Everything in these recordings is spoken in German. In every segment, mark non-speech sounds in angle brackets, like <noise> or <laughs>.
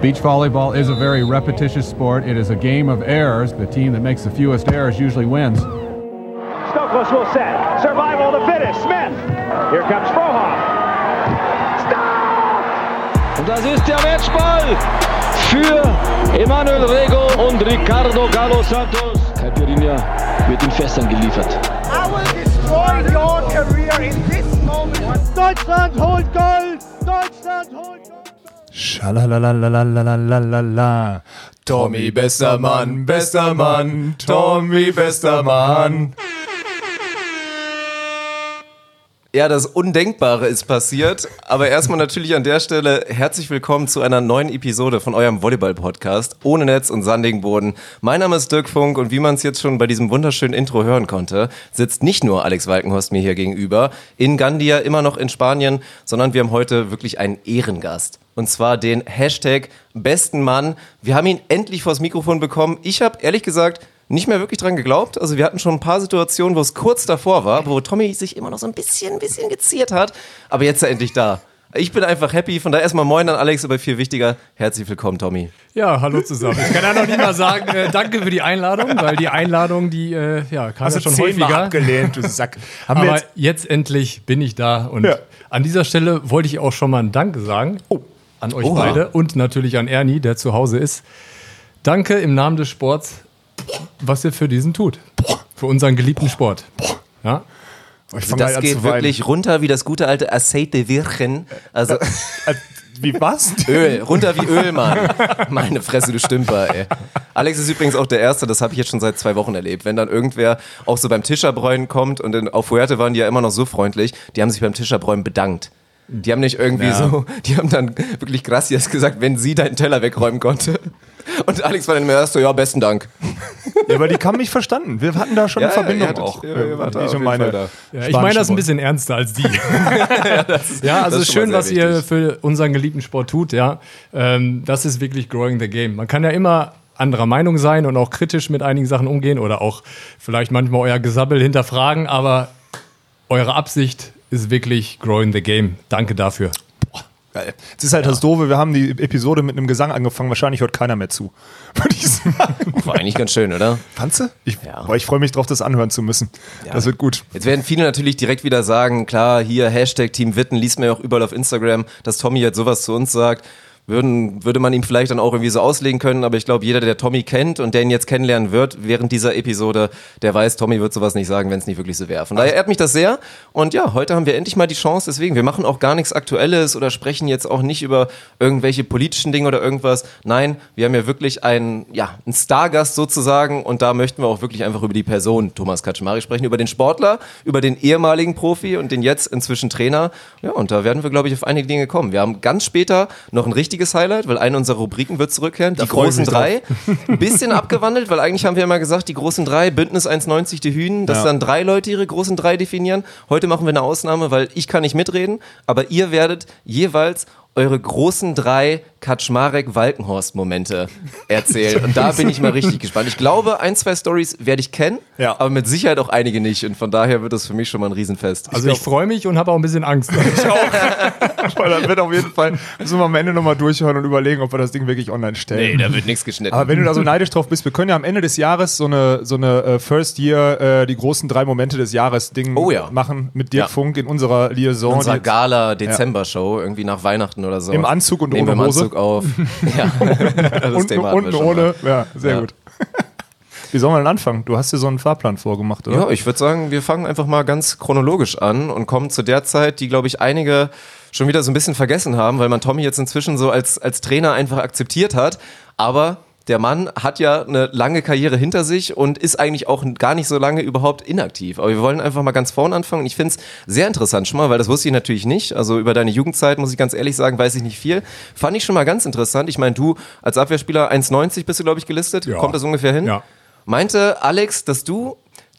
Beach volleyball is a very repetitious sport. It is a game of errors. The team that makes the fewest errors usually wins. Stokos will set. Survival to finish. Smith. Here comes Frohoff. Stop! Und das ist der Matchball für Emanuel Rego und Ricardo Galo Santos. Caipirinha wird in Fässern geliefert. I will destroy your career in this moment. Deutschland holt Gold! Deutschland holt Gold! Schalalalalalalalala. Tommy, bester Mann, bester Mann, Tommy, bester Mann. Ja, das Undenkbare ist passiert. Aber erstmal natürlich an der Stelle herzlich willkommen zu einer neuen Episode von eurem Volleyball-Podcast ohne Netz und sandigen Boden. Mein Name ist Dirk Funk und wie man es jetzt schon bei diesem wunderschönen Intro hören konnte, sitzt nicht nur Alex Walkenhorst mir hier gegenüber, in Gandia, immer noch in Spanien, sondern wir haben heute wirklich einen Ehrengast. Und zwar den Hashtag besten Mann. Wir haben ihn endlich vors Mikrofon bekommen. Ich habe ehrlich gesagt nicht mehr wirklich dran geglaubt. Also wir hatten schon ein paar Situationen, wo es kurz davor war, wo Tommy sich immer noch so ein bisschen, ein bisschen geziert hat. Aber jetzt ist er endlich da. Ich bin einfach happy. Von daher erstmal moin an Alex, aber viel wichtiger. Herzlich willkommen, Tommy. Ja, hallo zusammen. Ich kann ja noch nicht mal sagen, äh, danke für die Einladung, weil die Einladung, die äh, ja, kam Hast ja du schon zehnmal häufiger. abgelehnt, du Sack. <laughs> Haben wir Aber jetzt, jetzt, endlich bin ich da und Ja. an dieser Stelle wollte ich auch schon mal ein Danke sagen. An euch Oha. beide und natürlich an Ernie, der zu Hause ist. Danke im Namen des Sports, was ihr für diesen tut. Für unseren geliebten Sport. Ja? ich fang Das geht wirklich runter wie das gute alte Aceite Virgen. Also Äh, Wie was? Öl, runter wie Öl, Mann. Meine Fresse, du Stümper, ey. Alex ist übrigens auch der Erste, das habe ich jetzt schon seit zwei Wochen erlebt. Wenn dann irgendwer auch so beim Tischerbräunen kommt und in, auf Fuerte waren die ja immer noch so freundlich, die haben sich beim Tischerbräunen bedankt. Die haben nicht irgendwie Ja. so, die haben dann wirklich Gracias gesagt, wenn sie deinen Teller wegräumen konnte. Und Alex war dann immer erst so, ja, besten Dank. <laughs> Ja, aber die haben mich verstanden. Wir hatten da schon Ja, eine Verbindung hattet- auch. ja, ich jeden meine Fall da. Ja, ich meine das ein bisschen ernster als die. <laughs> ja, also ist schön, was sehr ihr wichtig. für unseren geliebten Sport tut. Ja, ähm, das ist wirklich growing the game. Man kann ja immer anderer Meinung sein und auch kritisch mit einigen Sachen umgehen oder auch vielleicht manchmal euer Gesabbel hinterfragen, aber eure Absicht ist wirklich growing the game. Danke dafür. Geil. Es ist halt das Doofe, wir haben die Episode mit einem Gesang angefangen, wahrscheinlich hört keiner mehr zu. <laughs> Würde ich sagen. War eigentlich ganz schön, oder? Fandst du? Ich, Ja. boah, ich freue mich drauf, das anhören zu müssen. Das wird gut. Jetzt werden viele natürlich direkt wieder sagen, klar, hier Hashtag Team Witten, liest man ja auch überall auf Instagram, dass Tommy jetzt sowas zu uns sagt. Würden, würde man ihm vielleicht dann auch irgendwie so auslegen können, aber ich glaube, jeder, der Tommy kennt und der ihn jetzt kennenlernen wird während dieser Episode, der weiß, Tommy wird sowas nicht sagen, wenn es nicht wirklich so wäre. Von daher ehrt mich das sehr. Und ja, heute haben wir endlich mal die Chance, deswegen, wir machen auch gar nichts Aktuelles oder sprechen jetzt auch nicht über irgendwelche politischen Dinge oder irgendwas. Nein, wir haben ja wirklich einen, ja, einen Stargast sozusagen und da möchten wir auch wirklich einfach über die Person Thomas Kaczmarek sprechen, über den Sportler, über den ehemaligen Profi und den jetzt inzwischen Trainer. Ja, und da werden wir, glaube ich, auf einige Dinge kommen. Wir haben ganz später noch ein richtiges Highlight, weil eine unserer Rubriken wird zurückkehren, die freu ich großen drei. Ein <laughs> bisschen abgewandelt, weil eigentlich haben wir immer gesagt, die großen drei, Bündnis 1,90 die Hünen, dass Ja. dann drei Leute ihre großen drei definieren. Heute machen wir eine Ausnahme, weil ich kann nicht mitreden, aber ihr werdet jeweils eure großen drei Kaczmarek-Walkenhorst-Momente erzählen. Und da bin ich mal richtig gespannt. Ich glaube, ein, zwei Stories werde ich kennen, Ja. aber mit Sicherheit auch einige nicht. Und von daher wird das für mich schon mal ein Riesenfest. Also ich freue mich und habe auch ein bisschen Angst. <laughs> <laughs> Weil dann wird auf jeden Fall, müssen wir am Ende nochmal durchhören und überlegen, ob wir das Ding wirklich online stellen. nee, da wird nichts geschnitten. Aber wenn du da so neidisch drauf bist, wir können ja am Ende des Jahres so eine, so eine äh, First Year, äh, die großen drei Momente des Jahres Ding Oh ja. machen mit Dirk Ja. Funk in unserer Liaison. unserer die- Gala-Dezember-Show, irgendwie nach Weihnachten oder so. Im Anzug und Nehmen ohne wir im Hose. Anzug auf. <laughs> ja, das unten, Thema unten ohne. Ja, sehr Ja. gut. <laughs> Wie sollen wir denn anfangen? Du hast dir so einen Fahrplan vorgemacht, oder? Ja, ich würde sagen, wir fangen einfach mal ganz chronologisch an und kommen zu der Zeit, die, glaube ich, einige schon wieder so ein bisschen vergessen haben, weil man Tommy jetzt inzwischen so als, als Trainer einfach akzeptiert hat. Aber der Mann hat ja eine lange Karriere hinter sich und ist eigentlich auch gar nicht so lange überhaupt inaktiv. Aber wir wollen einfach mal ganz vorne anfangen. Ich finde es sehr interessant schon mal, weil das wusste ich natürlich nicht. Also über deine Jugendzeit, muss ich ganz ehrlich sagen, weiß ich nicht viel. Fand ich schon mal ganz interessant. Ich meine, du als Abwehrspieler 1,90 bist du, glaube ich, gelistet. Ja. Kommt das ungefähr hin? Ja. Meinte Alex, dass du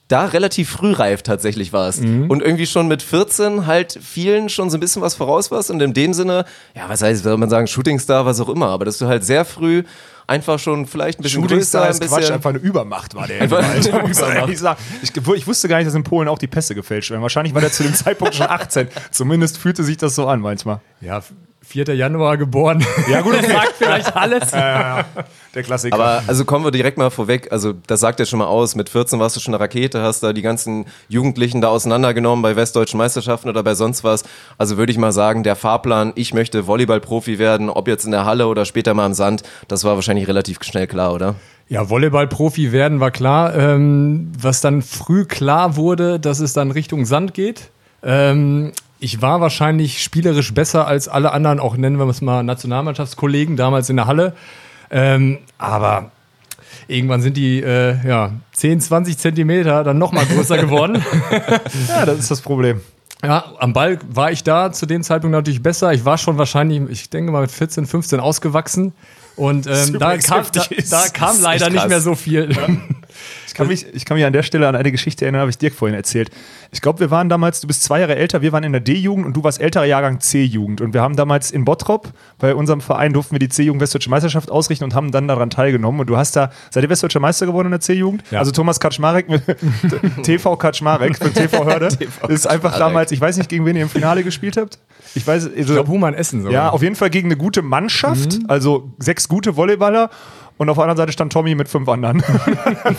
da relativ frühreif tatsächlich warst und irgendwie schon mit 14 halt vielen schon so ein bisschen was voraus warst und in dem Sinne, ja, was heißt, soll man sagen, Shootingstar, was auch immer, aber dass du halt sehr früh einfach schon vielleicht ein bisschen größer, ein Quatsch, bisschen einfach eine Übermacht war der. <laughs> Einfach eine Übermacht. ehrlich sagen. Ich, ich wusste gar nicht, dass in Polen auch die Pässe gefälscht werden. Wahrscheinlich war der zu dem Zeitpunkt schon 18. Zumindest fühlte sich das so an manchmal. Ja, 4. Januar geboren. Ja, gut, <laughs> das sagt vielleicht alles. Der Klassiker. Aber also kommen wir direkt mal vorweg. Also das sagt ja schon mal aus. Mit 14 warst du schon eine Rakete, hast da die ganzen Jugendlichen da auseinandergenommen bei westdeutschen Meisterschaften oder bei sonst was. Also würde ich mal sagen, der Fahrplan, ich möchte Volleyballprofi werden, ob jetzt in der Halle oder später mal im Sand, das war wahrscheinlich relativ schnell klar, oder? Ja, Volleyballprofi werden war klar. Ähm, was dann früh klar wurde, dass es dann Richtung Sand geht. Ähm, ich war wahrscheinlich spielerisch besser als alle anderen, auch nennen wir es mal Nationalmannschaftskollegen damals in der Halle. Ähm, aber irgendwann sind die äh, ja, 10, 20 Zentimeter dann noch mal größer geworden. <laughs> ja, das ist das Problem. Ja, am Ball war ich da zu dem Zeitpunkt natürlich besser. Ich war schon wahrscheinlich, ich denke mal mit 14, 15 ausgewachsen. Und ähm, da, kam, da, da, kam leider nicht mehr so viel. Ja. <laughs> Ich, kann mich, ich kann mich an der Stelle an eine Geschichte erinnern, habe ich Dirk vorhin erzählt. Ich glaube, wir waren damals, du bist zwei Jahre älter, wir waren in der D-Jugend und du warst älterer Jahrgang C-Jugend. Und wir haben damals in Bottrop, bei unserem Verein durften wir die C-Jugend Westdeutsche Meisterschaft ausrichten und haben dann daran teilgenommen. Und du hast da, seid ihr Westdeutscher Meister geworden in der C-Jugend? Ja. Also Thomas Kaczmarek, TV <laughs> Kaczmarek von TV Hörde, <laughs> TV ist einfach damals, ich weiß nicht, gegen wen ihr im Finale gespielt habt. Ich weiß, also, ich glaube, Human Essen sogar. Ja, auf jeden Fall gegen eine gute Mannschaft, mhm. also sechs gute Volleyballer. Und auf der anderen Seite stand Tommy mit fünf anderen.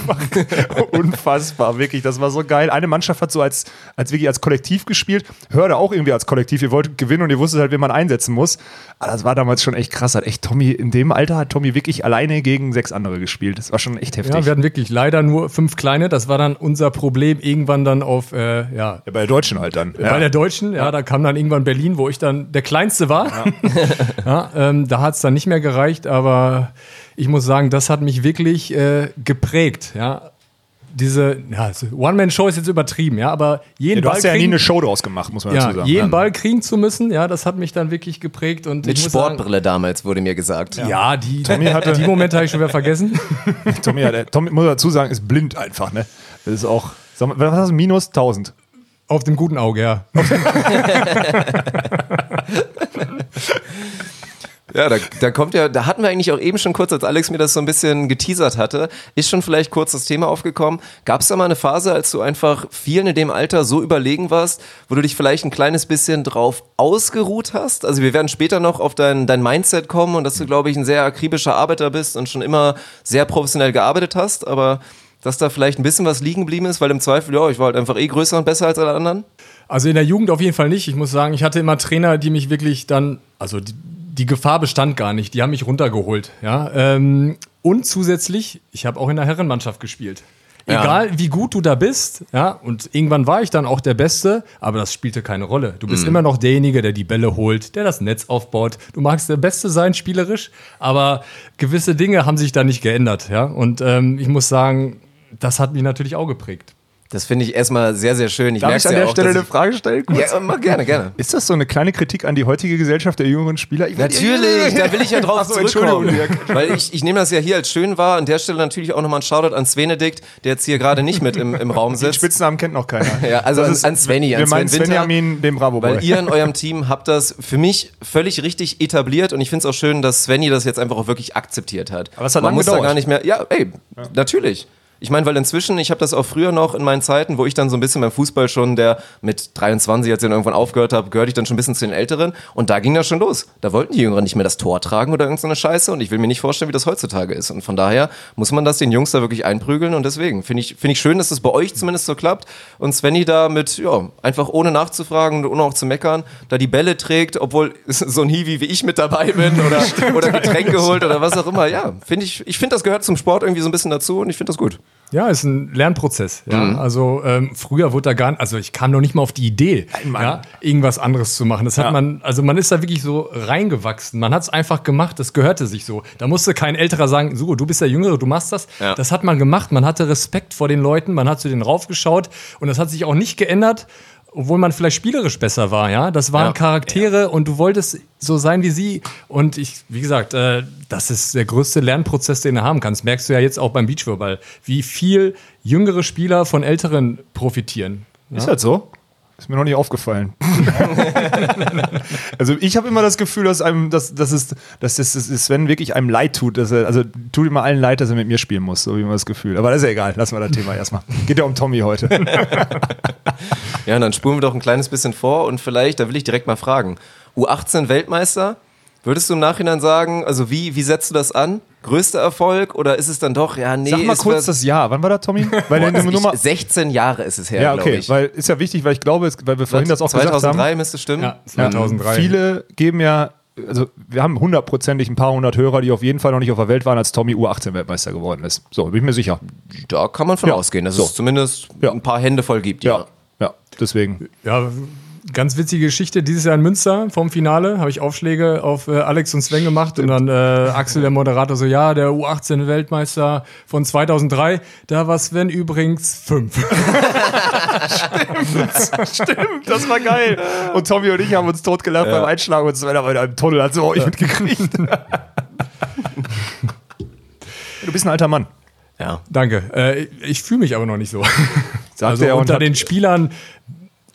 <laughs> Unfassbar, wirklich. Das war so geil. Eine Mannschaft hat so als, als wirklich als Kollektiv gespielt. Hörde auch irgendwie als Kollektiv. Ihr wolltet gewinnen und ihr wusstet halt, wen man einsetzen muss. Aber das war damals schon echt krass. Hat echt Tommy, in dem Alter hat Tommy wirklich alleine gegen sechs andere gespielt. Das war schon echt heftig. Ja, wir hatten wirklich leider nur fünf kleine. Das war dann unser Problem irgendwann dann auf, äh, ja. ja. Bei der Deutschen halt dann. Ja. Bei der Deutschen, ja, da kam dann irgendwann Berlin, wo ich dann der Kleinste war. Ja. <laughs> ja ähm, da hat es dann nicht mehr gereicht, aber ich muss sagen, das hat mich wirklich äh, geprägt. Ja, diese ja, One-Man-Show ist jetzt übertrieben, ja, aber jeden ja, du Ball hast ja nie eine Show draus gemacht, muss man ja, dazu sagen. jeden Ball kriegen zu müssen, ja, das hat mich dann wirklich geprägt. Und Mit Sportbrille sagen, damals, wurde mir gesagt. Ja, ja die, Tommy hatte, die Momente habe ich schon wieder vergessen. <laughs> Tommy, hat, Tommy, muss dazu sagen, ist blind einfach, ne? Das ist auch, sag mal, was hast du, minus 1000? Auf dem guten Auge, ja. <laughs> <laughs> Ja, da, da kommt ja, da hatten wir eigentlich auch eben schon kurz, als Alex mir das so ein bisschen geteasert hatte, ist schon vielleicht kurz das Thema aufgekommen. Gab es da mal eine Phase, als du einfach vielen in dem Alter so überlegen warst, wo du dich vielleicht ein kleines bisschen drauf ausgeruht hast? Also wir werden später noch auf dein, dein Mindset kommen und dass du, glaube ich, ein sehr akribischer Arbeiter bist und schon immer sehr professionell gearbeitet hast, aber dass da vielleicht ein bisschen was liegen geblieben ist, weil im Zweifel, ja, ich war halt einfach eh größer und besser als alle anderen? Also in der Jugend auf jeden Fall nicht. Ich muss sagen, ich hatte immer Trainer, die mich wirklich dann, also die, die Gefahr bestand gar nicht. Die haben mich runtergeholt. Ja? Ähm, und zusätzlich, ich habe auch in der Herrenmannschaft gespielt. Egal ja. wie gut du da bist, ja, und irgendwann war ich dann auch der Beste, aber das spielte keine Rolle. Du bist mhm. immer noch derjenige, der die Bälle holt, der das Netz aufbaut. Du magst der Beste sein, spielerisch, aber gewisse Dinge haben sich da nicht geändert, ja. Und ähm, ich muss sagen, das hat mich natürlich auch geprägt. Das finde ich erstmal sehr, sehr schön. Ich Darf ich an ja der auch, Stelle eine Frage stellen? Kurz? Ja, mach gerne, gerne. <laughs> Ist das so eine kleine Kritik an die heutige Gesellschaft der jüngeren Spieler? Ich natürlich, da will ich ja drauf <laughs> so, zurückkommen. Weil ich, ich nehme das ja hier als schön wahr. An der Stelle natürlich auch nochmal ein Shoutout an Svenedikt, der jetzt hier gerade nicht mit im, im Raum sitzt. Den Spitznamen kennt noch keiner. <laughs> ja, also an, an Svenny, an wir Sven Winter. Svenjamin, dem Bravo Weil ihr in eurem Team habt das für mich völlig richtig etabliert und ich finde es auch schön, dass Svenny das jetzt einfach auch wirklich akzeptiert hat. Aber es hat Man muss gedauert. da gar nicht mehr, ja, ey, ja. natürlich. Ich meine, weil inzwischen, ich habe das auch früher noch in meinen Zeiten, wo ich dann so ein bisschen beim Fußball schon, der mit 23, als ich dann irgendwann aufgehört habe, gehörte ich dann schon ein bisschen zu den Älteren. Und da ging das schon los. Da wollten die Jüngeren nicht mehr das Tor tragen oder irgendeine Scheiße. Und ich will mir nicht vorstellen, wie das heutzutage ist. Und von daher muss man das den Jungs da wirklich einprügeln. Und deswegen finde ich, finde ich schön, dass das bei euch zumindest so klappt. Und Svenny da mit, ja, einfach ohne nachzufragen und ohne auch zu meckern, da die Bälle trägt, obwohl <laughs> so ein Hiwi wie ich mit dabei bin <laughs> oder, oder Getränke holt oder was auch immer. Ja, finde ich, ich finde, das gehört zum Sport irgendwie so ein bisschen dazu und ich finde das gut. Ja, ist ein Lernprozess. Ja? Mhm. Also ähm, früher wurde da gar nicht, also ich kam noch nicht mal auf die Idee, ja, irgendwas anderes zu machen. Das hat ja. man, also man ist da wirklich so reingewachsen. Man hat es einfach gemacht, das gehörte sich so. Da musste kein Älterer sagen, so, du bist der Jüngere, du machst das. Ja. Das hat man gemacht, man hatte Respekt vor den Leuten, man hat zu denen raufgeschaut und das hat sich auch nicht geändert obwohl man vielleicht spielerisch besser war, ja. Das waren ja. Charaktere ja. und du wolltest so sein wie sie. Und ich, wie gesagt, äh, das ist der größte Lernprozess, den du haben kannst. Merkst du ja jetzt auch beim Beachvolleyball, wie viel jüngere Spieler von älteren profitieren. Ja? Ist halt so. Ist mir noch nicht aufgefallen. <laughs> also ich habe immer das Gefühl, dass einem, dass, dass, es, dass es, Sven wirklich einem leid tut. Dass er, also tut immer allen leid, dass er mit mir spielen muss, so wie man das Gefühl. Aber das ist ja egal, lassen wir das Thema erstmal. Geht ja um Tommy heute. <laughs> ja, und dann spulen wir doch ein kleines bisschen vor und vielleicht, da will ich direkt mal fragen. U18 Weltmeister. Würdest du im Nachhinein sagen, also wie, wie setzt du das an? Größter Erfolg oder ist es dann doch, ja, nee. Sag mal kurz das Jahr. Wann war das, Tommy? <laughs> Weil Boah, in also der Nummer. ich, 16 Jahre ist es her, Ja, glaube okay, ich. weil ist ja wichtig, weil ich glaube, es, weil wir vorhin das auch 2003 gesagt haben. müsste stimmen. Ja, 2003. Viele geben ja, also wir haben hundertprozentig ein paar hundert Hörer, die auf jeden Fall noch nicht auf der Welt waren, als Tommy U18-Weltmeister geworden ist. So, bin ich mir sicher. Da kann man von Ja. ausgehen, dass So. es zumindest Ja. ein paar Hände voll gibt. Ja, ja, deswegen. Ja, ganz witzige Geschichte. Dieses Jahr in Münster vom Finale habe ich Aufschläge auf äh, Alex und Sven gemacht und dann äh, Axel, der Moderator, so, ja, der U18-Weltmeister von 2003, da war Sven übrigens fünf. <laughs> Stimmt, das war geil. Und Tommy und ich haben uns totgelacht beim Einschlagen und Sven aber in einem Tunnel hat so euch mitgekriegt. du bist ein alter Mann. Ja. Danke. Äh, ich fühle mich aber noch nicht so. Sagt also er unter den Spielern,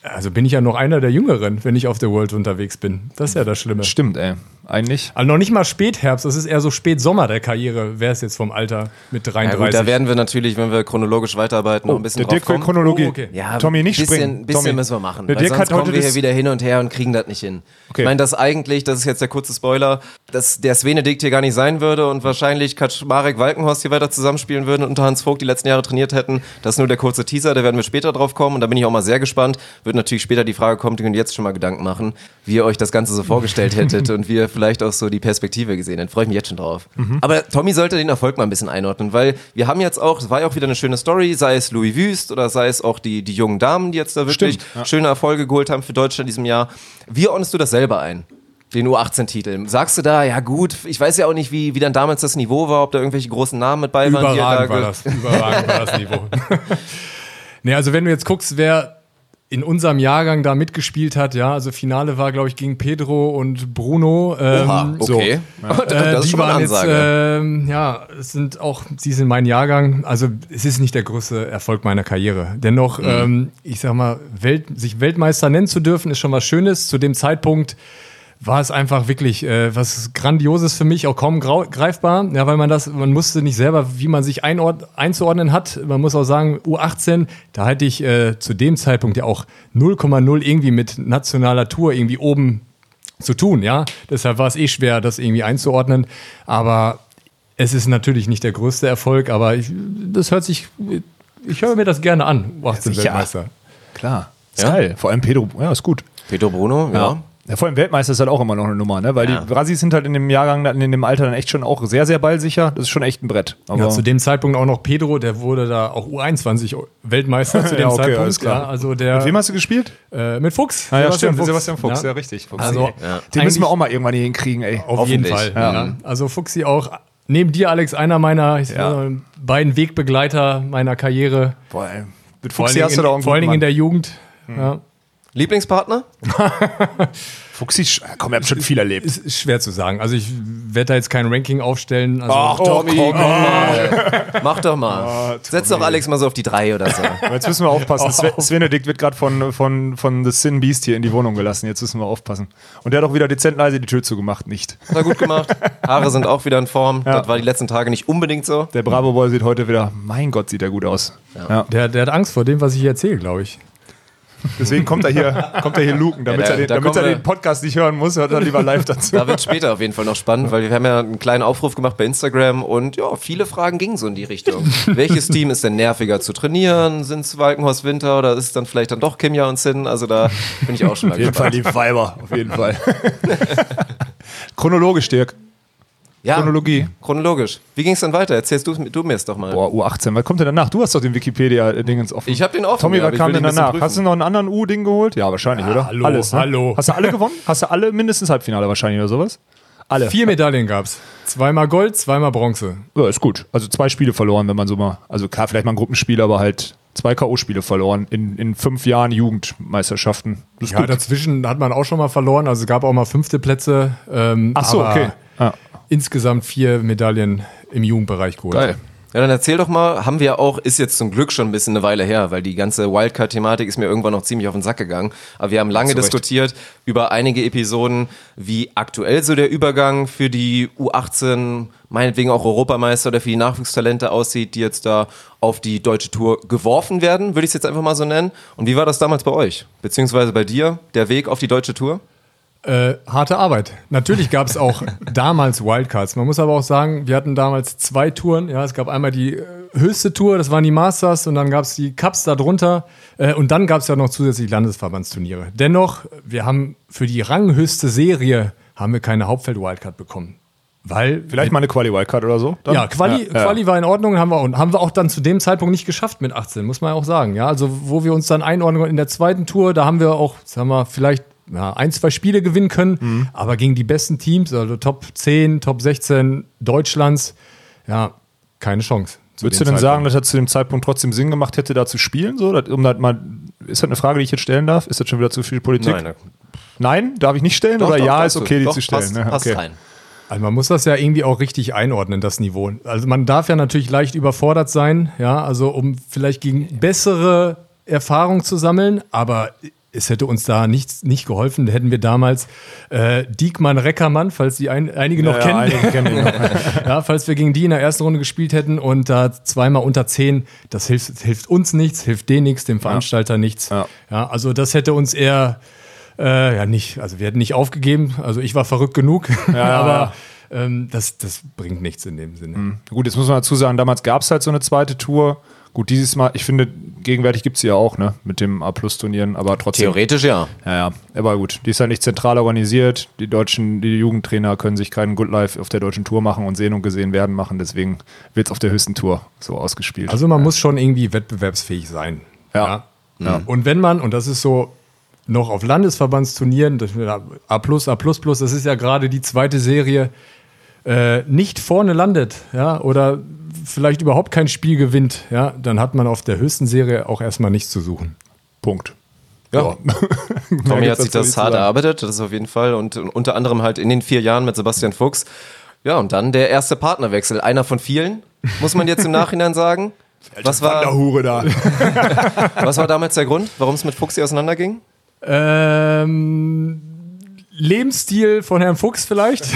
also bin ich ja noch einer der Jüngeren, wenn ich auf der World unterwegs bin. Das ist ja das Schlimme. Stimmt, ey. Eigentlich. Also noch nicht mal Spätherbst, das ist eher so Spätsommer der Karriere, wäre es jetzt vom Alter mit Ja 33. gut, da werden wir natürlich, wenn wir chronologisch weiterarbeiten, noch ein bisschen Der Dirk will. Chronologie. Oh, okay. Ja, Tommy, nicht bisschen, springen. Bisschen Tommy. müssen wir machen. Der weil Dirk sonst hat heute kommen wir hier wieder hin und her und kriegen das nicht hin. Okay. Ich meine, dass eigentlich, das ist jetzt der kurze Spoiler, dass der Svenedikt hier gar nicht sein würde und wahrscheinlich Kaczmarek Walkenhorst hier weiter zusammenspielen würden und unter Hans Vogt die letzten Jahre trainiert hätten. Das ist nur der kurze Teaser, da werden wir später drauf kommen und da bin ich auch mal sehr gespannt. Wird natürlich später die Frage kommen, die könnt ihr jetzt schon mal Gedanken machen, wie ihr euch das Ganze so vorgestellt <laughs> hättet und wie ihr vielleicht auch so die Perspektive gesehen hättet. Freue ich mich jetzt schon drauf. Aber Tommy sollte den Erfolg mal ein bisschen einordnen, weil wir haben jetzt auch, es war ja auch wieder eine schöne Story, sei es Louis Wüst oder sei es auch die, die jungen Damen, die jetzt da wirklich Stimmt, ja. schöne Erfolge geholt haben für Deutschland in diesem Jahr. Wie ordnest du das selber ein? Den U18-Titel. Sagst du da, ja gut, ich weiß ja auch nicht, wie, wie dann damals das Niveau war, ob da irgendwelche großen Namen mit bei waren. Überragend war das. Überragend war das Niveau. <laughs> nee, also wenn du jetzt guckst, wer in unserem Jahrgang da mitgespielt hat, ja, also Finale war, glaube ich, gegen Pedro und Bruno. Ähm, Oha, so. okay. Äh, <laughs> das ist die schon waren jetzt, ähm, ja, es sind auch, sie sind mein Jahrgang. Also es ist nicht der größte Erfolg meiner Karriere. Dennoch, Mhm. ähm, ich sag mal, Welt, sich Weltmeister nennen zu dürfen, ist schon was Schönes. Zu dem Zeitpunkt war es einfach wirklich äh, was Grandioses für mich, auch kaum greifbar. Ja, weil man das, man musste nicht selber, wie man sich einord einzuordnen hat. Man muss auch sagen, U18, da hatte ich äh, zu dem Zeitpunkt ja auch 0,0 irgendwie mit nationaler Tour irgendwie oben zu tun, ja. Deshalb war es eh schwer, das irgendwie einzuordnen. Aber es ist natürlich nicht der größte Erfolg, aber ich, das hört sich, ich höre mir das gerne an, U18 sicher. Weltmeister. Klar. Ist Ja? geil. Vor allem Pedro, ja, ist gut. Pedro Bruno, ja. Ja, vor allem Weltmeister ist halt auch immer noch eine Nummer, ne? Weil Ja. die Brasis sind halt in dem Jahrgang, in dem Alter dann echt schon auch sehr, sehr ballsicher. Das ist schon echt ein Brett. Aber Ja, zu dem Zeitpunkt auch noch Pedro, der wurde da auch U21 Weltmeister <laughs> zu dem Ja, okay, Zeitpunkt. alles klar. Ja, also der mit wem hast du gespielt? äh, mit Fuchs. Ah, ja, stimmt, Sebastian Fuchs. Fuchs, ja, richtig. Fuchs. Also Den müssen wir auch mal irgendwann hier hinkriegen, ey. Auf jeden. Fall. Ja. Also Fuchsi auch neben dir, Alex, einer meiner Ja. mal, beiden Wegbegleiter meiner Karriere. Boah, ey. Mit Vor allen Fuchsi Dingen, hast du da auch in, einen vor allen Dingen in der Jugend. Ja. Lieblingspartner? <laughs> Fuchsi, komm, ihr habt schon viel erlebt. Ist, ist schwer zu sagen. Also ich werde da jetzt kein Ranking aufstellen. Also, Ach, Tommy, komm, komm mal. <laughs> Mach doch mal. Setz doch Alex mal so auf die drei oder so. <laughs> Jetzt müssen wir aufpassen. Sven Svenedikt wird gerade von, von, von The Sin Beast hier in die Wohnung gelassen. Jetzt müssen wir aufpassen. Und der hat auch wieder dezent leise die Tür zugemacht. Nicht. War gut gemacht. Haare sind auch wieder in Form. Das war die letzten Tage nicht unbedingt so. Der Bravo Boy sieht heute wieder, mein Gott, sieht er gut aus. Ja. der, der hat Angst vor dem, was ich hier erzähle, glaube ich. Deswegen kommt er hier, kommt er hier luken, damit Ja, da- er, den, da damit er den Podcast nicht hören muss, hört er lieber live dazu. Da wird später auf jeden Fall noch spannend, weil wir haben ja einen kleinen Aufruf gemacht bei Instagram und ja, viele Fragen gingen so in die Richtung. <laughs> Welches Team ist denn nerviger zu trainieren? Sind es Walkenhorst Winter oder ist es dann vielleicht dann doch Kimja und Sin? Also da bin ich auch schon mal Auf jeden Fall gespannt. die Weiber, auf jeden Fall. <laughs> Chronologisch, Dirk. Ja, Chronologie. chronologisch. Wie ging es dann weiter? Erzählst du, du mir es doch mal. Boah, U18, was kommt denn danach? Du hast doch den Wikipedia-Dingens offen. Ich hab den offen, Tommy, ja, was kam denn danach? Hast du noch einen anderen U-Ding geholt? Ja, wahrscheinlich, oder? hallo, Alles, ne? hallo. Hast du alle gewonnen? <laughs> Hast du alle mindestens Halbfinale wahrscheinlich oder sowas? Alle. Vier Medaillen gab es. Zweimal Gold, zweimal Bronze. Ja, ist gut. Also zwei Spiele verloren, wenn man so mal, also klar, vielleicht mal ein Gruppenspiel, aber halt zwei K.O.-Spiele verloren in, in fünf Jahren Jugendmeisterschaften. Das ist Ja, gut. dazwischen hat man auch schon mal verloren. Also es gab auch mal fünfte Plätze. Ähm, Ach so, aber okay. Ja. Insgesamt vier Medaillen im Jugendbereich geholt. Geil. Ja, dann erzähl doch mal, haben wir auch, ist jetzt zum Glück schon ein bisschen eine Weile her, weil die ganze Wildcard-Thematik ist mir irgendwann noch ziemlich auf den Sack gegangen. Aber wir haben lange Recht. diskutiert über einige Episoden, wie aktuell so der Übergang für die U18, meinetwegen auch Europameister oder für die Nachwuchstalente aussieht, die jetzt da auf die deutsche Tour geworfen werden, würde ich es jetzt einfach mal so nennen. Und wie war das damals bei euch? Beziehungsweise bei dir, der Weg auf die deutsche Tour? Äh, harte Arbeit. Natürlich gab es auch <laughs> damals Wildcards. Man muss aber auch sagen, wir hatten damals zwei Touren. Ja, es gab einmal die äh, höchste Tour, das waren die Masters, und dann gab es die Cups darunter. Äh, und dann gab es ja noch zusätzlich Landesverbandsturniere. Dennoch, wir haben für die ranghöchste Serie haben wir keine Hauptfeld-Wildcard bekommen. Weil Vielleicht mal eine Quali-Wildcard oder so? dann? ja, Quali, Ja, ja. Quali war in Ordnung, haben wir, und haben wir auch dann zu dem Zeitpunkt nicht geschafft mit 18, muss man ja auch sagen. Ja, also wo wir uns dann einordnen in der zweiten Tour, da haben wir auch, sagen wir, vielleicht ja, ein, zwei Spiele gewinnen können, Mhm. aber gegen die besten Teams, also Top 10, Top 16 Deutschlands, ja, keine Chance. Würdest du denn sagen, Zeitpunkt. dass das zu dem Zeitpunkt trotzdem Sinn gemacht hätte, da zu spielen? So, Das- um das mal, ist das eine Frage, die ich jetzt stellen darf? Ist das schon wieder zu viel Politik? Nein, Nein? Darf ich nicht stellen? doch, oder doch, ja, ist du. okay, die doch, zu stellen? Passt, ne? passt okay. rein. Also man muss das ja irgendwie auch richtig einordnen, das Niveau. Also man darf ja natürlich leicht überfordert sein, ja, also um vielleicht gegen bessere Erfahrung zu sammeln, aber es hätte uns da nichts nicht geholfen. Hätten wir damals äh, Diekmann Reckermann, falls die ein, einige noch Ja, kennen, einige kennen noch. <laughs> ja, falls wir gegen die in der ersten Runde gespielt hätten und da zweimal unter zehn, das hilft, hilft uns nichts, hilft denen nichts, dem Veranstalter nichts. Ja. Ja, also das hätte uns eher äh, ja nicht, also wir hätten nicht aufgegeben. Also ich war verrückt genug, <laughs> aber Ähm, das, das bringt nichts in dem Sinne. Gut, jetzt muss man dazu sagen, damals gab es halt so eine zweite Tour. Gut, dieses Mal, ich finde, gegenwärtig gibt es sie ja auch, ne, mit dem A-Plus-Turnieren, aber trotzdem. Theoretisch ja. Ja, ja, aber gut, die ist halt nicht zentral organisiert. Die deutschen, die Jugendtrainer können sich keinen Good Life auf der deutschen Tour machen und sehen und gesehen werden machen. Deswegen wird es auf der höchsten Tour so ausgespielt. Also man muss schon irgendwie wettbewerbsfähig sein. Ja. Ja. Und wenn man, und das ist so noch auf Landesverbandsturnieren, das A plus, A plus plus, das ist ja gerade die zweite Serie, äh, nicht vorne landet, ja, oder vielleicht überhaupt kein Spiel gewinnt, ja, dann hat man auf der höchsten Serie auch erstmal nichts zu suchen. Punkt. Ja. <laughs> Tommy hat sich das hart erarbeitet, das ist auf jeden Fall. Und unter anderem halt in den vier Jahren mit Sebastian Fuchs. Ja, und dann der erste Partnerwechsel. Einer von vielen, muss man jetzt im <laughs> Nachhinein sagen. Was war, Hure da. <laughs> was war damals der Grund, warum es mit Fuchsi auseinanderging? Ähm, Lebensstil von Herrn Fuchs vielleicht. <laughs>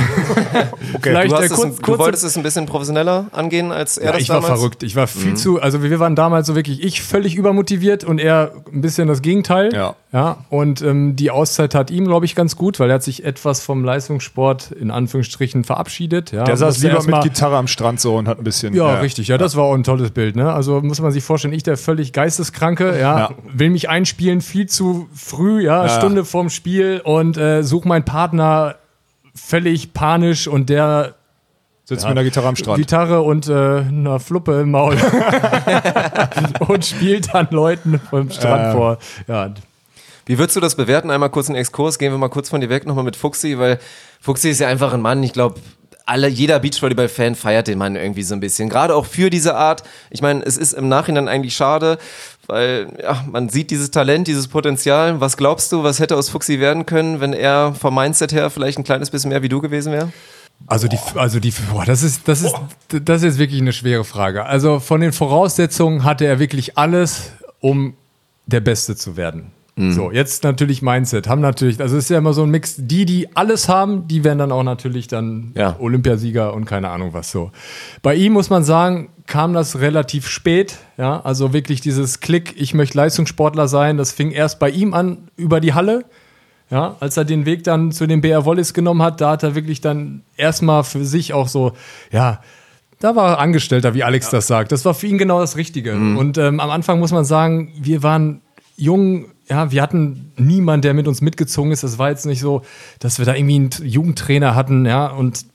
Okay, vielleicht Du, hast der es, kurz, du wolltest es ein bisschen professioneller angehen als er Ja, das ich war damals? verrückt. Ich war viel Mhm. zu, also wir waren damals so wirklich, ich völlig übermotiviert und er ein bisschen das Gegenteil. Ja. ja und ähm, die Auszeit tat ihm, glaube ich, ganz gut, weil er hat sich etwas vom Leistungssport in Anführungsstrichen verabschiedet. Ja, Der saß lieber mit mal- Gitarre am Strand so und hat ein bisschen. Ja, richtig. Ja, das war auch ein tolles Bild. Ne? Also muss man sich vorstellen, ich der völlig Geisteskranke, ja, Ja. will mich einspielen viel zu früh, ja, Ja. Stunde vorm Spiel und äh, suche meinen Partner völlig panisch und der Sitzt mit der Gitarre am Strand. Gitarre und äh, einer Fluppe im Maul <laughs> und spielt dann Leuten vom Strand Äh. vor. Ja, Wie würdest du das bewerten? Einmal kurz einen Exkurs, gehen wir mal kurz von dir weg, nochmal mit Fuxi, weil Fuxi ist ja einfach ein Mann, ich glaube, alle, jeder Beachvolleyball-Fan feiert den Mann irgendwie so ein bisschen. Gerade auch für diese Art. Ich meine, es ist im Nachhinein eigentlich schade, weil ja, man sieht dieses Talent, dieses Potenzial. Was glaubst du, was hätte aus Fuxi werden können, wenn er vom Mindset her vielleicht ein kleines bisschen mehr wie du gewesen wäre? Also die, also die, boah, das ist, das ist, das ist wirklich eine schwere Frage. Also von den Voraussetzungen hatte er wirklich alles, um der Beste zu werden. So, jetzt natürlich Mindset, haben natürlich, also es ist ja immer so ein Mix, die, die alles haben, die werden dann auch natürlich dann Ja. Olympiasieger und keine Ahnung was so. Bei ihm muss man sagen, kam das relativ spät, ja, also wirklich dieses Klick, ich möchte Leistungssportler sein, das fing erst bei ihm an über die Halle, ja, als er den Weg dann zu den BR Wallis genommen hat, da hat er wirklich dann erstmal für sich auch so, ja, da war er Angestellter, wie Alex das sagt. Das war für ihn genau das Richtige. Und ähm, am Anfang muss man sagen, wir waren jung, ja, wir hatten niemanden, der mit uns mitgezogen ist. Das war jetzt nicht so, dass wir da irgendwie einen Jugendtrainer hatten, ja, und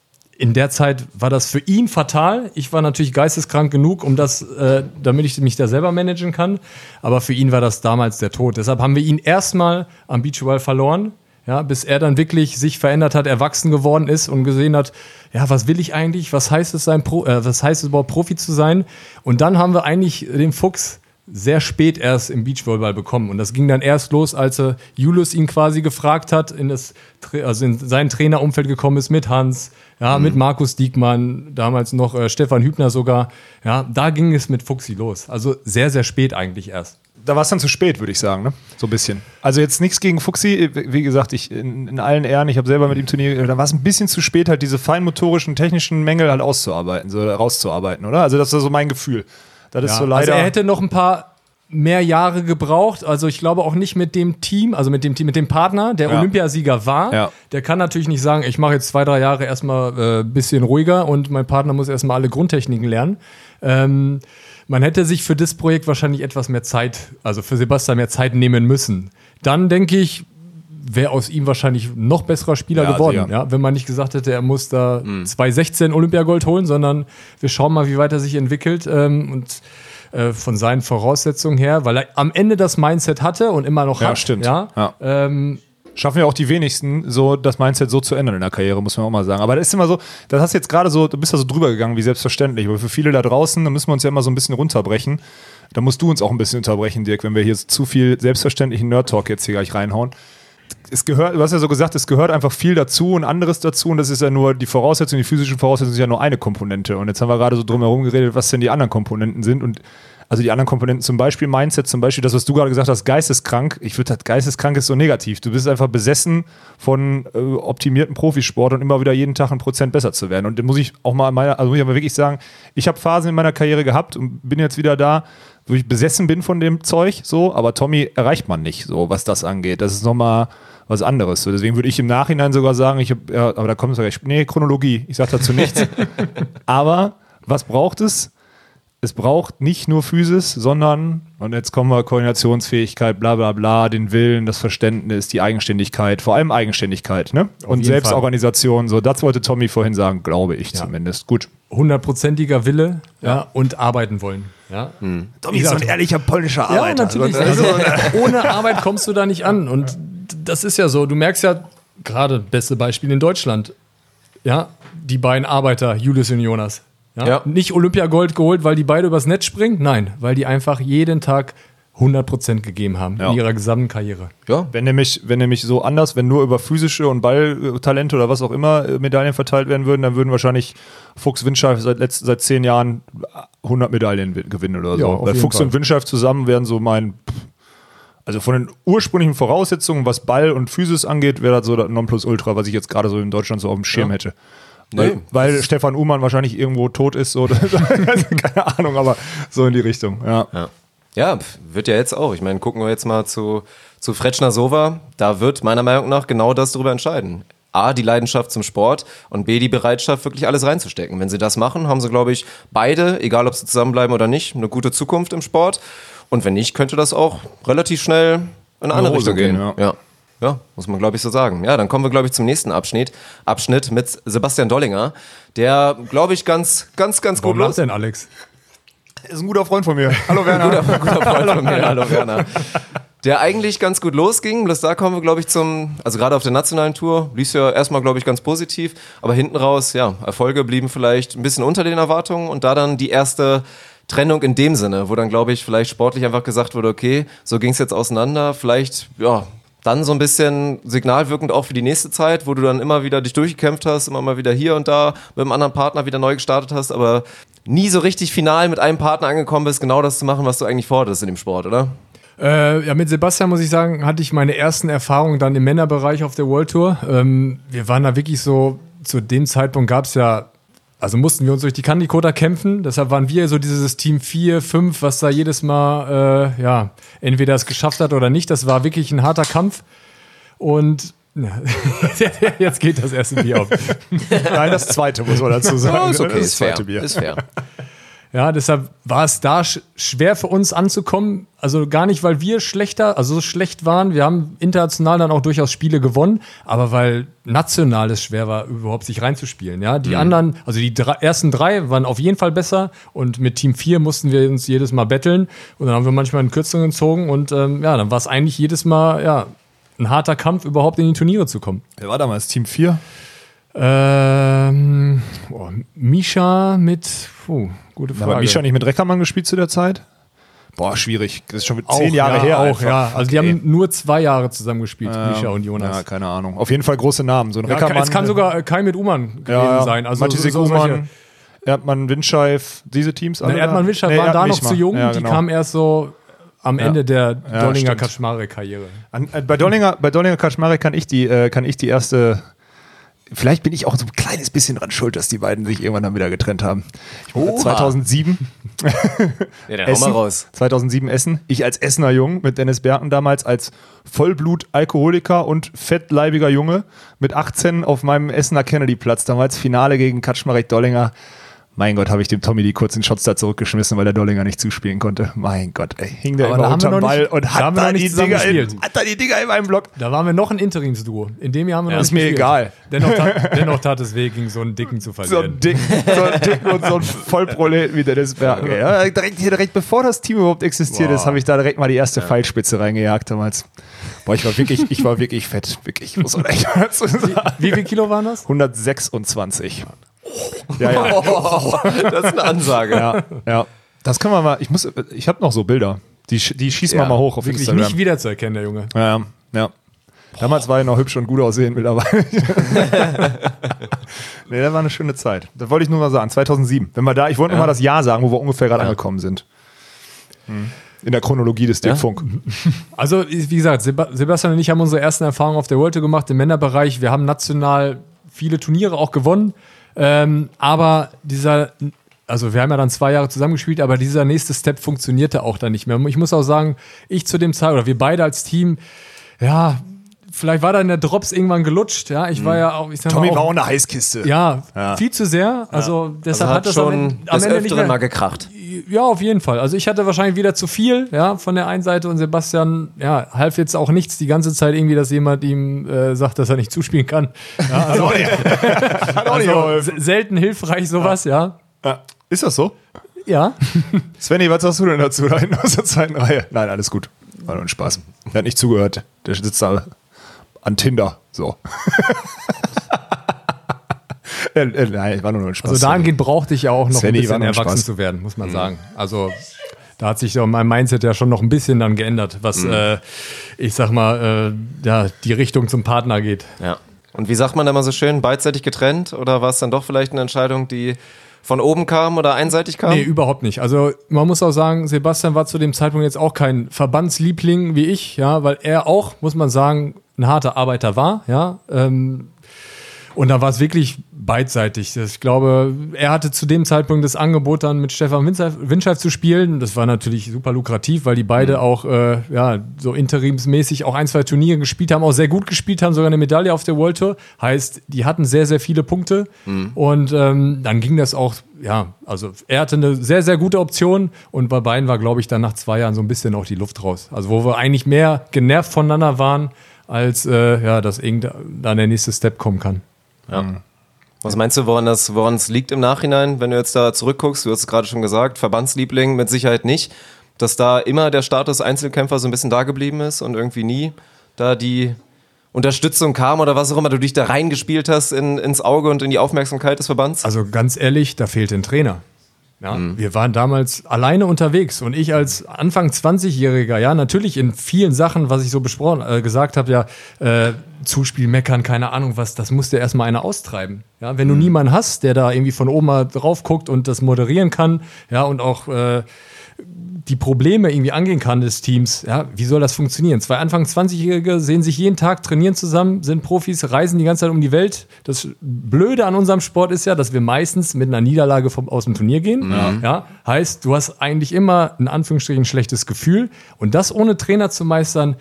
in der Zeit war das für ihn fatal. Ich war natürlich geisteskrank genug, um das, äh, damit ich mich da selber managen kann. Aber für ihn war das damals der Tod. Deshalb haben wir ihn erstmal am Beachball verloren. Ja, bis er dann wirklich sich verändert hat, erwachsen geworden ist und gesehen hat, ja, was will ich eigentlich? Was heißt es sein Pro, äh, was heißt es überhaupt Profi zu sein? Und dann haben wir eigentlich den Fuchs sehr spät erst im Beachvolleyball bekommen. Und das ging dann erst los, als er Julius ihn quasi gefragt hat, in das, also in sein Trainerumfeld gekommen ist mit Hans, ja, mit Markus Diekmann, damals noch äh, Stefan Hübner sogar. Ja, da ging es mit Fuchsi los. Also sehr, sehr spät eigentlich erst. Da war es dann zu spät, würde ich sagen, ne? So ein bisschen. Also jetzt nichts gegen Fuxi, wie gesagt, ich in, in allen Ehren, ich habe selber mit ihm Turnier, da war es ein bisschen zu spät, halt diese feinmotorischen, technischen Mängel halt auszuarbeiten, so rauszuarbeiten, oder? Also das ist so mein Gefühl. Das ist so leider. Also er hätte noch ein paar mehr Jahre gebraucht. Also ich glaube auch nicht mit dem Team, also mit dem Team, mit dem Partner, der Ja. Olympiasieger war. Ja. Der kann natürlich nicht sagen, ich mache jetzt zwei, drei Jahre erstmal ein äh, bisschen ruhiger und mein Partner muss erstmal alle Grundtechniken lernen. Ähm, man hätte sich für das Projekt wahrscheinlich etwas mehr Zeit, also für Sebastian mehr Zeit nehmen müssen. Dann denke ich, wäre aus ihm wahrscheinlich noch besserer Spieler Ja, geworden. sicher. Ja, wenn man nicht gesagt hätte, er muss da Mhm. 2016 Olympiagold holen, sondern wir schauen mal, wie weit er sich entwickelt ähm, und äh, von seinen Voraussetzungen her, weil er am Ende das Mindset hatte und immer noch Ja, hat. stimmt. Ja, Ja. Ähm, Schaffen ja auch die wenigsten, so das Mindset so zu ändern in der Karriere, muss man auch mal sagen. Aber das ist immer so, das hast du jetzt gerade so, du bist da so drüber gegangen, wie selbstverständlich. Aber für viele da draußen, da müssen wir uns ja immer so ein bisschen runterbrechen. Da musst du uns auch ein bisschen unterbrechen, Dirk, wenn wir hier zu viel selbstverständlichen Nerd-Talk jetzt hier gleich reinhauen. Es gehört, du hast ja so gesagt, es gehört einfach viel dazu und anderes dazu und das ist ja nur die Voraussetzung, die physischen Voraussetzungen sind ja nur eine Komponente. Und jetzt haben wir gerade so drum herum geredet, was denn die anderen Komponenten sind und also die anderen Komponenten, zum Beispiel Mindset, zum Beispiel das, was du gerade gesagt hast, geisteskrank. Ich würde das geisteskrank ist so negativ. Du bist einfach besessen von äh, optimierten Profisport und immer wieder jeden Tag ein Prozent besser zu werden. Und da muss ich auch mal in meiner, also muss ich aber wirklich sagen, ich habe Phasen in meiner Karriere gehabt und bin jetzt wieder da, wo ich besessen bin von dem Zeug, so, aber Tommy erreicht man nicht, so, was das angeht. Das ist nochmal was anderes. So, deswegen würde ich im Nachhinein sogar sagen, ich habe, ja, aber da kommt es gleich, nee, Chronologie, ich sage dazu nichts. <laughs> aber was braucht es? es braucht nicht nur Physis, sondern, und jetzt kommen wir, Koordinationsfähigkeit, bla bla bla, den Willen, das Verständnis, die Eigenständigkeit, vor allem Eigenständigkeit, ne? Und jeden Selbstorganisation, so, das wollte Tommy vorhin sagen, glaube ich zumindest. Gut. Hundertprozentiger Wille ja. und arbeiten wollen. Ja, Tommy ist so ein ehrlicher polnischer ja Arbeiter. natürlich. Also, <laughs> ohne Arbeit kommst du da nicht an. Und das ist ja so. Du merkst ja, gerade beste Beispiel in Deutschland, ja, die beiden Arbeiter, Julius und Jonas. Ja? Ja. Nicht Olympiagold geholt, weil die beide übers Netz springen. Nein, weil die einfach jeden Tag 100% gegeben haben Ja. in ihrer gesamten Karriere. Ja, Wenn nämlich, wenn nämlich so anders, wenn nur über physische und Balltalente oder was auch immer äh, Medaillen verteilt werden würden, dann würden wahrscheinlich Fuchs Windscheif seit, letzt, seit zehn Jahren 100 Medaillen wi- gewinnen oder so. Ja, Weil Fuchs Fall. und Windscheif zusammen wären so mein, also von den ursprünglichen Voraussetzungen, was Ball und Physis angeht, wäre das so das Nonplusultra, was ich jetzt gerade so in Deutschland so auf dem Schirm hätte. Weil, Nee. weil Stefan Uhmann wahrscheinlich irgendwo tot ist, so, <laughs> keine Ahnung, aber so in die Richtung, ja. Ja. Ja, wird ja jetzt auch. Ich meine, gucken wir jetzt mal zu, zu Fretschner Sova. Da wird meiner Meinung nach genau das darüber entscheiden. A, die Leidenschaft zum Sport und B, die Bereitschaft, wirklich alles reinzustecken. Wenn sie das machen, haben sie, glaube ich, beide, egal ob sie zusammenbleiben oder nicht, eine gute Zukunft im Sport. Und wenn nicht, könnte das auch relativ schnell in eine andere Richtung gehen. gehen, ja. Ja, muss man, glaube ich, so sagen. Ja, dann kommen wir, glaube ich, zum nächsten Abschnitt. Abschnitt mit Sebastian Dollinger, der, glaube ich, ganz, ganz, ganz gut Warum lachst du denn, Alex? Ist ein guter Freund von mir. Hallo Werner. guter, guter Freund von <laughs> mir, hallo Werner. Der eigentlich ganz gut losging, bloß da kommen wir, glaube ich, zum, also gerade auf der nationalen Tour, lief ja erstmal, glaube ich, ganz positiv, aber hinten raus, ja, Erfolge blieben vielleicht ein bisschen unter den Erwartungen und da dann die erste Trennung in dem Sinne, wo dann, glaube ich, vielleicht sportlich einfach gesagt wurde, okay, so ging es jetzt auseinander, vielleicht, ja, dann so ein bisschen signalwirkend auch für die nächste Zeit, wo du dann immer wieder dich durchgekämpft hast, immer mal wieder hier und da mit einem anderen Partner wieder neu gestartet hast, aber nie so richtig final mit einem Partner angekommen bist, genau das zu machen, was du eigentlich vorhattest in dem Sport, oder? Äh, ja, mit Sebastian muss ich sagen, hatte ich meine ersten Erfahrungen dann im Männerbereich auf der World Tour. Ähm, wir waren da wirklich so, zu dem Zeitpunkt gab es ja, also mussten wir uns durch die Kandikota kämpfen. Deshalb waren wir so dieses Team 4, 5, was da jedes Mal, äh, ja, entweder es geschafft hat oder nicht. Das war wirklich ein harter Kampf. Und <laughs> jetzt geht das erste Bier auf. <laughs> Nein, das zweite muss man dazu sagen. ist okay, das ist fair. zweite Bier. Ist fair. Ja, deshalb war es da sch schwer für uns anzukommen. Also gar nicht, weil wir schlechter, also so schlecht waren. Wir haben international dann auch durchaus Spiele gewonnen, aber weil national es schwer war, überhaupt sich reinzuspielen. Ja, die anderen, also die drei, ersten drei waren auf jeden Fall besser und mit Team 4 mussten wir uns jedes Mal betteln und dann haben wir manchmal einen Kürzungen gezogen und ähm, ja, dann war es eigentlich jedes Mal, ja, ein harter Kampf, überhaupt in die Turniere zu kommen. Wer war damals? Team 4? Ähm, boah, Misha mit, puh, gute Frage. Aber Misha nicht mit Reckermann gespielt zu der Zeit? Boah, schwierig. Das ist schon Auch, zehn Jahre ja, her. Auch, einfach. ja. Also die Okay. haben nur zwei Jahre zusammen gespielt, Misha und Jonas. Ja, keine Ahnung. Auf jeden Fall große Namen. So ein Ja, Reckermann. es kann sogar äh, Kai mit Uman gewesen ja, sein. Also Matisek so, solche- Uman, Erdmann, Windscheif, diese Teams alle. Na, Erdmann da? Windscheid Nee, waren da noch zu jung. Ja, Die genau. kamen erst so am Ende der Dollinger. Kaczmarek-Karriere. An, äh, bei Dollinger, bei Dollinger Kaczmarek kann ich die, äh, kann ich die erste vielleicht bin ich auch so ein kleines bisschen dran schuld, dass die beiden sich irgendwann dann wieder getrennt haben. Ich war 2007 Ja, dann hau mal Essen, raus. 2007 Essen. Ich als Essener Jung mit Dennis Berken damals als Vollblut-Alkoholiker und fettleibiger Junge mit 18 auf meinem Essener Kennedy-Platz. Damals Finale gegen Kaczmarek Dollinger. Mein Gott, habe ich dem Tommy die kurzen Shots da zurückgeschmissen, weil der Dollinger nicht zuspielen konnte. Mein Gott, ey, hing der Aber immer da unterm Ball nicht- und da hat da, nicht die Dinger in, gespielt. hat da die Dinger in meinem Block. Da waren wir noch ein Interimsduo. In dem Jahr haben wir noch Ist mir gespielt. egal. Dennoch, tat- <laughs> dennoch tat es weh, gegen so einen Dicken zu So verlieren. ein Dick, so ein Dick und so ein <laughs> Vollprolet wie Dennis Bergen. ey. Ja, direkt, hier, direkt bevor das Team überhaupt existiert ist, habe ich da direkt mal die erste Pfeilspitze reingejagt damals. Boah, ich war wirklich, ich war wirklich fett. Wirklich, muss man echt dazu sagen. Wie viel Kilo waren das? 126. Ja, ja, <laughs> Das ist eine Ansage. ja, ja. Das können wir mal, ich muss, ich habe noch so Bilder. Die, die schießen wir Ja, mal hoch auf Wirklich Instagram. nicht wiederzuerkennen, der Junge. Ja, ja, ja. Damals war er noch hübsch und gut aussehen mittlerweile. <laughs> nee, das war eine schöne Zeit. Das wollte ich nur mal sagen. 2007. Wenn wir da, ich wollte nur mal das Jahr sagen, wo wir ungefähr gerade angekommen sind. Hm. In der Chronologie des Ja. Dickfunk. <laughs> Also, wie gesagt, Seb Sebastian und ich haben unsere ersten Erfahrungen auf der World Tour gemacht im Männerbereich. Wir haben national viele Turniere auch gewonnen. Ähm, aber dieser, also wir haben ja dann zwei Jahre zusammengespielt, aber dieser nächste Step funktionierte auch dann nicht mehr. Ich muss auch sagen, ich zu dem Zeitpunkt, oder wir beide als Team, ja, vielleicht war da in der Drops irgendwann gelutscht. Ja, ich war ja auch, ich sag Tommy mal, war auch, auch eine Heißkiste. ja, Ja. viel zu sehr. Also Also deshalb hat hat das am schon Ende, am Ende nicht mehr, mal gekracht. ja, auf jeden Fall. Also ich hatte wahrscheinlich wieder zu viel, ja, von der einen Seite und Sebastian, ja, half jetzt auch nichts die ganze Zeit irgendwie, dass jemand ihm äh, sagt, dass er nicht zuspielen kann. Ja, also, <laughs> Hat auch nicht also <laughs> selten hilfreich sowas, ja. Ja. Ist das so? Ja. <laughs> Svenny, was sagst du denn dazu da hinten aus der zweiten Reihe? Nein, alles gut. War nur ein Spaß. Der hat nicht zugehört. Der sitzt da an Tinder. So. <laughs> äh, äh, nein, war nur ein Spaß. Also dahingehend brauchte ich ja auch noch Svenny, ein bisschen erwachsen Spaß. zu werden, muss man sagen. Also da hat sich so mein Mindset ja schon noch ein bisschen dann geändert, was, äh, ich sag mal, äh, ja, die Richtung zum Partner geht. Ja. Und wie sagt man da mal so schön, beidseitig getrennt? Oder war es dann doch vielleicht eine Entscheidung, die von oben kam oder einseitig kam? Nee, überhaupt nicht. Also man muss auch sagen, Sebastian war zu dem Zeitpunkt jetzt auch kein Verbandsliebling wie ich, ja, weil er auch, muss man sagen, ein harter Arbeiter war, ja. Ähm, und da war es wirklich beidseitig. Ich glaube, er hatte zu dem Zeitpunkt das Angebot, dann mit Stefan Winscheif, zu spielen. Das war natürlich super lukrativ, weil die beide auch äh, ja, so interimsmäßig auch ein, zwei Turniere gespielt haben, auch sehr gut gespielt haben, sogar eine Medaille auf der World Tour. Heißt, die hatten sehr, sehr viele Punkte. Und ähm, dann ging das auch, ja, also er hatte eine sehr, sehr gute Option und bei beiden war, glaube ich, dann nach zwei Jahren so ein bisschen auch die Luft raus. Also wo wir eigentlich mehr genervt voneinander waren, als äh, ja, dass irgendwann der nächste Step kommen kann. Was meinst du, woran das, woran es liegt im Nachhinein, wenn du jetzt da zurückguckst? Du hast es gerade schon gesagt, Verbandsliebling mit Sicherheit nicht, dass da immer der Status Einzelkämpfer so ein bisschen da geblieben ist und irgendwie nie da die Unterstützung kam oder was auch immer du dich da reingespielt hast in, ins Auge und in die Aufmerksamkeit des Verbands? Also ganz ehrlich, da fehlt ein Trainer. Ja, Wir waren damals alleine unterwegs und ich als Anfang 20-Jähriger, ja, natürlich in vielen Sachen, was ich so besprochen, äh, gesagt habe, ja, äh, Zuspiel, meckern, keine Ahnung was, das musste erstmal einer austreiben. Ja, wenn du niemanden hast, der da irgendwie von oben mal drauf guckt und das moderieren kann, ja, und auch äh, die Probleme irgendwie angehen kann des Teams, ja, wie soll das funktionieren? Zwei Anfang 20-Jährige sehen sich jeden Tag, trainieren zusammen, sind Profis, reisen die ganze Zeit um die Welt. Das Blöde an unserem Sport ist ja, dass wir meistens mit einer Niederlage vom, aus dem Turnier gehen. Ja. heißt, du hast eigentlich immer in Anführungsstrichen ein schlechtes Gefühl und das ohne Trainer zu meistern,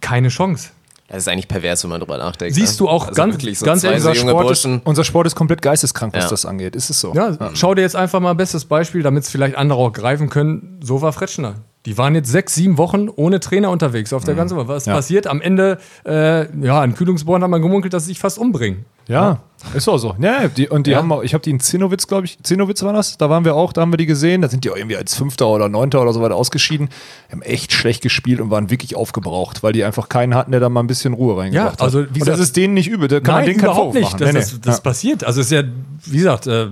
keine Chance. Das ist eigentlich pervers, wenn man drüber nachdenkt. Siehst ne? du auch ganz- wirklich so ganz ehrlich, unser junge Sport ist, unser Sport ist komplett geisteskrank, was Ja. das angeht. Ist es so? Ja, schau dir jetzt einfach mal bestes Beispiel, damit es vielleicht andere auch greifen können. So war Fretschner. Die waren jetzt sechs, sieben Wochen ohne Trainer unterwegs auf der ganzen Welt. Was Ja. passiert? Am Ende, äh, ja, an Kühlungsborn hat man gemunkelt, dass sie sich fast umbringen. Ja, ist auch so. Ja, die, und die Ja. haben auch, ich habe die in Zinnowitz, glaube ich, Zinnowitz war das, da waren wir auch, da haben wir die gesehen, da sind die auch irgendwie als Fünfter oder Neunter oder so weiter ausgeschieden, Die haben echt schlecht gespielt und waren wirklich aufgebraucht, weil die einfach keinen hatten, der da mal ein bisschen Ruhe reingebracht Ja, also, wie hat. Und gesagt- das ist denen nicht übel, da kann man denen überhaupt nicht. machen. Das, Nee, das, nee. das Ja. passiert. Also es ist ja, wie gesagt, äh,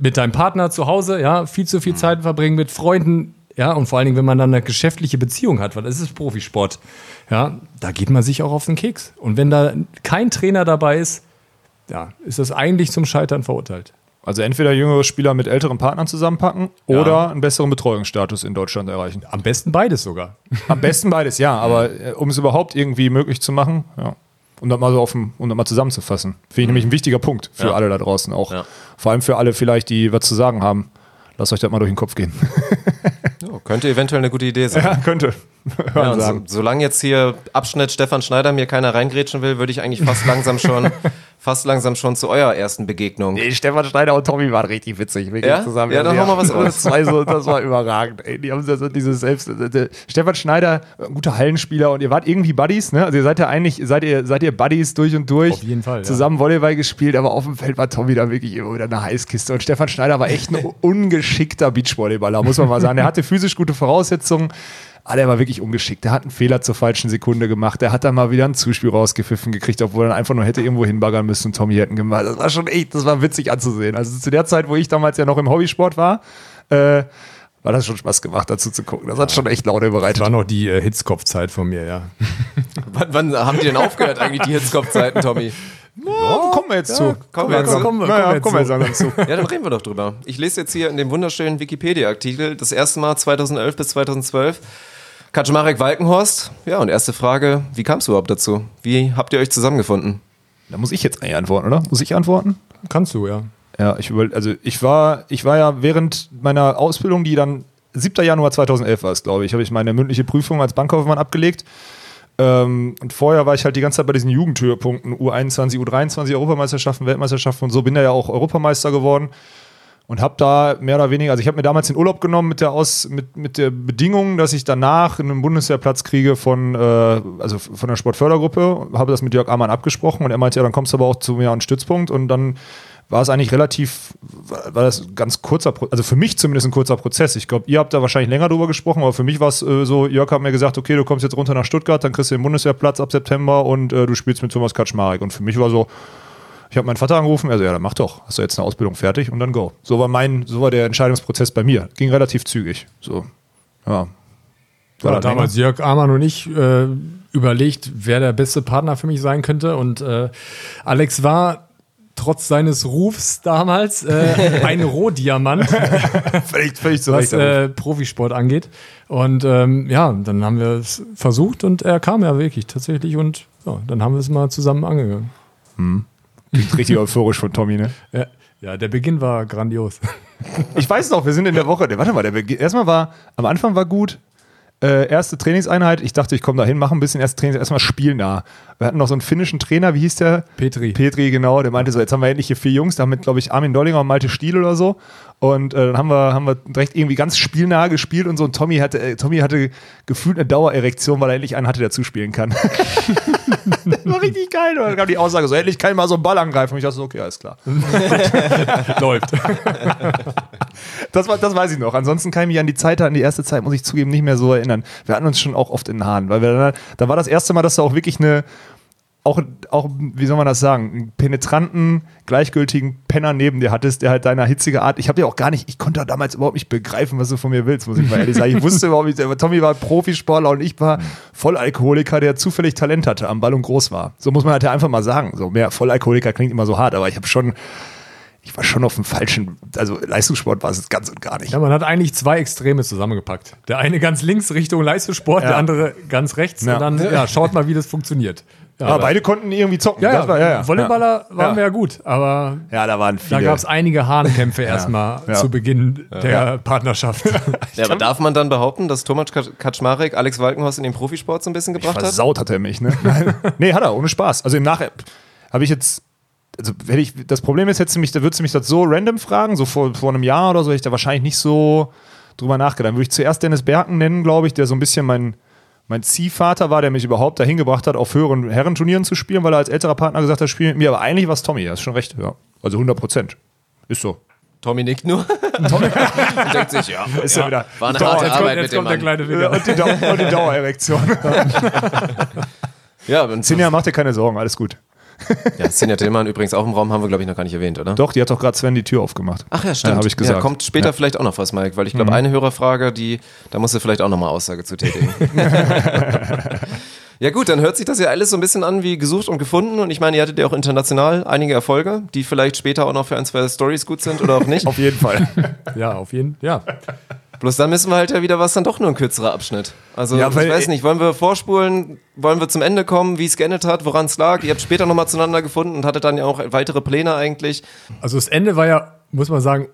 mit deinem Partner zu Hause, ja, viel zu viel Mhm. Zeit verbringen mit Freunden, ja, und vor allen Dingen, wenn man dann eine geschäftliche Beziehung hat, weil das ist Profisport, ja, da geht man sich auch auf den Keks. Und wenn da kein Trainer dabei ist, ja, ist das eigentlich zum Scheitern verurteilt. Also entweder jüngere Spieler mit älteren Partnern zusammenpacken oder einen besseren Betreuungsstatus in Deutschland erreichen. Am besten beides sogar. Am besten beides, ja, aber <laughs> äh, um es überhaupt irgendwie möglich zu machen, ja. Um das mal so offen, um das mal zusammenzufassen. Finde ich nämlich ein wichtiger Punkt für Ja. alle da draußen auch. Ja. Vor allem für alle vielleicht, die was zu sagen haben. Lasst euch das mal durch den Kopf gehen. Ja, könnte eventuell eine gute Idee <laughs> sein. ja, könnte. <laughs> Ja, Hören so, sagen. solange jetzt hier Abschnitt Stefan Schneider mir keiner reingrätschen will, würde ich eigentlich fast langsam schon, <laughs> fast langsam schon zu eurer ersten Begegnung. Nee, Stefan Schneider und Tommy waren richtig witzig. wirklich Ja? Zusammen. Ja, dann hau mal was raus. Das war, so, das war überragend. Ey, die haben so dieses Selbst. äh, Stefan Schneider, ein guter Hallenspieler und ihr wart irgendwie Buddies, ne? Also ihr seid ja eigentlich, seid ihr, seid ihr Buddies durch und durch. Auf jeden Fall, ja. Zusammen Volleyball gespielt, aber auf dem Feld war Tommy da wirklich immer wieder eine Heißkiste. Und Stefan Schneider war echt ein <laughs> ungeschickter Beachvolleyballer, muss man mal sagen. Der hatte physisch gute Voraussetzungen. Aber der war wirklich ungeschickt. Der hat einen Fehler zur falschen Sekunde gemacht. Der hat dann mal wieder ein Zuspiel rausgepfiffen gekriegt, obwohl er dann einfach nur hätte irgendwo hinbaggern müssen und Tommy hätten gemacht. Das war schon echt, das war witzig anzusehen. Also zu der Zeit, wo ich damals ja noch im Hobbysport war, äh, war das schon Spaß gemacht, dazu zu gucken. Das hat schon echt Laune Das bereitet. war noch die äh, Hitzkopfzeit von mir, ja. <laughs> Wann, wann haben die denn aufgehört, eigentlich die Hitzkopfzeiten, Tommy? Kommen wir jetzt zu. kommen wir jetzt langsam. zu. Kommen wir- Naja, kommen wir jetzt kommen wir jetzt zu. langsam zu. Ja, dann reden wir doch drüber. Ich lese jetzt hier in dem wunderschönen Wikipedia-Artikel das erste Mal 2011 bis 2012. Kaczmarek Walkenhorst. Ja, und erste Frage, wie kam es überhaupt dazu? Wie habt ihr euch zusammengefunden? Da muss ich jetzt eigentlich antworten, oder? Muss ich antworten? Kannst du, ja. Ja, ich über, also ich war, ich war ja während meiner Ausbildung, die dann 7. Januar 2011 war es, glaube ich, habe ich meine mündliche Prüfung als Bankkaufmann abgelegt. Ähm, und vorher war ich halt die ganze Zeit bei diesen Jugendhöhepunkten, U21, U23, Europameisterschaften, Weltmeisterschaften und so, bin da ja auch Europameister geworden und habe da mehr oder weniger, also ich habe mir damals den Urlaub genommen mit der, Aus, mit, mit der Bedingung, dass ich danach einen Bundeswehrplatz kriege von, äh, also von der Sportfördergruppe, habe das mit Jörg Amann abgesprochen und er meinte, ja, dann kommst du aber auch zu mir an den Stützpunkt und dann war es eigentlich relativ, war das ganz kurzer, also für mich zumindest ein kurzer Prozess. Ich glaube, ihr habt da wahrscheinlich länger drüber gesprochen, aber für mich war es äh, so, Jörg hat mir gesagt, okay, du kommst jetzt runter nach Stuttgart, dann kriegst du den Bundeswehrplatz ab September und äh, du spielst mit Thomas Kaczmarek. Und für mich war so, ich habe meinen Vater angerufen, also ja, dann mach doch, hast du jetzt eine Ausbildung fertig und dann go. So war mein, so war der Entscheidungsprozess bei mir. Ging relativ zügig. So, ja. War Ja, damals Jörg Amann und ich äh, überlegt, wer der beste Partner für mich sein könnte. Und äh, Alex war trotz seines Rufs damals äh, <laughs> ein Rohdiamant, länger? völlig, völlig zu was äh, Profisport angeht. Und ähm, ja, dann haben wir es versucht und er kam ja wirklich tatsächlich und ja, dann haben wir es mal zusammen angegangen. Klingt richtig euphorisch von Tommy, ne? Ja, ja, der Beginn war grandios. <laughs> Ich weiß noch, wir sind in der Woche. Warte mal, der Beginn, erstmal war, am Anfang war gut. Äh, erste Trainingseinheit. Ich dachte, ich komme da hin, mache ein bisschen erste Training, erstmal spielnah. Wir hatten noch so einen finnischen Trainer, wie hieß der? Petri. Petri, genau. Der meinte so, jetzt haben wir endlich hier vier Jungs, damit, glaube ich, Armin Dollinger und Malte Stiel oder so. Und äh, dann haben wir, haben wir direkt irgendwie ganz spielnah gespielt und so. Und Tommy hatte, äh, Tommy hatte gefühlt eine Dauererektion, weil er endlich einen hatte, der zuspielen kann. <laughs> das war richtig geil. Und dann kam die Aussage so, endlich kann ich mal so einen Ball angreifen. Und ich dachte so, okay, alles klar. <laughs> <laughs> Läuft. Das, war, das weiß ich noch. Ansonsten kann ich mich an die Zeit, an die erste Zeit, muss ich zugeben, nicht mehr so erinnern. Wir hatten uns schon auch oft in den Haaren, weil wir dann, da war das erste Mal, dass du auch wirklich eine, auch, auch, wie soll man das sagen, einen penetranten, gleichgültigen Penner neben dir hattest, der halt deiner hitzige Art, ich habe ja auch gar nicht, ich konnte damals überhaupt nicht begreifen, was du von mir willst, muss ich mal ehrlich sagen. Ich wusste überhaupt nicht, Tommy war Profisportler und ich war Vollalkoholiker, der zufällig Talent hatte am Ball und groß war. So muss man halt ja einfach mal sagen. So mehr Vollalkoholiker klingt immer so hart, aber ich habe schon, ich war schon auf dem falschen, also Leistungssport war es ganz und gar nicht. Ja, man hat eigentlich zwei Extreme zusammengepackt. Der eine ganz links Richtung Leistungssport, Ja. der andere ganz rechts. Ja. Und dann, ja, schaut mal, wie das funktioniert. Ja, Aber beide konnten irgendwie zocken. ja, Das war- ja, Volleyballer waren Ja. wir ja gut, aber Ja, da waren da gab es einige Hahnkämpfe <laughs> erstmal Ja. zu Beginn der Partnerschaft. Ja, <laughs> aber darf man dann behaupten, dass Thomas Kac- Kaczmarek Alex Walkenhorst in den Profisport so ein bisschen gebracht hat? Versaut hat er mich, ne? Nein. nee, hat er, ohne Spaß. Also im Nachhinein habe ich jetzt. Also, wenn ich, das Problem ist, hättest du mich, da würdest du mich das so random fragen, so vor, vor einem Jahr oder so, hätte ich da wahrscheinlich nicht so drüber nachgedacht. Dann würde ich zuerst Dennis Berken nennen, glaube ich, der so ein bisschen mein, mein Ziehvater war, der mich überhaupt dahin gebracht hat, auf höheren Herrenturnieren zu spielen, weil er als älterer Partner gesagt hat, spiel mit mir. Aber eigentlich war es Tommy, das ist schon recht, ja. Also 100 Prozent. Ist so. Tommy nickt nur. <laughs> Tommy <laughs> denkt sich, ja, Ist ja, wieder. war eine Dauer- harte Jetzt kommt, Arbeit jetzt mit dem kommt der Mann. kleine Ja, Finger. und, die Dau und die <laughs> Dauererektion. Ja, Sinja, mach dir keine Sorgen, alles gut. <laughs> ja, Sinja Tillmann übrigens auch im Raum, haben wir, glaube ich, noch gar nicht erwähnt, oder? Doch, die hat doch gerade Sven die Tür aufgemacht. Ach ja, stimmt. Ja, hab ich gesagt. Ja, kommt später Ja. vielleicht auch noch was, Mike, weil ich glaube, eine Hörerfrage, die, da musst du vielleicht auch nochmal Aussage zu tätigen. <laughs> ja gut, dann hört sich das ja alles so ein bisschen an wie gesucht und gefunden und ich meine, ihr hattet ja auch international einige Erfolge, die vielleicht später auch noch für ein, zwei Stories gut sind oder auch nicht. <laughs> Auf jeden Fall. Ja, auf jeden Fall. Ja. Bloß dann müssen wir halt ja wieder was, dann doch nur ein kürzerer Abschnitt. Also Ja, weil- ich weiß nicht, wollen wir vorspulen, wollen wir zum Ende kommen, wie es geendet hat, woran es lag? Ihr habt später nochmal zueinander gefunden und hattet dann ja auch weitere Pläne eigentlich. Also das Ende war ja, muss man sagen,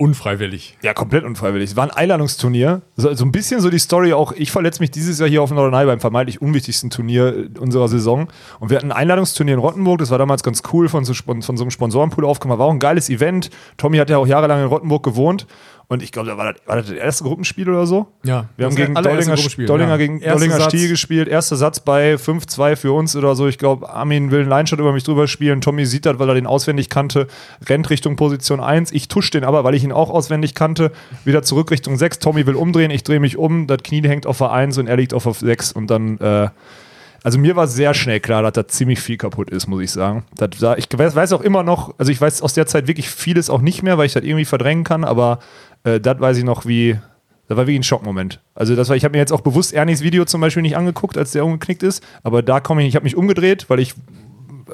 unfreiwillig. Ja, komplett unfreiwillig. Es war ein Einladungsturnier. So, so ein bisschen so die Story auch. Ich verletze mich dieses Jahr hier auf Norderney beim vermeintlich unwichtigsten Turnier äh, unserer Saison. Und wir hatten ein Einladungsturnier in Rottenburg. Das war damals ganz cool von so, von so einem Sponsorenpool aufgemacht. War auch ein geiles Event. Tommy hat ja auch jahrelang in Rottenburg gewohnt. Und ich glaube, da war das, war das das erste Gruppenspiel oder so. Ja, Wir haben gegen Dollinger, Dollinger, ja. gegen Dollinger Satz. Stiel gespielt. Erster Satz bei 5-2 für uns oder so. Ich glaube, Armin will einen Line-Shot über mich drüber spielen. Tommy sieht das, weil er den auswendig kannte. Rennt Richtung Position 1. Ich tusch den aber, weil ich ihn auch auswendig kannte. Wieder zurück Richtung 6. Tommy will umdrehen. Ich drehe mich um. Das Knie hängt auf der 1 und er liegt auf der 6. Und dann, äh, also mir war sehr schnell klar, dass da ziemlich viel kaputt ist, muss ich sagen. Das, da, ich weiß auch immer noch, also ich weiß aus der Zeit wirklich vieles auch nicht mehr, weil ich das irgendwie verdrängen kann, aber äh, das weiß ich noch wie, das war wirklich ein Schockmoment. Also das war, ich habe mir jetzt auch bewusst Ernies Video zum Beispiel nicht angeguckt, als der umgeknickt ist, aber da komme ich, ich habe mich umgedreht, weil ich,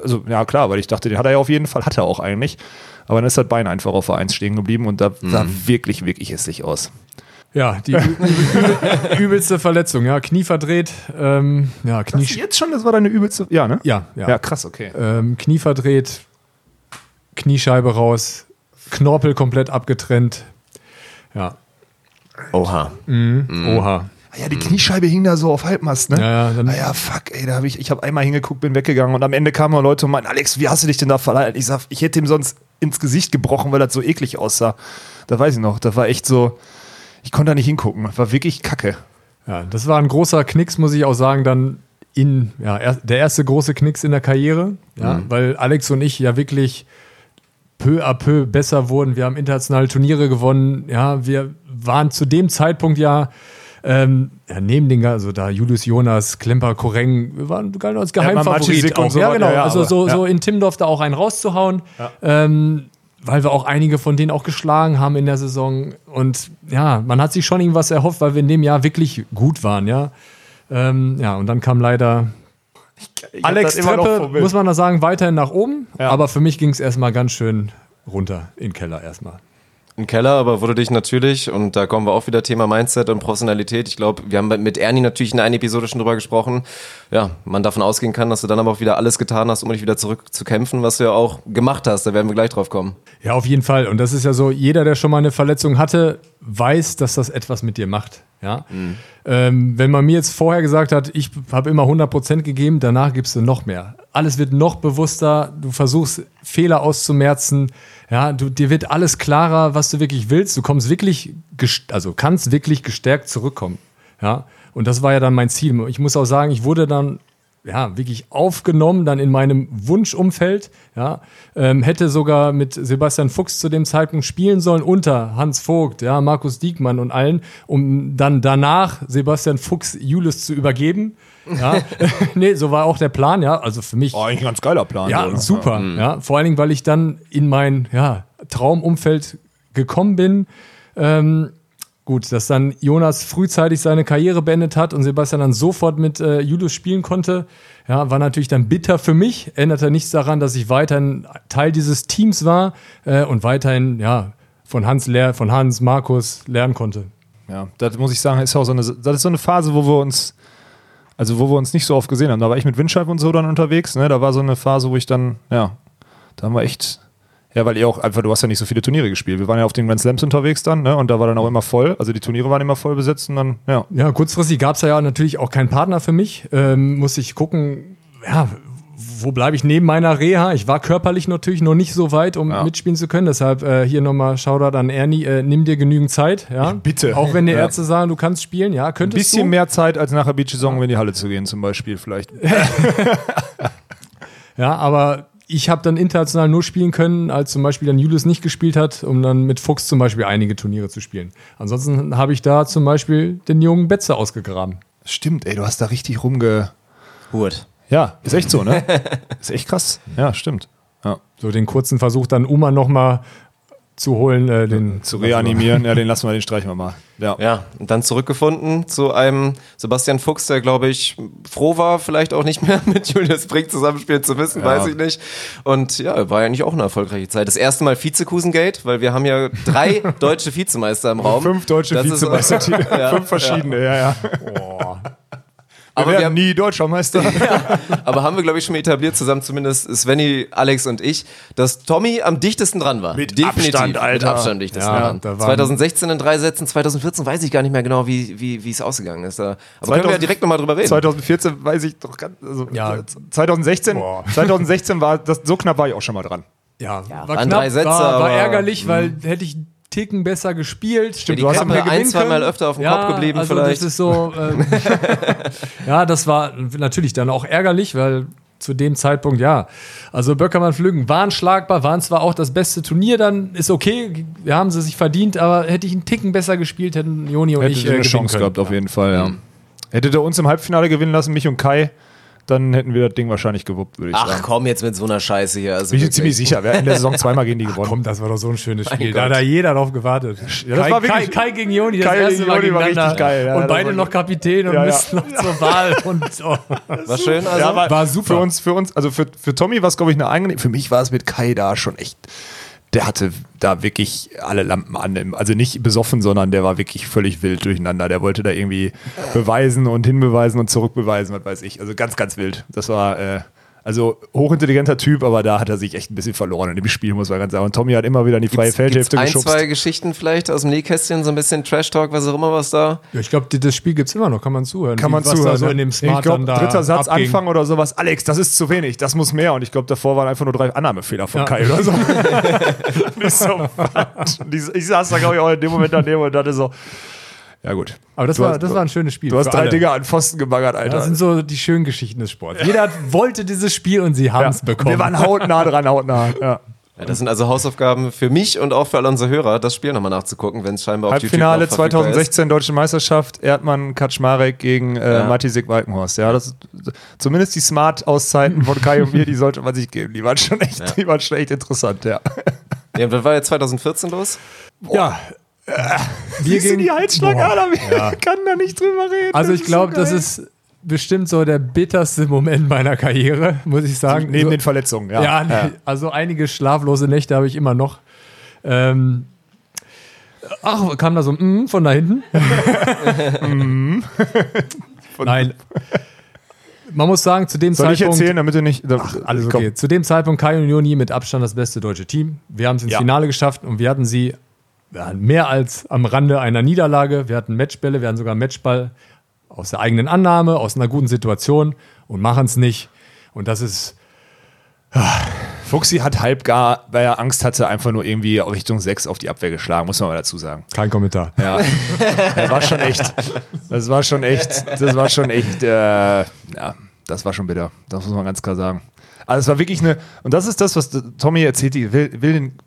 also ja klar, weil ich dachte, den hat er ja auf jeden Fall, hat er auch eigentlich. Aber dann ist das Bein einfach auf der 1 stehen geblieben und da sah wirklich, wirklich hässlich aus. Ja, die übel, <laughs> übel, übelste Verletzung, ja, Knie verdreht, ähm, ja, Knie, Jetzt schon, das war deine übelste, ja, ne? ja, ja, Ja, krass, okay. Ähm, Knie verdreht, Kniescheibe raus, Knorpel komplett abgetrennt, ja, Oha. oha. Ah Ja, die Kniescheibe hing da so auf Halbmast, ne? Ja, ja, dann- ah ja, fuck, ey, da habe ich, ich habe einmal hingeguckt, bin weggegangen und am Ende kamen noch Leute und meinten, Alex, wie hast du dich denn da verleiht? Ich sag, ich hätte ihm sonst ins Gesicht gebrochen, weil das so eklig aussah. Da weiß ich noch, da war echt so, ich konnte da nicht hingucken, das war wirklich kacke. Ja, das war ein großer Knicks, muss ich auch sagen, dann in, ja, er, der erste große Knicks in der Karriere, ja, weil Alex und ich ja wirklich peu à peu besser wurden. Wir haben internationale Turniere gewonnen, ja, wir waren zu dem Zeitpunkt ja, ähm, ja neben den, also da Julius Jonas, Klemper, Koreng, wir waren galten als Ja, Geheimfavorit und auch. so ja, genau, ja, also aber- so, ja. so in Timdorf da auch einen rauszuhauen. Ähm, weil wir auch einige von denen auch geschlagen haben in der Saison. Und ja, man hat sich schon irgendwas erhofft, weil wir in dem Jahr wirklich gut waren, ja. Ähm, ja, und dann kam leider Alex immer noch Treppe, muss man da sagen, weiterhin nach oben. Ja. Aber für mich ging es erstmal ganz schön runter in den Keller erstmal. Im Keller, aber wurde dich natürlich, und da kommen wir auch wieder Thema Mindset und Professionalität. Ich glaube, wir haben mit Ernie natürlich in einer Episode schon drüber gesprochen. Ja, man davon ausgehen kann, dass du dann aber auch wieder alles getan hast, um dich wieder zurückzukämpfen, was du ja auch gemacht hast. Da werden wir gleich drauf kommen. Ja, auf jeden Fall. Und das ist ja so, jeder, der schon mal eine Verletzung hatte, weiß, dass das etwas mit dir macht. Ja? Ähm, wenn man mir jetzt vorher gesagt hat, ich habe immer 100% gegeben, danach gibst du noch mehr. Alles wird noch bewusster, du versuchst Fehler auszumerzen, ja, du, dir wird alles klarer, was du wirklich willst. Du kommst wirklich, also kannst wirklich gestärkt zurückkommen. Ja? Und das war ja dann mein Ziel. Ich muss auch sagen, ich wurde dann ja, wirklich aufgenommen, dann in meinem Wunschumfeld. Ja, ähm, hätte sogar mit Sebastian Fuchs zu dem Zeitpunkt spielen sollen, unter Hans Vogt, ja, Markus Diekmann und allen, um dann danach Sebastian Fuchs Julius zu übergeben. Ja, <laughs> <laughs> nee, so war auch der Plan, ja. Also für mich. Oh, eigentlich ein ganz geiler Plan. Ja, oder? super. Ja, vor allen Dingen, weil ich dann in mein ja, Traumumfeld gekommen bin. Ähm, gut, dass dann Jonas frühzeitig seine Karriere beendet hat und Sebastian dann sofort mit äh, Julius spielen konnte, ja, war natürlich dann bitter für mich. Änderte nichts daran, dass ich weiterhin Teil dieses Teams war äh, und weiterhin ja, von Hans, lehr von Hans, Markus lernen konnte. Ja, das muss ich sagen, ist auch so eine, das ist so eine Phase, wo wir uns, also wo wir uns nicht so oft gesehen haben. Da war ich mit Windscheib und so dann unterwegs, ne? Da war so eine Phase, wo ich dann, ja, da haben wir echt, ja, weil ihr auch einfach, du hast ja nicht so viele Turniere gespielt. Wir waren ja auf den Grand Slams unterwegs dann, ne? Und da war dann auch immer voll, also die Turniere waren immer voll besetzt und dann, ja. Ja, kurzfristig gab es ja natürlich auch keinen Partner für mich. Ähm, muss ich gucken, ja, wo bleibe ich neben meiner Reha? Ich war körperlich natürlich noch nicht so weit, um Ja. mitspielen zu können. Deshalb äh, hier nochmal Shoutout an Ernie. Äh, nimm dir genügend Zeit. Ja? bitte. Auch wenn die Ja. Ärzte sagen, du kannst spielen. Ja, Ein könntest bisschen du. mehr Zeit als nach der Beach-Saison, um in die Halle zu gehen, zum Beispiel, vielleicht. <laughs> Ja, aber ich habe dann international nur spielen können, als zum Beispiel dann Julius nicht gespielt hat, um dann mit Fuchs zum Beispiel einige Turniere zu spielen. Ansonsten habe ich da zum Beispiel den jungen Betze ausgegraben. Stimmt, ey, du hast da richtig rumge. Hurt. Ja, ist echt so, ne? <laughs> ist echt krass. Ja, stimmt. Ja. So den kurzen Versuch dann Uma nochmal zu holen, äh, den Zu reanimieren, ja, den lassen wir, den streichen wir mal. Ja. Ja, und dann zurückgefunden zu einem Sebastian Fuchs, der, glaube ich, froh war, vielleicht auch nicht mehr <laughs> mit Julius Brink zusammenspielen zu müssen, weiß ich nicht. Und ja, war ja eigentlich auch eine erfolgreiche Zeit. Das erste Mal Vizekusengate, weil wir haben ja drei <laughs> deutsche Vizemeister im Raum. Fünf deutsche Das ist- <laughs> Ja, fünf verschiedene, ja, ja. Wir Aber wir werden haben- nie Deutscher Meister. <laughs> Aber haben wir, glaube ich, schon mal etabliert, zusammen zumindest Svenny, Alex und ich, dass Tommy am dichtesten dran war. Mit Abstand, Alter. Mit Abstand dichtesten Ja, dran. da waren- 2016 in drei Sätzen, 2014 weiß ich gar nicht mehr genau, wie, wie, wie es ausgegangen ist. Da. Aber können wir ja direkt nochmal drüber reden. 2014 weiß ich doch ganz, also Ja. 2016, Boah. <laughs> 2016 war das, so knapp war ich auch schon mal dran. Ja, war waren knapp, drei Sätze, war, war ärgerlich, weil hätte ich Ticken besser gespielt. Stimmt, die Kappe ein, zwei Mal öfter auf dem Kopf geblieben also vielleicht. Das ist so, ähm, <laughs> <laughs> ja, das war natürlich dann auch ärgerlich, weil zu dem Zeitpunkt, ja, also Böckermann Flügen waren schlagbar, waren zwar auch das beste Turnier, dann ist okay, wir haben sie sich verdient, aber hätte ich einen Ticken besser gespielt, hätten Joni und Hätte ich äh, eine Chance können. gehabt, auf jeden Fall, ja. Hätte der uns im Halbfinale gewinnen lassen, mich und Kai, dann hätten wir das Ding wahrscheinlich gewuppt, würde ich Ach sagen. komm, jetzt mit so einer Scheiße hier. Also Bin ich ziemlich sicher. Wir hatten in der Saison zweimal gegen die <laughs> gewonnen. Komm, das war doch so ein schönes <laughs> Spiel. Da hat da jeder drauf gewartet. Ja, das Kai, war Kai, wirklich- Kai gegen Joni, das Kai erste gegen Mal Joni war richtig geil, ja, und beide noch. Kapitän und Ja, ja. müssen noch zur Wahl. <laughs> Und, oh. War schön, also. Ja, war, war super. Für uns, für uns, also für, für Tommy war es, glaube ich, eine angenehm. Für mich war es mit Kai da schon echt. Der hatte da wirklich alle Lampen an. Also nicht besoffen, sondern der war wirklich völlig wild durcheinander. Der wollte da irgendwie beweisen und hinbeweisen und zurückbeweisen, was weiß ich. Also ganz, ganz wild. Das war. Äh, also hochintelligenter Typ, aber da hat er sich echt ein bisschen verloren in dem Spiel, muss man ganz sagen. Und Tommy hat immer wieder in die freie Gibt's Feldhälfte ein, geschubst. zwei Geschichten vielleicht aus dem Nähkästchen, so ein bisschen Trash-Talk, was auch immer was da. Ja, ich glaube, das Spiel gibt es immer noch, kann man zuhören. Kann man was zuhören. Da so ne? in dem Smart ich glaube, dann da dritter Satz abging. Anfang oder sowas. Alex, das ist zu wenig, das muss mehr. Und ich glaube, davor waren einfach nur drei Annahmefehler von Ja. Kai oder so. <laughs> <laughs> Ich saß da, glaube ich, auch in dem Moment daneben und dachte so, ja gut. Aber das, Du war, hast- das war ein schönes Spiel. Du hast drei alle. Dinger an Pfosten gebaggert, Ja, Alter. Das sind so die schönen Geschichten des Sports. Jeder hat, <laughs> wollte dieses Spiel und sie haben ja. es bekommen. Wir waren hautnah dran, hautnah. <laughs> Ja. Ja, das sind also Hausaufgaben für mich und auch für alle unsere Hörer, das Spiel nochmal nachzugucken, wenn es scheinbar auf Halbfinale YouTube verfügbar 2016 Deutsche Meisterschaft, Erdmann Kaczmarek gegen äh, Ja. Matisek Walkenhorst. Ja, das ist, zumindest die Smart-Auszeiten von Kai und mir, die sollte man sich geben. Die waren schon echt, die waren schon echt interessant, ja. Ja, was war jetzt 2014 los? ja. Wir Siehst gegen- die Halsschlagader? <laughs> Ich Ja. kann da nicht drüber reden. Also ich so glaube, das ist bestimmt so der bitterste Moment meiner Karriere, muss ich sagen. Neben so, den Verletzungen, ja. ja, nee, also einige schlaflose Nächte habe ich immer noch. Ähm, ach, kam da so ein mm von da hinten? <laughs> <laughs> Nein. Man muss sagen, zu dem Soll ich Zeitpunkt. erzählen, damit du nicht. Ach, Alles okay. Zu dem Zeitpunkt Kai und Joni mit Abstand das beste deutsche Team. Wir haben es ins Ja. Finale geschafft und wir hatten sie ja, mehr als am Rande einer Niederlage. Wir hatten Matchbälle, wir hatten sogar Matchball aus der eigenen Annahme, aus einer guten Situation und machen es nicht. Und das ist Fuchsi hat halb gar, weil er Angst hatte, einfach nur irgendwie Richtung 6 auf die Abwehr geschlagen, muss man mal dazu sagen. kein Kommentar. Ja. das war schon echt. Das war schon echt. Das war schon echt. Äh, ja, das war schon bitter. Das muss man ganz klar sagen. Also es war wirklich eine. Und das ist das, was Tommy erzählt. Die will, will den.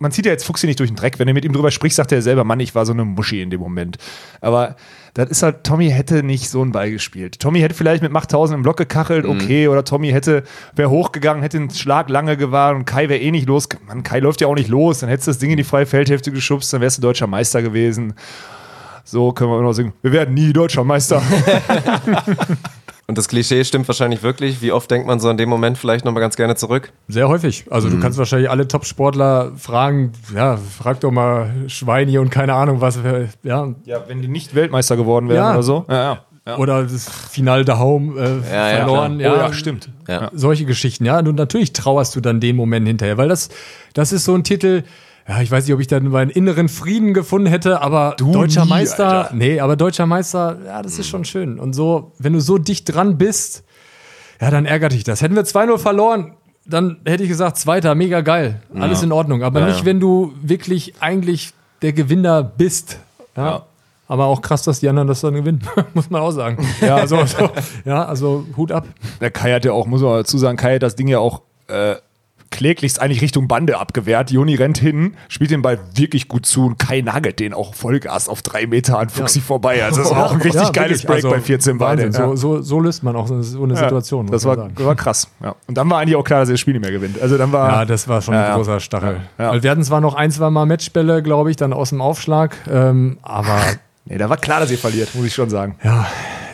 Man zieht ja jetzt Fuchsi nicht durch den Dreck. Wenn er mit ihm drüber spricht, sagt er selber, Mann, ich war so eine Muschi in dem Moment. Aber das ist halt, Tommy hätte nicht so einen Ball gespielt. Tommy hätte vielleicht mit Machthausen im Block gekachelt, okay, oder Tommy hätte, wäre hochgegangen, hätte den Schlag lange gewahrt und Kai wäre eh nicht los. Mann, Kai läuft ja auch nicht los, dann hättest du das Ding in die freie Feldhälfte geschubst, dann wärst du deutscher Meister gewesen. So können wir immer noch singen. Wir werden nie deutscher Meister. <laughs> Und das Klischee stimmt wahrscheinlich wirklich. Wie oft denkt man so in dem Moment vielleicht nochmal ganz gerne zurück? Sehr häufig. Also du kannst wahrscheinlich alle Top-Sportler fragen, ja, frag doch mal Schweini und keine Ahnung was. Ja, ja, wenn die nicht Weltmeister geworden wären Ja. oder so. Ja, ja. ja. Oder das Finale daheim äh, Ja, ja, verloren. Oh ja, stimmt. Ja. solche Geschichten, ja. Und natürlich trauerst du dann den Moment hinterher, weil das, das ist so ein Titel, ja, ich weiß nicht, ob ich dann meinen inneren Frieden gefunden hätte, aber deutscher nie, Meister, Alter. nee, aber deutscher Meister, ja, das ist schon schön. Und so, wenn du so dicht dran bist, ja, dann ärgert dich das. Hätten wir 2-0 verloren, dann hätte ich gesagt, Zweiter, mega geil, alles in Ordnung. Aber Ja, nicht, ja. wenn du wirklich eigentlich der Gewinner bist. Ja. Ja. Aber auch krass, dass die anderen das dann gewinnen, <laughs> muss man auch sagen. Ja, also, also, ja, also Hut ab. Der Kai hat ja auch, muss man dazu sagen, Kai hat das Ding ja auch äh, kläglichst eigentlich Richtung Bande abgewehrt. Joni rennt hin, spielt den Ball wirklich gut zu und Kai nagelt den auch Vollgas auf drei Meter an Fuchsi vorbei. Also das war <laughs> auch ein richtig Ja, geiles wirklich. Break Also, bei 14 beide. Wahnsinn. So, so, so löst man auch so, eine Situation. Ja, das war, war krass. Ja. Und dann war eigentlich auch klar, dass er das Spiel nicht mehr gewinnt. Also dann war Ja, das war schon Ja, ein ja. großer Stachel. Ja, ja. Weil Wir hatten zwar noch ein, zwei Mal Matchbälle, glaube ich, dann aus dem Aufschlag, ähm, aber <laughs> nee, da war klar, dass ihr verliert, muss ich schon sagen. ja,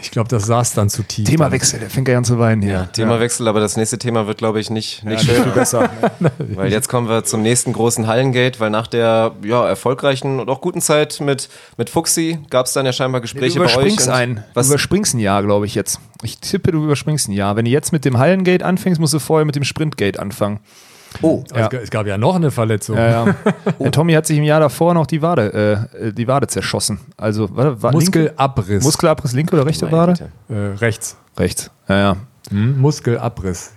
ich glaube, das saß dann zu tief. Thema dann. Wechsel, der fängt ja an zu weinen hier. Ja, Themawechsel, aber das nächste Thema wird, glaube ich, nicht, nicht <laughs> Ja, schön. viel besser. Weil jetzt kommen wir zum nächsten großen Hallengate, weil nach der ja, erfolgreichen und auch guten Zeit mit, mit Fuxi gab es dann ja scheinbar Du Gespräche bei euch. ein. Was, Du überspringst ein Jahr, glaube ich, jetzt. Ich tippe, du überspringst ein Jahr. Wenn du jetzt mit dem Hallengate anfängst, musst du vorher mit dem Sprintgate anfangen. Oh, Also, es ga- Es gab ja noch eine Verletzung. Ja, ja. Der <laughs> Tommy hat sich im Jahr davor noch die Wade, äh, die Wade zerschossen. Also, warte, war, linke, Muskelabriss. Muskelabriss, linke oder rechte meine Wade? Äh, rechts. Rechts. Ja, ja. Hm? Muskelabriss.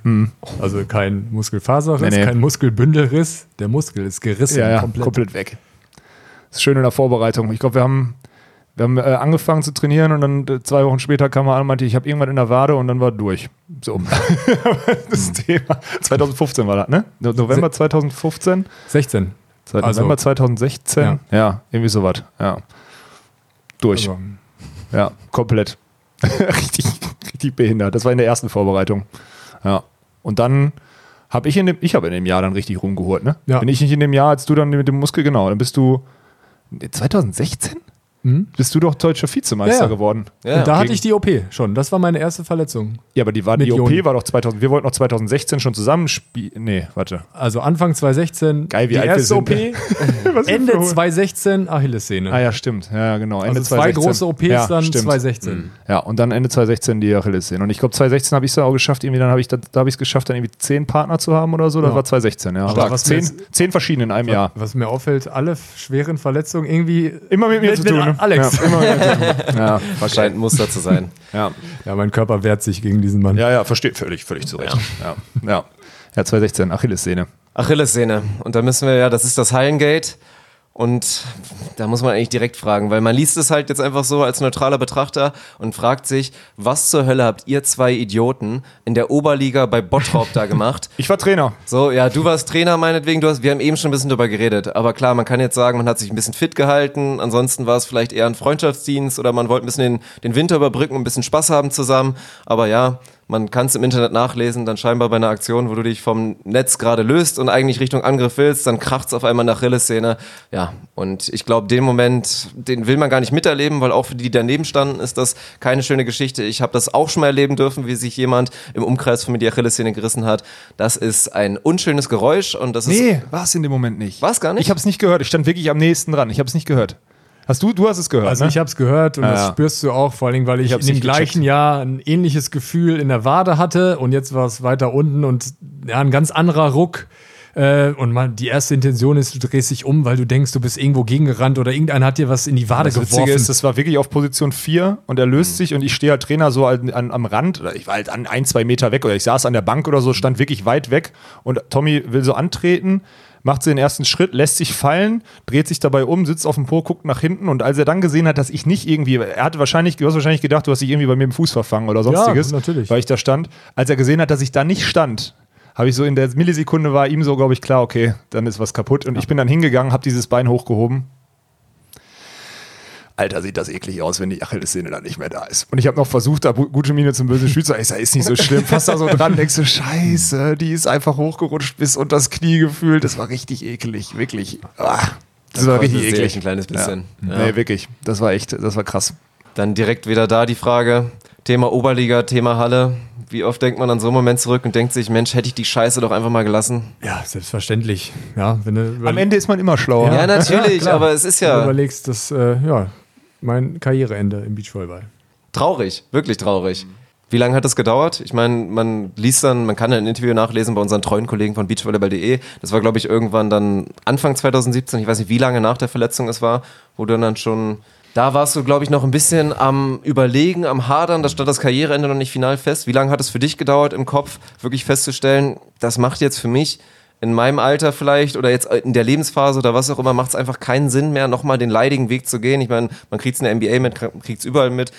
Also kein Muskelfaserriss, Nee, nee. kein Muskelbündelriss. Der Muskel ist gerissen Ja, ja, komplett. komplett. weg. Das ist schön in der Vorbereitung. Ich glaube, wir haben, wir haben äh, angefangen zu trainieren und dann äh, zwei Wochen später kam er an und meinte, ich habe irgendwas in der Wade und dann war durch. So. <laughs> das Thema. 2015 war das, ne? No- November 2015? 16. Seit Also- November 2016? Ja. Ja, irgendwie sowas. Ja. Durch. Also, Ja, komplett. <laughs> richtig, richtig behindert. Das war in der ersten Vorbereitung. Ja. Und dann habe ich in dem, ich habe in dem Jahr dann richtig rumgeholt, ne? Ja. Bin ich nicht in dem Jahr, als du dann mit dem Muskel, genau, dann bist du 2016? Bist du doch deutscher Vizemeister Ja, ja. geworden. Ja. und da hatte ich die OP schon. Das war meine erste Verletzung. Ja, aber die, war, die OP Joni. war doch 2000, wir wollten noch 2016 schon zusammenspielen. Nee, warte. Also Anfang 2016 Geil, wie die alt wir erste sind. OP. <laughs> Ende 2016 Achillessehne. Ah ja, stimmt. Ja, genau. Ende also zwei 2016. große OPs ja, dann stimmt. 2016. Ja, und dann Ende 2016 die Achillessehne. Und ich glaube, 2016 habe ich es auch geschafft, irgendwie dann habe ich da, da habe ich es geschafft, dann irgendwie zehn Partner zu haben oder so. Das Ja. war 2016, ja. Aber Stark. was Zehn, zehn verschiedene in einem Jahr. Was mir auffällt, alle schweren Verletzungen irgendwie Immer mit mir mit, zu tun. Ne? Alex. Ja. <laughs> Ja, scheint ein Muster zu sein. ja. Ja, mein Körper wehrt sich gegen diesen Mann. ja, ja, versteht völlig, völlig zu Recht. Ja. Ja. ja. 2016, Achillessehne. Achillessehne. Und da müssen wir ja, das ist das Hallengate. Und da muss man eigentlich direkt fragen, weil man liest es halt jetzt einfach so als neutraler Betrachter und fragt sich, was zur Hölle habt ihr zwei Idioten in der Oberliga bei Bottrop da gemacht? <laughs> Ich war Trainer. So, ja, du warst Trainer meinetwegen, du hast, wir haben eben schon ein bisschen drüber geredet. Aber klar, man kann jetzt sagen, man hat sich ein bisschen fit gehalten, ansonsten war es vielleicht eher ein Freundschaftsdienst oder man wollte ein bisschen den, den Winter überbrücken und ein bisschen Spaß haben zusammen. Aber ja, man kann es im Internet nachlesen, dann scheinbar bei einer Aktion, wo du dich vom Netz gerade löst und eigentlich Richtung Angriff willst, dann kracht's auf einmal nach Achillessehne. Ja, und ich glaube, den Moment, den will man gar nicht miterleben, weil auch für die, die daneben standen, ist das keine schöne Geschichte. Ich habe das auch schon mal erleben dürfen, wie sich jemand im Umkreis von mir die Achillessehne gerissen hat. Das ist ein unschönes Geräusch und das ist Nee, war es in dem Moment nicht. War's gar nicht? Ich habe es nicht gehört. Ich stand wirklich am nächsten dran. Ich habe es nicht gehört. Hast du, du hast es gehört, Also ne? ich habe es gehört und Ja, das spürst du auch, vor Dingen, weil ich, hab's in dem gleichen gecheckt. Jahr ein ähnliches Gefühl in der Wade hatte und jetzt war es weiter unten und ja, ein ganz anderer Ruck. Äh, und man, die erste Intention ist, du drehst dich um, weil du denkst, du bist irgendwo gegengerannt oder irgendeiner hat dir was in die Wade Das geworfen. Witzige ist, das war wirklich auf Position 4 und er löst sich und ich stehe als Trainer so an, an, am Rand, oder ich war halt an ein, zwei Meter weg oder ich saß an der Bank oder so, stand wirklich weit weg und Tommy will so antreten, macht so den ersten Schritt, lässt sich fallen, dreht sich dabei um, sitzt auf dem Po, guckt nach hinten und als er dann gesehen hat, dass ich nicht irgendwie, er hatte wahrscheinlich, du hast wahrscheinlich gedacht, du hast dich irgendwie bei mir im Fuß verfangen oder sonstiges, natürlich. weil ich da stand. Als er gesehen hat, dass ich da nicht stand, habe ich so in der Millisekunde war ihm so, glaube ich, klar, okay, dann ist was kaputt und ich bin dann hingegangen, habe dieses Bein hochgehoben Alter, sieht das eklig aus, wenn die Achillessehne dann nicht mehr da ist. Und ich habe noch versucht, da gute Miene zum bösen Spiel zu sagen. Ich sag, ist nicht so schlimm. Fast da so dran, <laughs> denkst du, scheiße, die ist einfach hochgerutscht bis unter das Knie gefühlt. Das war richtig ekelig, wirklich. Ah, das war richtig eklig. ein kleines bisschen. Ja. Ja. Nee, wirklich. Das war echt, das war krass. Dann direkt wieder da die Frage, Thema Oberliga, Thema Halle. Wie oft denkt man an so einen Moment zurück und denkt sich, Mensch, hätte ich die Scheiße doch einfach mal gelassen? ja, selbstverständlich. Ja, wenn du Am Ende ist man immer schlauer. Ja, natürlich, klar. aber es ist wenn du ja überlegst, dass, äh, ja, mein Karriereende im Beachvolleyball. traurig, wirklich traurig. Wie lange hat das gedauert? Ich meine, man liest dann, man kann ein Interview nachlesen bei unseren treuen Kollegen von beachvolleyball.de. Das war, glaube ich, irgendwann dann Anfang 2017, ich weiß nicht, wie lange nach der Verletzung es war, wo du dann schon, da warst du, glaube ich, noch ein bisschen am Überlegen, am Hadern, da stand das Karriereende noch nicht final fest. Wie lange hat es für dich gedauert, im Kopf wirklich festzustellen, das macht jetzt für mich in meinem Alter vielleicht oder jetzt in der Lebensphase oder was auch immer, macht es einfach keinen Sinn mehr, nochmal den leidigen Weg zu gehen. Ich meine, man kriegt es in der NBA mit, kriegt es überall mit.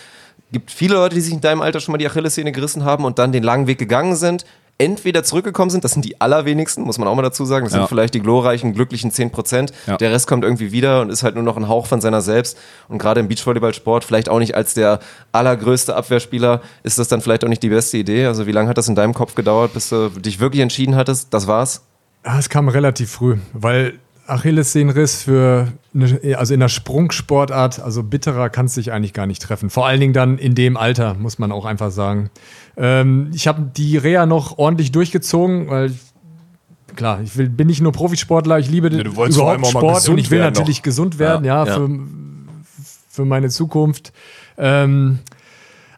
Gibt viele Leute, die sich in deinem Alter schon mal die Achillessehne gerissen haben und dann den langen Weg gegangen sind. entweder zurückgekommen sind, das sind die allerwenigsten, muss man auch mal dazu sagen, das Ja. sind vielleicht die glorreichen, glücklichen 10 Prozent. Ja. Der Rest kommt irgendwie wieder und ist halt nur noch ein Hauch von seiner selbst. Und gerade im Beachvolleyballsport, vielleicht auch nicht als der allergrößte Abwehrspieler, ist das dann vielleicht auch nicht die beste Idee. Also wie lange hat das in deinem Kopf gedauert, bis du dich wirklich entschieden hattest, das war's? Ja, es kam relativ früh, weil Achillessehnenriss für eine, also in der Sprungsportart, also bitterer kann es sich eigentlich gar nicht treffen. Vor allen Dingen dann in dem Alter, muss man auch einfach sagen. Ähm, ich habe die Reha noch ordentlich durchgezogen, weil ich, klar, ich will, bin nicht nur Profisportler, ich liebe allem überhaupt Sport und ich will natürlich noch. gesund werden, ja, Ja. Für, für meine Zukunft. Ähm,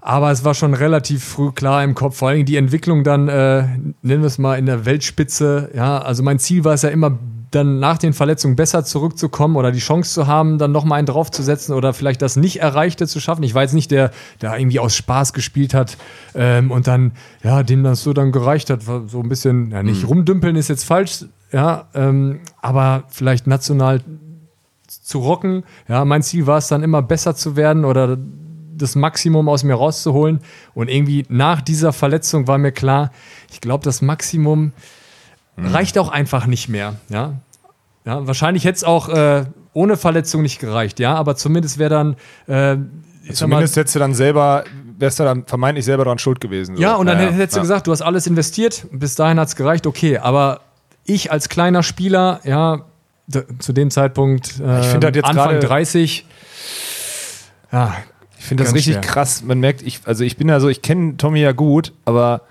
aber es war schon relativ früh klar im Kopf, vor allen Dingen die Entwicklung dann, äh, nennen wir es mal, in der Weltspitze. Ja, also mein Ziel war es ja immer, dann nach den Verletzungen besser zurückzukommen oder die Chance zu haben, dann nochmal einen draufzusetzen oder vielleicht das nicht Erreichte zu schaffen. Ich war jetzt nicht der, der irgendwie aus Spaß gespielt hat ähm, und dann, ja, dem das so dann gereicht hat, so ein bisschen, ja, nicht rumdümpeln ist jetzt falsch, ja, ähm, aber vielleicht national zu rocken. Ja, mein Ziel war es dann immer besser zu werden oder das Maximum aus mir rauszuholen. Und irgendwie nach dieser Verletzung war mir klar, ich glaube, das Maximum reicht auch einfach nicht mehr. Ja, ja wahrscheinlich hätte es auch äh, ohne Verletzung nicht gereicht. Ja, aber zumindest wäre dann äh, Zumindest hättest du dann selber, wärst du dann vermeintlich selber daran schuld gewesen. so. ja, und dann ja, hättest du ja. gesagt, du hast alles investiert, bis dahin hat es gereicht, okay, aber ich als kleiner Spieler, ja, zu dem Zeitpunkt äh, Ich das jetzt Anfang gerade- 30, ja, finde das richtig schwer. krass. Man merkt, ich, also ich bin ja so, ich kenne Tommy ja gut, aber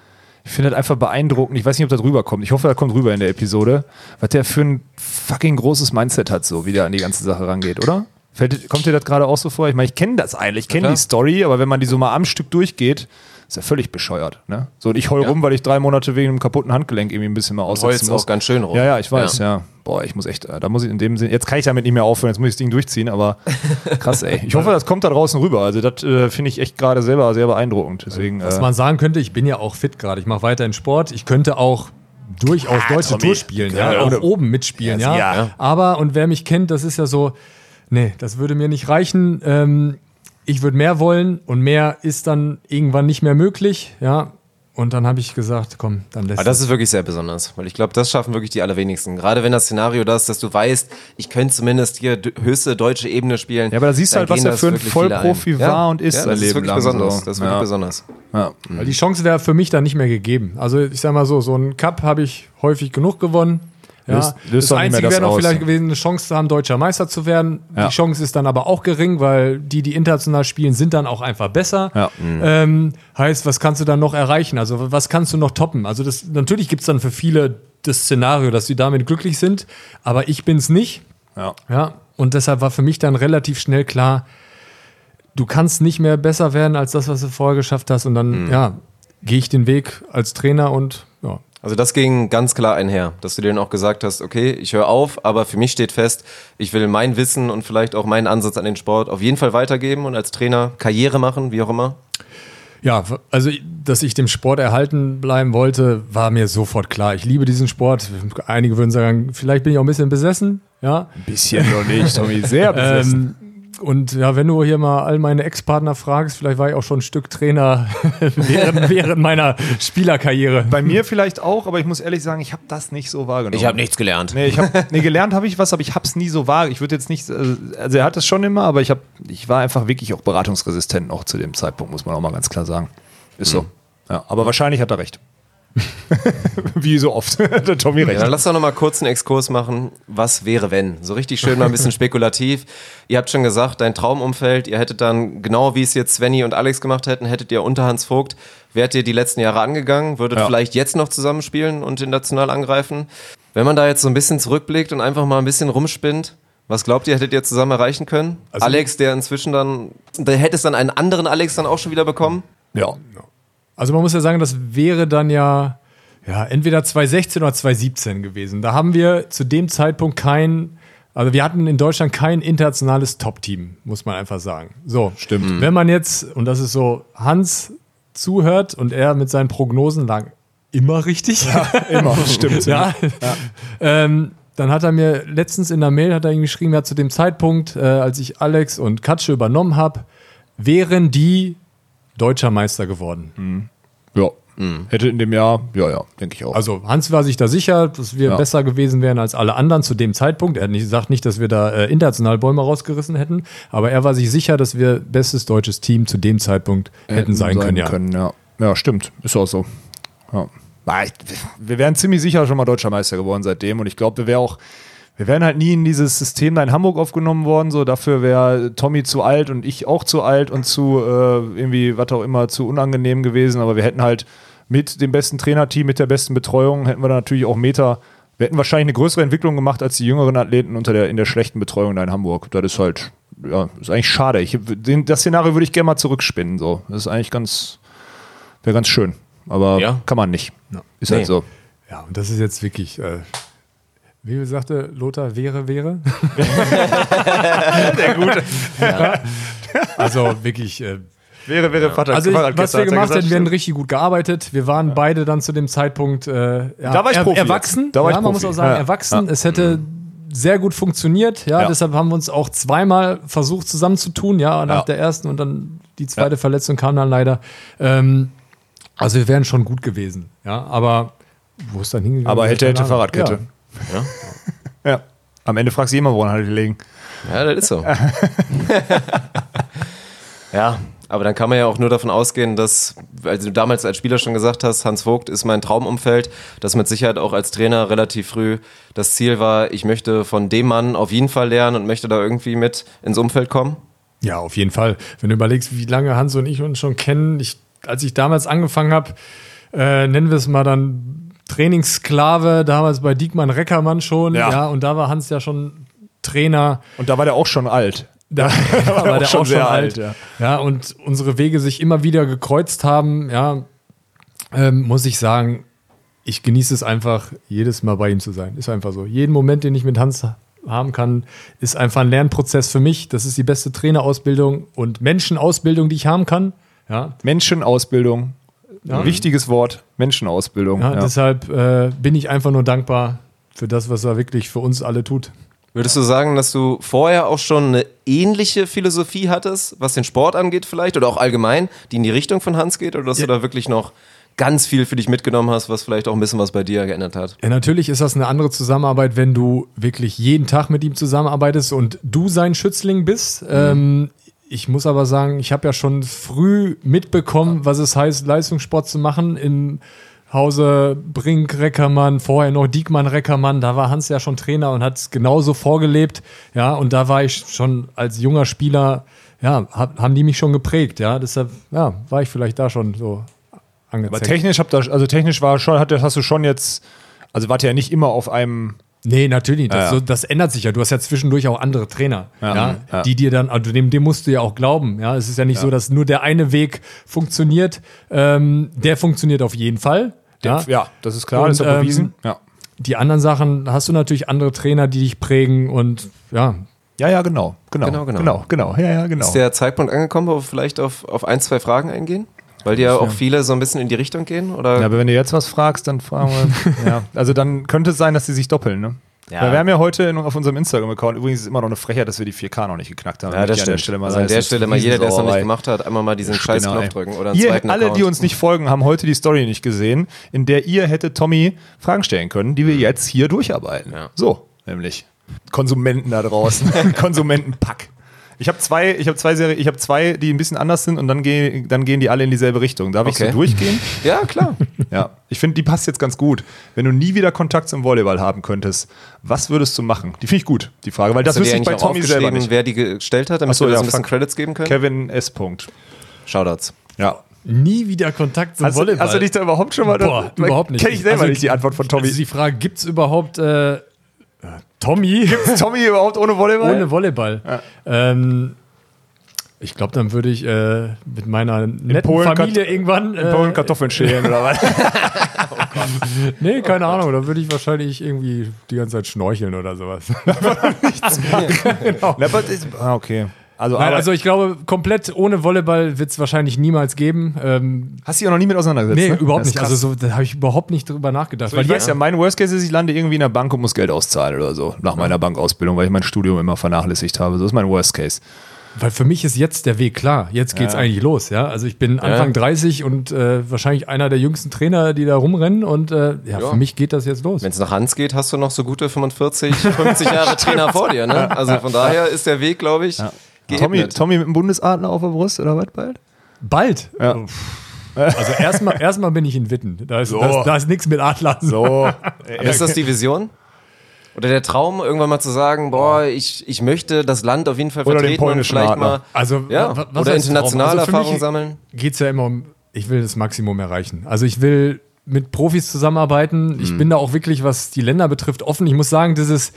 ich finde das einfach beeindruckend. Ich weiß nicht, ob das rüberkommt. Ich hoffe, das kommt rüber in der Episode, was der für ein fucking großes Mindset hat, so wie der an die ganze Sache rangeht, oder? Fällt, kommt dir das gerade auch so vor? Ich meine, ich kenne das eigentlich, ich kenne die Story, aber wenn man die so mal am Stück durchgeht, ist ja völlig bescheuert. Ne? So, und ich heul Ja. rum, weil ich drei Monate wegen einem kaputten Handgelenk irgendwie ein bisschen mal aussetzen Heulst muss. auch ganz schön rum. Ja, ja, ich weiß, ja. Boah, ich muss echt, äh, da muss ich in dem Sinn, jetzt kann ich damit nicht mehr aufhören, jetzt muss ich das Ding durchziehen, aber <laughs> krass, ey. Ich hoffe, das kommt da draußen rüber. Also, das äh, finde ich echt gerade selber sehr beeindruckend. Deswegen, was äh, man sagen könnte, ich bin ja auch fit gerade, ich mache weiterhin Sport, ich könnte auch durchaus deutsche Tommy. Tour spielen, ja, Ja, auch oder- oben mitspielen, ja, Ja, ja. Aber, und wer mich kennt, das ist ja so, nee, das würde mir nicht reichen, ähm, ich würde mehr wollen und mehr ist dann irgendwann nicht mehr möglich, ja, und dann habe ich gesagt, komm, dann lässt Aber das ist wirklich sehr besonders, weil ich glaube, das schaffen wirklich die allerwenigsten. Gerade wenn das Szenario das ist, dass du weißt, ich könnte zumindest hier höchste deutsche Ebene spielen. Ja, aber da siehst du halt, was er für ein Vollprofi ein. war und ist ja, das ist wirklich lang besonders. so. Das ist wirklich Ja. besonders. ja. Weil die Chance wäre für mich dann nicht mehr gegeben. Also ich sag mal so, so einen Cup habe ich häufig genug gewonnen. Ja, Löst- löst das Einzige das wäre noch vielleicht gewesen, eine Chance zu haben, deutscher Meister zu werden. Ja. Die Chance ist dann aber auch gering, weil die, die international spielen, sind dann auch einfach besser. Ja. Ähm, heißt, was kannst du dann noch erreichen? Also was kannst du noch toppen? Also das, natürlich gibt es dann für viele das Szenario, dass sie damit glücklich sind, aber ich bin es nicht. Ja. Ja, und deshalb war für mich dann relativ schnell klar, du kannst nicht mehr besser werden als das, was du vorher geschafft hast. Und Mhm. dann, ja, gehe ich den Weg als Trainer und ja. Also das ging ganz klar einher, dass du dir dann auch gesagt hast, okay, ich höre auf, aber für mich steht fest, ich will mein Wissen und vielleicht auch meinen Ansatz an den Sport auf jeden Fall weitergeben und als Trainer Karriere machen, wie auch immer. Ja, also, dass ich dem Sport erhalten bleiben wollte, war mir sofort klar. Ich liebe diesen Sport. Einige würden sagen, vielleicht bin ich auch ein bisschen besessen. Ja. Ein bisschen noch nicht, Tommy. Sehr <laughs> besessen. Ähm, und ja, wenn du hier mal all meine Ex-Partner fragst, vielleicht war ich auch schon ein Stück Trainer <laughs> während, während meiner Spielerkarriere. Bei mir vielleicht auch, aber ich muss ehrlich sagen, ich habe das nicht so wahrgenommen. nichts gelernt. Nee, ich hab, nee, gelernt habe ich was, aber ich habe es nie so wahr. Ich würde jetzt nicht, äh, also er hat es schon immer, aber ich, hab, ich war einfach wirklich auch beratungsresistent noch zu dem Zeitpunkt, muss man auch mal ganz klar sagen. Ist so. Ja, aber wahrscheinlich hat er recht. <laughs> Wie so oft. <laughs> der Tommy Ja, recht. dann lass doch noch mal kurz einen Exkurs machen. Was wäre, wenn? So richtig schön mal ein bisschen spekulativ. Ihr habt schon gesagt, dein Traumumfeld, ihr hättet dann, genau wie es jetzt Svenny und Alex gemacht hätten, hättet ihr unter Hans Vogt, wärt ihr die letzten Jahre angegangen, würdet Ja. vielleicht jetzt noch zusammenspielen und international angreifen. Wenn man da jetzt so ein bisschen zurückblickt und einfach mal ein bisschen rumspinnt, was glaubt ihr, hättet ihr zusammen erreichen können? Also- Alex, der inzwischen dann, da hättest dann einen anderen Alex dann auch schon wieder bekommen? Ja. Also man muss ja sagen, das wäre dann ja, ja entweder 2016 oder 2017 gewesen. Da haben wir zu dem Zeitpunkt kein, also wir hatten in Deutschland kein internationales Top-Team, muss man einfach sagen. So, Stimmt. Wenn man jetzt, und das ist so, Hans zuhört und er mit seinen Prognosen lag immer richtig. Immer, <laughs> stimmt. ja. Ähm, dann hat er mir letztens in der Mail hat er ihm geschrieben, ja, zu dem Zeitpunkt, äh, als ich Alex und Katsche übernommen habe, wären die deutscher Meister geworden. Ja. Hätte in dem Jahr, ja, ja, denke ich auch. Also Hans war sich da sicher, dass wir Ja. besser gewesen wären als alle anderen zu dem Zeitpunkt. Er hat nicht dass wir da äh, international Bäume rausgerissen hätten, aber er war sich sicher, dass wir bestes deutsches Team zu dem Zeitpunkt hätten, sein, können. Ja. ja. ja, stimmt. Ist auch so. Ja. Wir wären ziemlich sicher schon mal Deutscher Meister geworden seitdem und ich glaube, wir wären auch, wir wären halt nie in dieses System da in Hamburg aufgenommen worden. So, dafür wäre Tommy zu alt und ich auch zu alt und zu äh, irgendwie, was auch immer, zu unangenehm gewesen. Aber wir hätten halt mit dem besten Trainerteam, mit der besten Betreuung, hätten wir da natürlich auch Meter. Wir hätten wahrscheinlich eine größere Entwicklung gemacht als die jüngeren Athleten unter der, in der schlechten Betreuung da in Hamburg. Das ist halt, ja, ist eigentlich schade. Ich, den, das Szenario würde ich gerne mal zurückspinnen. So. Das ist eigentlich ganz, wäre ganz schön. Aber Ja. kann man nicht. Ist Nee. halt so. Ja, und das ist jetzt wirklich, äh, wie sagte Lothar, wäre, wäre. <laughs> Sehr gut. Also wirklich. Äh, Wäre, wäre Vater. also ich, was wir gemacht hätten, wir hätten richtig gut gearbeitet. Wir waren beide dann zu dem Zeitpunkt äh, ja, Da war ich er, Profi erwachsen. Da war ja, ich man Profi. muss auch sagen, Ja. erwachsen. Ja. Es hätte sehr gut funktioniert. Ja, Ja. deshalb haben wir uns auch zweimal versucht zusammenzutun. Ja, nach Ja. der ersten und dann die zweite Verletzung kam dann leider. Ähm, also wir wären schon gut gewesen. Ja, aber wo ist dann hingegangen? Aber hätte, hätte. Fahrradkette. <laughs> Ja. Am Ende fragst du immer, woran hat die gelegen. Ja, das ist so. <laughs> ja, aber dann kann man ja auch nur davon ausgehen, dass, weil du damals als Spieler schon gesagt hast, Hans Vogt ist mein Traumumfeld, dass mit Sicherheit auch als Trainer relativ früh das Ziel war, ich möchte von dem Mann auf jeden Fall lernen und möchte da irgendwie mit ins Umfeld kommen. Ja, auf jeden Fall. Wenn du überlegst, wie lange Hans und ich uns schon kennen, ich, als ich damals angefangen habe, äh, nennen wir es mal dann Trainingssklave, damals bei Diekmann Reckermann schon, Ja. ja. und da war Hans ja schon Trainer. Und da war der auch schon alt. Da <laughs> war der auch schon, sehr alt. alt, ja. und unsere Wege sich immer wieder gekreuzt haben, ja, ähm, muss ich sagen, ich genieße es einfach, jedes Mal bei ihm zu sein. Ist einfach so. Jeden Moment, den ich mit Hans haben kann, ist einfach ein Lernprozess für mich. Das ist die beste Trainerausbildung und Menschenausbildung, die ich haben kann. Ja, Menschenausbildung. Ein wichtiges Wort. Menschenausbildung. ja, Ja. deshalb äh, bin ich einfach nur dankbar für das, was er wirklich für uns alle tut. Würdest du sagen, dass du vorher auch schon eine ähnliche Philosophie hattest, was den Sport angeht vielleicht oder auch allgemein, die in die Richtung von Hans geht oder dass du da wirklich noch ganz viel für dich mitgenommen hast, was vielleicht auch ein bisschen was bei dir geändert hat? Ja, natürlich ist das eine andere Zusammenarbeit, wenn du wirklich jeden Tag mit ihm zusammenarbeitest und du sein Schützling bist. Ähm, ich muss aber sagen, ich habe ja schon früh mitbekommen, was es heißt, Leistungssport zu machen im Hause Brink, Reckermann, vorher noch Diekmann, Reckermann. Da war Hans ja schon Trainer und hat es genauso vorgelebt. Ja, und da war ich schon als junger Spieler, ja, hab, haben die mich schon geprägt. Ja, deshalb, ja, war ich vielleicht da schon so angezeigt. Aber technisch habt ihr, also technisch war schon, hast du schon jetzt, also wart ihr ja nicht immer auf einem. Nee, natürlich. Das, Ja, ja. So, das ändert sich ja. Du hast ja zwischendurch auch andere Trainer, ja, Ja, ja. die dir dann, also dem, dem musst du ja auch glauben. Ja, es ist ja nicht so, dass nur der eine Weg funktioniert. Ähm, der funktioniert auf jeden Fall. Ja. Ja, das ist klar, Und, das ist ja ähm, bewiesen. Ja. Die anderen Sachen hast du natürlich andere Trainer, die dich prägen und ja. ja, ja, genau. Genau, Genau, genau. genau. Genau, genau. Ja, ja, genau. Ist der Zeitpunkt angekommen, wo wir vielleicht auf, auf ein, zwei Fragen eingehen? Weil die ja auch viele so ein bisschen in die Richtung gehen? Oder? Ja, aber wenn du jetzt was fragst, dann fragen wir. <laughs> ja, also dann könnte es sein, dass die sich doppeln, ne? Ja. Weil wir haben ja heute in, auf unserem Instagram-Account übrigens ist immer noch eine Frechheit, dass wir die 4K noch nicht geknackt haben. Ja, das stimmt. An der Stelle mal also an der Stelle mal jeder, der es noch nicht gemacht hat, einmal mal diesen scheiß Genau, Knopf drücken oder einen ihr, zweiten alle, Account. die uns nicht folgen, haben heute die Story nicht gesehen, in der ihr hättet Tommy Fragen stellen können, die wir jetzt hier durcharbeiten. Ja. So, nämlich Konsumenten da draußen, <laughs> Konsumentenpack. Ich habe zwei, ich habe zwei Serie, ich habe zwei, die ein bisschen anders sind und dann, geh, dann gehen die alle in dieselbe Richtung. Darf ich Okay. so durchgehen? <laughs> Ja, klar. Ja, ich finde, die passt jetzt ganz gut. Wenn du nie wieder Kontakt zum Volleyball haben könntest, was würdest du machen? Die finde ich gut, die Frage, weil das wüsste ich bei Tommy selber nicht. wer die gestellt hat, damit so, wir ja, das ein bisschen. Credits geben können? Kevin S. Punkt. Shoutouts. Ja. Nie wieder Kontakt zum Hast du, Volleyball. hast du dich da überhaupt schon mal? Boah, überhaupt nicht. Kenne ich selber Also, nicht die Antwort von Tommy. Also die Frage, gibt es überhaupt äh, Tommy Ist Tommy überhaupt ohne Volleyball? ohne Volleyball? Ähm, ich glaube, dann würde ich äh, mit meiner netten Polen Familie Kat- irgendwann. In Polen Äh, Kartoffeln schälen oder was? <laughs> nee, keine Ahnung. Da würde ich wahrscheinlich irgendwie die ganze Zeit schnorcheln oder sowas. <laughs> <laughs> Na, aber das- ah, okay. Also, Nein, also ich glaube, komplett ohne Volleyball wird es wahrscheinlich niemals geben. Ähm, hast du dich auch noch nie mit auseinandergesetzt? nee, ne? überhaupt nicht. krass. Also so, da habe ich überhaupt nicht drüber nachgedacht. So, ich Weil weiß ja, mein Worst Case ist, ich lande irgendwie in der Bank und muss Geld auszahlen oder so, nach meiner Bankausbildung, weil ich mein Studium immer vernachlässigt habe. So ist mein Worst Case. weil für mich ist jetzt der Weg klar. Jetzt geht's eigentlich los, ja. Also ich bin Anfang 30 und äh, wahrscheinlich einer der jüngsten Trainer, die da rumrennen und äh, ja, für mich geht das jetzt los. Wenn es nach Hans geht, hast du noch so gute 45, 50 Jahre <laughs> Trainer vor dir. Ne? Also von daher ist der Weg, glaube ich. Tommy, Tommy mit dem Bundesadler auf der Brust oder was bald? Bald. Ja. Also erstmal erstmal bin ich in Witten. Da ist, da ist, da ist nichts mit Adlern. So. Ist das die Vision? Oder der Traum, irgendwann mal zu sagen, boah, ich, ich möchte das Land auf jeden Fall Oder den vertreten und polnischen vielleicht Adler. mal Also ja, oder internationale Traum? Also Erfahrung sammeln. Geht es ja immer um, ich will das Maximum erreichen. Also ich will mit Profis zusammenarbeiten. Mhm. Ich bin da auch wirklich, was die Länder betrifft, offen. Ich muss sagen, dieses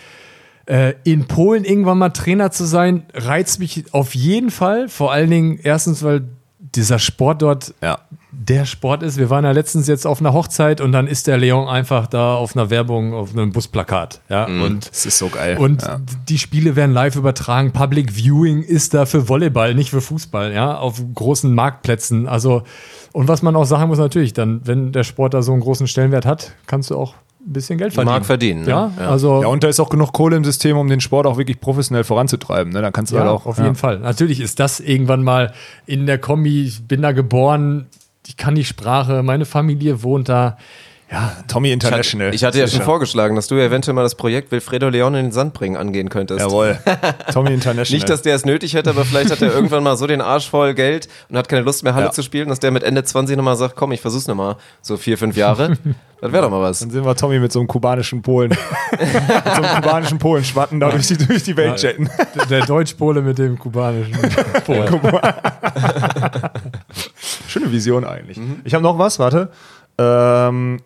äh, in Polen irgendwann mal Trainer zu sein, reizt mich auf jeden Fall. Vor allen Dingen erstens, weil dieser Sport dort Ja. der Sport ist. Wir waren ja letztens jetzt auf einer Hochzeit und dann ist der Leon einfach da auf einer Werbung, auf einem Busplakat. Ja, und Das ist so geil. und ja. die Spiele werden live übertragen. Public Viewing ist da für Volleyball, nicht für Fußball, ja, auf großen Marktplätzen. Also, und was man auch sagen muss, natürlich, dann, wenn der Sport da so einen großen Stellenwert hat, kannst du auch ein bisschen Geld verdienen. Mark verdienen. Ne? Ja, also. ja, und da ist auch genug Kohle im System, um den Sport auch wirklich professionell voranzutreiben. Ne? Dann kannst du Ja, halt auch. auf jeden Fall. Natürlich ist das irgendwann mal in der Kombi. Ich bin da geboren, ich kann die Sprache, meine Familie wohnt da. Ja, Tommy Ich International. hatte, ich hatte ja schon vorgeschlagen, dass du ja eventuell mal das Projekt Wilfredo Leon in den Sand bringen angehen könntest. Jawohl. Tommy International. Nicht, dass der es nötig hätte, aber vielleicht hat er irgendwann mal so den Arsch voll Geld und hat keine Lust mehr Halle Ja. zu spielen, dass der mit Ende 20 nochmal sagt, komm, ich versuch's nochmal. So vier, fünf Jahre. das wäre doch mal was. Dann sind wir Tommy mit so einem kubanischen Polen. <laughs> mit so einem kubanischen Polen schwatten da durch die, durch die Welt jetten. der, der Deutschpole mit dem kubanischen <laughs> Pol. Schöne Vision eigentlich. Ich habe noch was, warte. Ähm,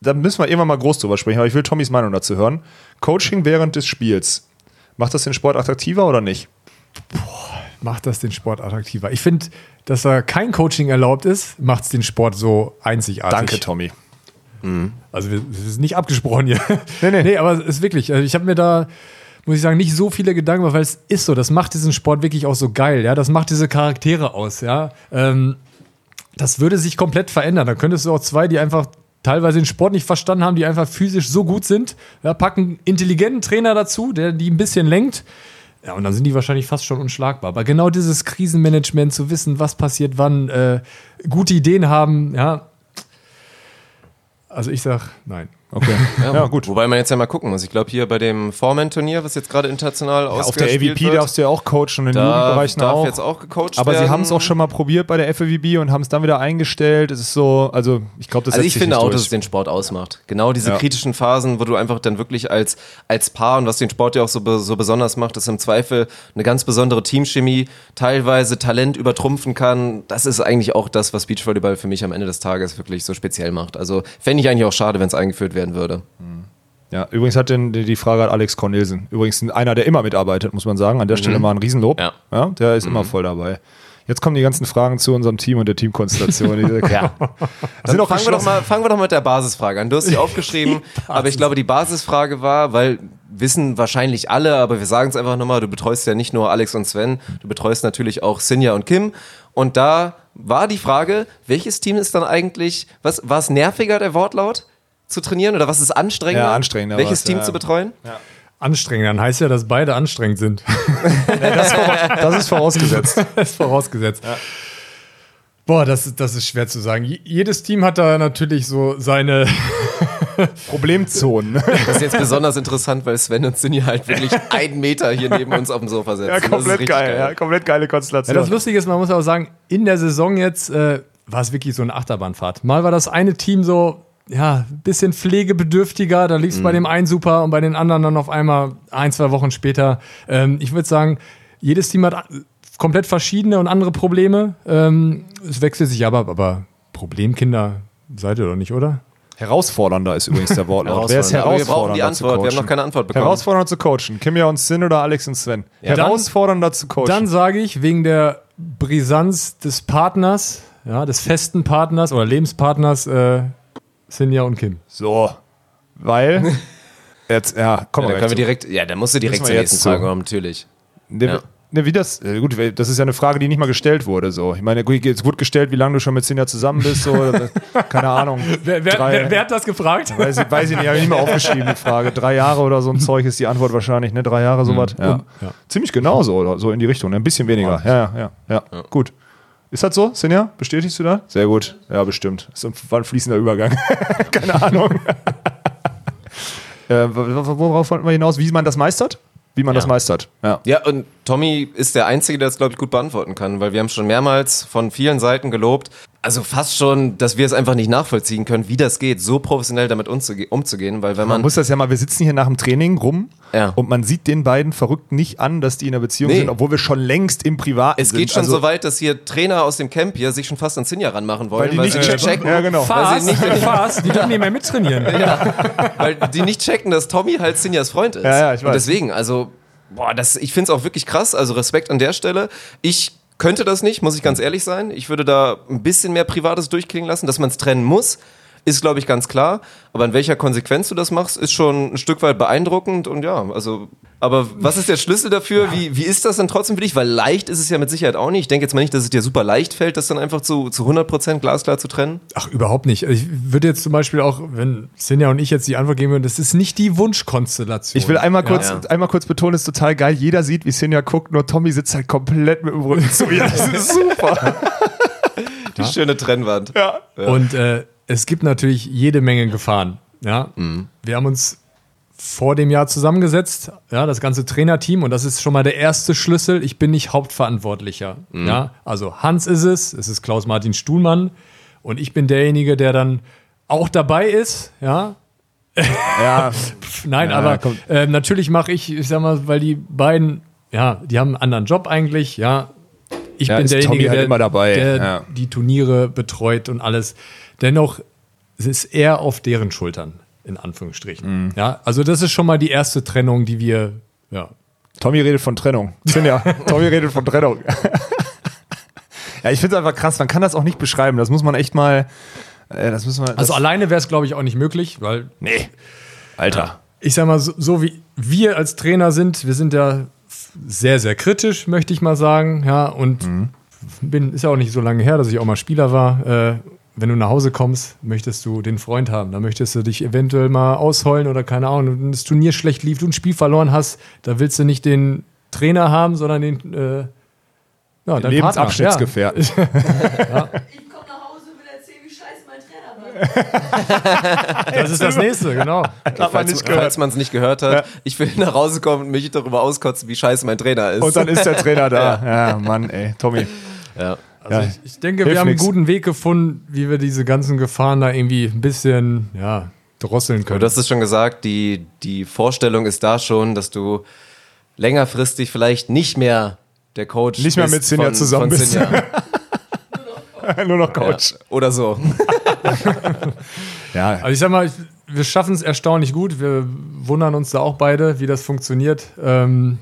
da müssen wir irgendwann mal groß drüber sprechen, aber ich will Tommys Meinung dazu hören. Coaching während des Spiels. Macht das den Sport attraktiver oder nicht? macht das den Sport attraktiver. Ich finde, dass da kein Coaching erlaubt ist, macht es den Sport so einzigartig. Danke, Tommy. Also wir, wir sind nicht abgesprochen hier. Nee, nee. <laughs> nee aber es ist wirklich, also ich habe mir da, muss ich sagen, nicht so viele Gedanken gemacht, weil es ist so, das macht diesen Sport wirklich auch so geil, ja, das macht diese Charaktere aus, ja. Ähm, das würde sich komplett verändern. Da könntest du auch zwei, die einfach teilweise den Sport nicht verstanden haben, die einfach physisch so gut sind, ja, packen intelligenten Trainer dazu, der die ein bisschen lenkt. Ja, und dann sind die wahrscheinlich fast schon unschlagbar. Aber genau dieses Krisenmanagement, zu wissen, was passiert wann, äh, gute Ideen haben, ja. Also ich sag nein. Okay. <laughs> Ja, gut. Wobei man jetzt ja mal gucken muss. Ich glaube, hier bei dem Foreman-Turnier, was jetzt gerade international Auf der AVP wird, darfst du ja auch coachen und in da Jugendbereichen darf auch. jetzt auch gecoacht aber werden. sie haben es auch schon mal probiert bei der FAVB und haben es dann wieder eingestellt. Es ist so, also ich glaube, das Also setzt ich finde auch, durch. dass es den Sport ausmacht. Genau diese Ja. kritischen Phasen, wo du einfach dann wirklich als, als Paar und was den Sport ja auch so, so besonders macht, ist im Zweifel eine ganz besondere Teamchemie, teilweise Talent übertrumpfen kann. Das ist eigentlich auch das, was Beachvolleyball für mich am Ende des Tages wirklich so speziell macht. Also fände ich eigentlich auch schade, wenn es eingeführt werden würde. Ja, übrigens hat den, die Frage hat Alex Cornelsen. Übrigens einer, der immer mitarbeitet, muss man sagen. An der Stelle mal ein Riesenlob. Ja. Ja, der ist immer voll dabei. Jetzt kommen die ganzen Fragen zu unserem Team und der Teamkonstellation. <laughs> Ja. sind auch fangen, wir doch mal, fangen wir doch mit der Basisfrage an. Du hast sie <laughs> aufgeschrieben, aber ich glaube, die Basisfrage war, weil wissen wahrscheinlich alle, aber wir sagen es einfach nochmal, du betreust ja nicht nur Alex und Sven, du betreust natürlich auch Sinja und Kim. Und da war die Frage, welches Team ist dann eigentlich, was war es nerviger, der Wortlaut? Zu trainieren oder was ist anstrengender? Ja, anstrengender Welches Team ja. zu betreuen? Anstrengend, dann heißt ja, dass beide anstrengend sind. <laughs> Das ist vorausgesetzt. <laughs> das ist vorausgesetzt. Boah, das, ist- das ist schwer zu sagen. Je- Jedes Team hat da natürlich so seine. <laughs> Problemzonen. Das ist jetzt besonders interessant, weil Sven und Sinja halt wirklich einen Meter hier neben uns auf dem Sofa sitzen. Ja, Das ist komplett richtig geil. Ja, komplett geile Ja, Konstellation. das Lustige ist, man muss auch sagen, in der Saison jetzt äh, war es wirklich so eine Achterbahnfahrt. Mal war das eine Team so, ja, ein bisschen pflegebedürftiger, da lief es bei dem einen super und bei den anderen dann auf einmal ein, zwei Wochen später. Ähm, ich würde sagen, jedes Team hat komplett verschiedene und andere Probleme. Ähm, es wechselt sich aber, aber Problemkinder seid ihr doch nicht, oder? Herausfordernder ist übrigens der Wortlaut. Wer ist Aber wir brauchen die herausfordernder Antwort. Wir haben noch keine Antwort bekommen. Herausfordernder zu coachen. Kimja und Sin oder Alex und Sven? dann- Herausfordernder zu coachen. Dann sage ich, wegen der Brisanz des Partners, ja, des festen Partners oder Lebenspartners, äh, Sinja und Kim. so. Weil. <laughs> Jetzt, ja, komm Ja, mal dann können wir direkt, ja, dann musst du direkt zur nächsten. Frage kommen, natürlich. Ne, Ja. ne, wie das, äh, gut, das ist ja eine Frage, die nicht mal gestellt wurde. So. Ich meine, gut, es wurde gestellt, wie lange du schon mit Sinja zusammen bist. So, <laughs> keine Ahnung. Wer, wer, Drei- wer, wer hat das gefragt? Weiß ich, weiß ich nicht, habe ich nicht mehr aufgeschrieben, die Frage. Drei Jahre oder so ein <laughs> Zeug ist die Antwort wahrscheinlich, ne? Drei Jahre, sowas. Ja. Und- ja. Ziemlich genau so, oder so in die Richtung, ne? ein bisschen weniger. Ja, ja, ja, ja. Gut. Ist das so, Sinja? Bestätigst du das? Sehr gut. Ja, bestimmt. Ist ein, war ein fließender Übergang. <laughs> Keine Ahnung. <laughs> äh, worauf wollten wir hinaus? Wie man das meistert? Wie man das meistert. Ja. Ja, und Tommy ist der Einzige, der das, glaube ich, gut beantworten kann, weil wir haben schon mehrmals von vielen Seiten gelobt, also fast schon, dass wir es einfach nicht nachvollziehen können, wie das geht, so professionell damit umzuge umzugehen, weil wenn Man man, muss das ja mal, wir sitzen hier nach dem Training rum Ja. und man sieht den beiden Verrückten nicht an, dass die in einer Beziehung Nee. sind, obwohl wir schon längst im Privaten es sind. geht schon Also- so weit, dass hier Trainer aus dem Camp hier sich schon fast an Sinja ranmachen wollen, Weil die weil, nicht sie nicht checken. checken, Ja, genau. weil, sie nicht, Fast, die dürfen nicht mehr mittrainieren. weil die nicht checken, dass Tommy halt Sinjas Freund ist. Ja, ja, ich weiß. Und deswegen, also, boah, das, ich finde es auch wirklich krass, also Respekt an der Stelle. Ich könnte das nicht, muss ich ganz ehrlich sein. Ich würde da ein bisschen mehr Privates durchklingen lassen, dass man es trennen muss. Ist, glaube ich, ganz klar. Aber in welcher Konsequenz du das machst, ist schon ein Stück weit beeindruckend. Und ja, also, aber was ist der Schlüssel dafür? Wie, wie ist das dann trotzdem für dich? Weil leicht ist es ja mit Sicherheit auch nicht. Ich denke jetzt mal nicht, dass es dir super leicht fällt, das dann einfach zu, zu 100% glasklar zu trennen. Ach, überhaupt nicht. Ich würde jetzt zum Beispiel auch, wenn Sinja und ich jetzt die Antwort geben würden, das ist nicht die Wunschkonstellation. Ich will einmal kurz, Ja. einmal kurz betonen, ist total geil. Jeder sieht, wie Sinja guckt, nur Tommy sitzt halt komplett mit dem Rücken zu ihr. Das ist super. <laughs> Die schöne Trennwand. ja. Und äh, es gibt natürlich jede Menge Gefahren. Ja? Wir haben uns vor dem Jahr zusammengesetzt, ja, das ganze Trainerteam, und das ist schon mal der erste Schlüssel. Ich bin nicht Hauptverantwortlicher. Ja? Also Hans ist es, es ist Klaus-Martin Stuhlmann, und ich bin derjenige, der dann auch dabei ist, ja, ja. <laughs> Nein, Ja, aber äh, natürlich mache ich, ich sag mal, weil die beiden, ja, die haben einen anderen Job eigentlich, ja. Ich Ja, bin derjenige, halt der, immer dabei, der die Turniere betreut und alles. Dennoch es ist er auf deren Schultern, in Anführungsstrichen. Mhm. Ja, also das ist schon mal die erste Trennung, die wir, ja. Tommy redet von Trennung. Sinja, <laughs> Tommy redet von Trennung. <laughs> ja, ich finde es einfach krass. Man kann das auch nicht beschreiben. Das muss man echt mal. Äh, das müssen wir. Das, Also alleine wäre es, glaube ich, auch nicht möglich, weil nee. Alter. ich sag mal, so, so wie wir als Trainer sind, wir sind ja sehr, sehr kritisch, möchte ich mal sagen. Ja, und bin, ist ja auch nicht so lange her, dass ich auch mal Spieler war. Äh, wenn du nach Hause kommst, möchtest du den Freund haben. Da möchtest du dich eventuell mal ausheulen oder keine Ahnung, wenn das Turnier schlecht lief, du ein Spiel verloren hast, da willst du nicht den Trainer haben, sondern den, äh, ja, deinen Lebensabschnittsgefährten. Partner. <laughs> Ich komme nach Hause und will erzählen, wie scheiße mein Trainer war. Ja, <laughs> das ist das nächste, genau. gehört. falls man es nicht gehört hat, ich will nach Hause kommen und mich darüber auskotzen, wie scheiße mein Trainer ist. Und dann ist der Trainer da. <laughs> Ja, Mann, ey. Tommy. ja. Also Ja. ich, ich denke, Hilft wir haben nix. einen guten Weg gefunden, wie wir diese ganzen Gefahren da irgendwie ein bisschen ja, drosseln können. Du hast es schon gesagt, die, die Vorstellung ist da schon, dass du längerfristig vielleicht nicht mehr der Coach Nicht mehr mit Sinja zusammen von bist. Sinja. <laughs> Nur noch Coach. Oder so. Ja. also ich sag mal, wir schaffen es erstaunlich gut. Wir wundern uns da auch beide, wie das funktioniert. Ähm,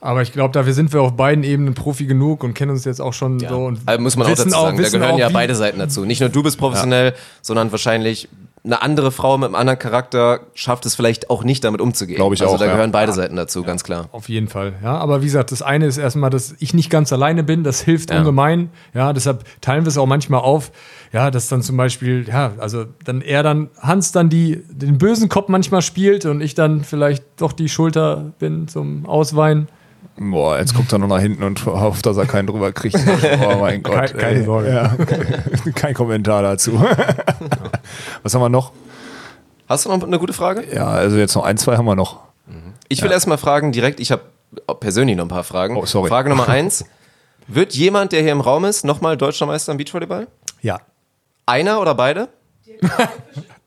aber ich glaube, dafür sind wir auf beiden Ebenen Profi genug und kennen uns jetzt auch schon so. Und Also muss man auch dazu sagen, da wissen gehören auch, ja beide Seiten dazu. Nicht nur du bist professionell, sondern wahrscheinlich eine andere Frau mit einem anderen Charakter schafft es vielleicht auch nicht, damit umzugehen. Glaub ich also auch, da ja. gehören beide Seiten dazu, ganz klar. Auf jeden Fall, ja. Aber wie gesagt, das eine ist erstmal, dass ich nicht ganz alleine bin. Das hilft Ja. ungemein. Ja, deshalb teilen wir es auch manchmal auf. Ja, dass dann zum Beispiel, ja, also dann er dann, Hans dann die, den bösen Kopf manchmal spielt und ich dann vielleicht doch die Schulter bin zum Ausweinen. Boah, jetzt guckt er nur nach hinten und hofft, dass er keinen drüber kriegt. Oh mein Gott. Keine- keine. Sorge. Ja, <laughs> kein Kommentar dazu. <laughs> Was haben wir noch? Hast du noch eine gute Frage? Ja, also jetzt noch ein, zwei haben wir noch. Ich will erst mal fragen, direkt, ich habe persönlich noch ein paar Fragen. Oh, sorry. Frage Nummer <laughs> eins. Wird jemand, der hier im Raum ist, nochmal Deutscher Meister im Beachvolleyball? Ja. Einer oder beide?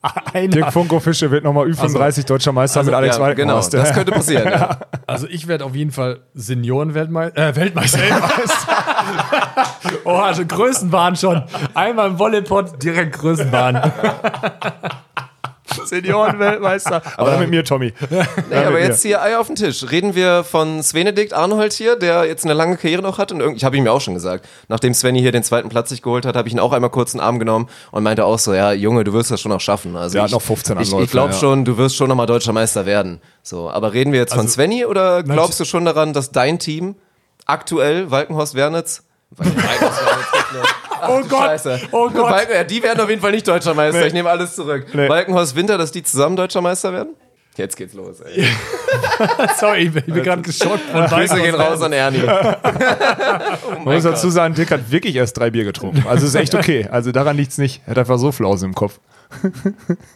<laughs> Dirk Funko Fische wird nochmal Ü35 deutscher Meister mit Alex Also, ja, genau, Walkenhorst. das könnte passieren. Ja. <laughs> Also ich werde auf jeden Fall Senioren-Weltmeister. Äh, Weltmeister. <laughs> oh, also Größenbahn schon. Einmal im Volleyball, direkt Größenbahn. Seniorenweltmeister. Aber mit mir, Tommy. Nee, aber jetzt hier Eier auf den Tisch. Reden wir von Svenedikt Arnold hier, der jetzt eine lange Karriere noch hat. Und irgend- ich habe ihm ja auch schon gesagt, nachdem Svenny hier den zweiten Platz sich geholt hat, habe ich ihn auch einmal kurz in den Arm genommen und meinte auch so, ja, Junge, du wirst das schon noch schaffen. Also hat ich, noch 15 Ich, Anläufe, ich glaube ja. schon, du wirst schon nochmal deutscher Meister werden. So, aber reden wir jetzt von Also, Svenny oder glaubst du schon daran, dass dein Team aktuell, Walkenhorst Wernitz, Oh Gott, Scheiße. oh Gott. Walken, ja, die werden auf jeden Fall nicht deutscher Meister. Nee. Ich nehme alles zurück. Nee. Walkenhorst Winter, dass die zusammen deutscher Meister werden? Jetzt geht's los, ey. <laughs> Sorry, ich bin, bin gerade geschockt. Von Grüße gehen raus an Ernie. <laughs> <laughs> Man muss dazu sagen, Dick hat wirklich erst drei Bier getrunken. Also ist echt okay. Also daran liegt's nicht. Er hat einfach so Flause im Kopf.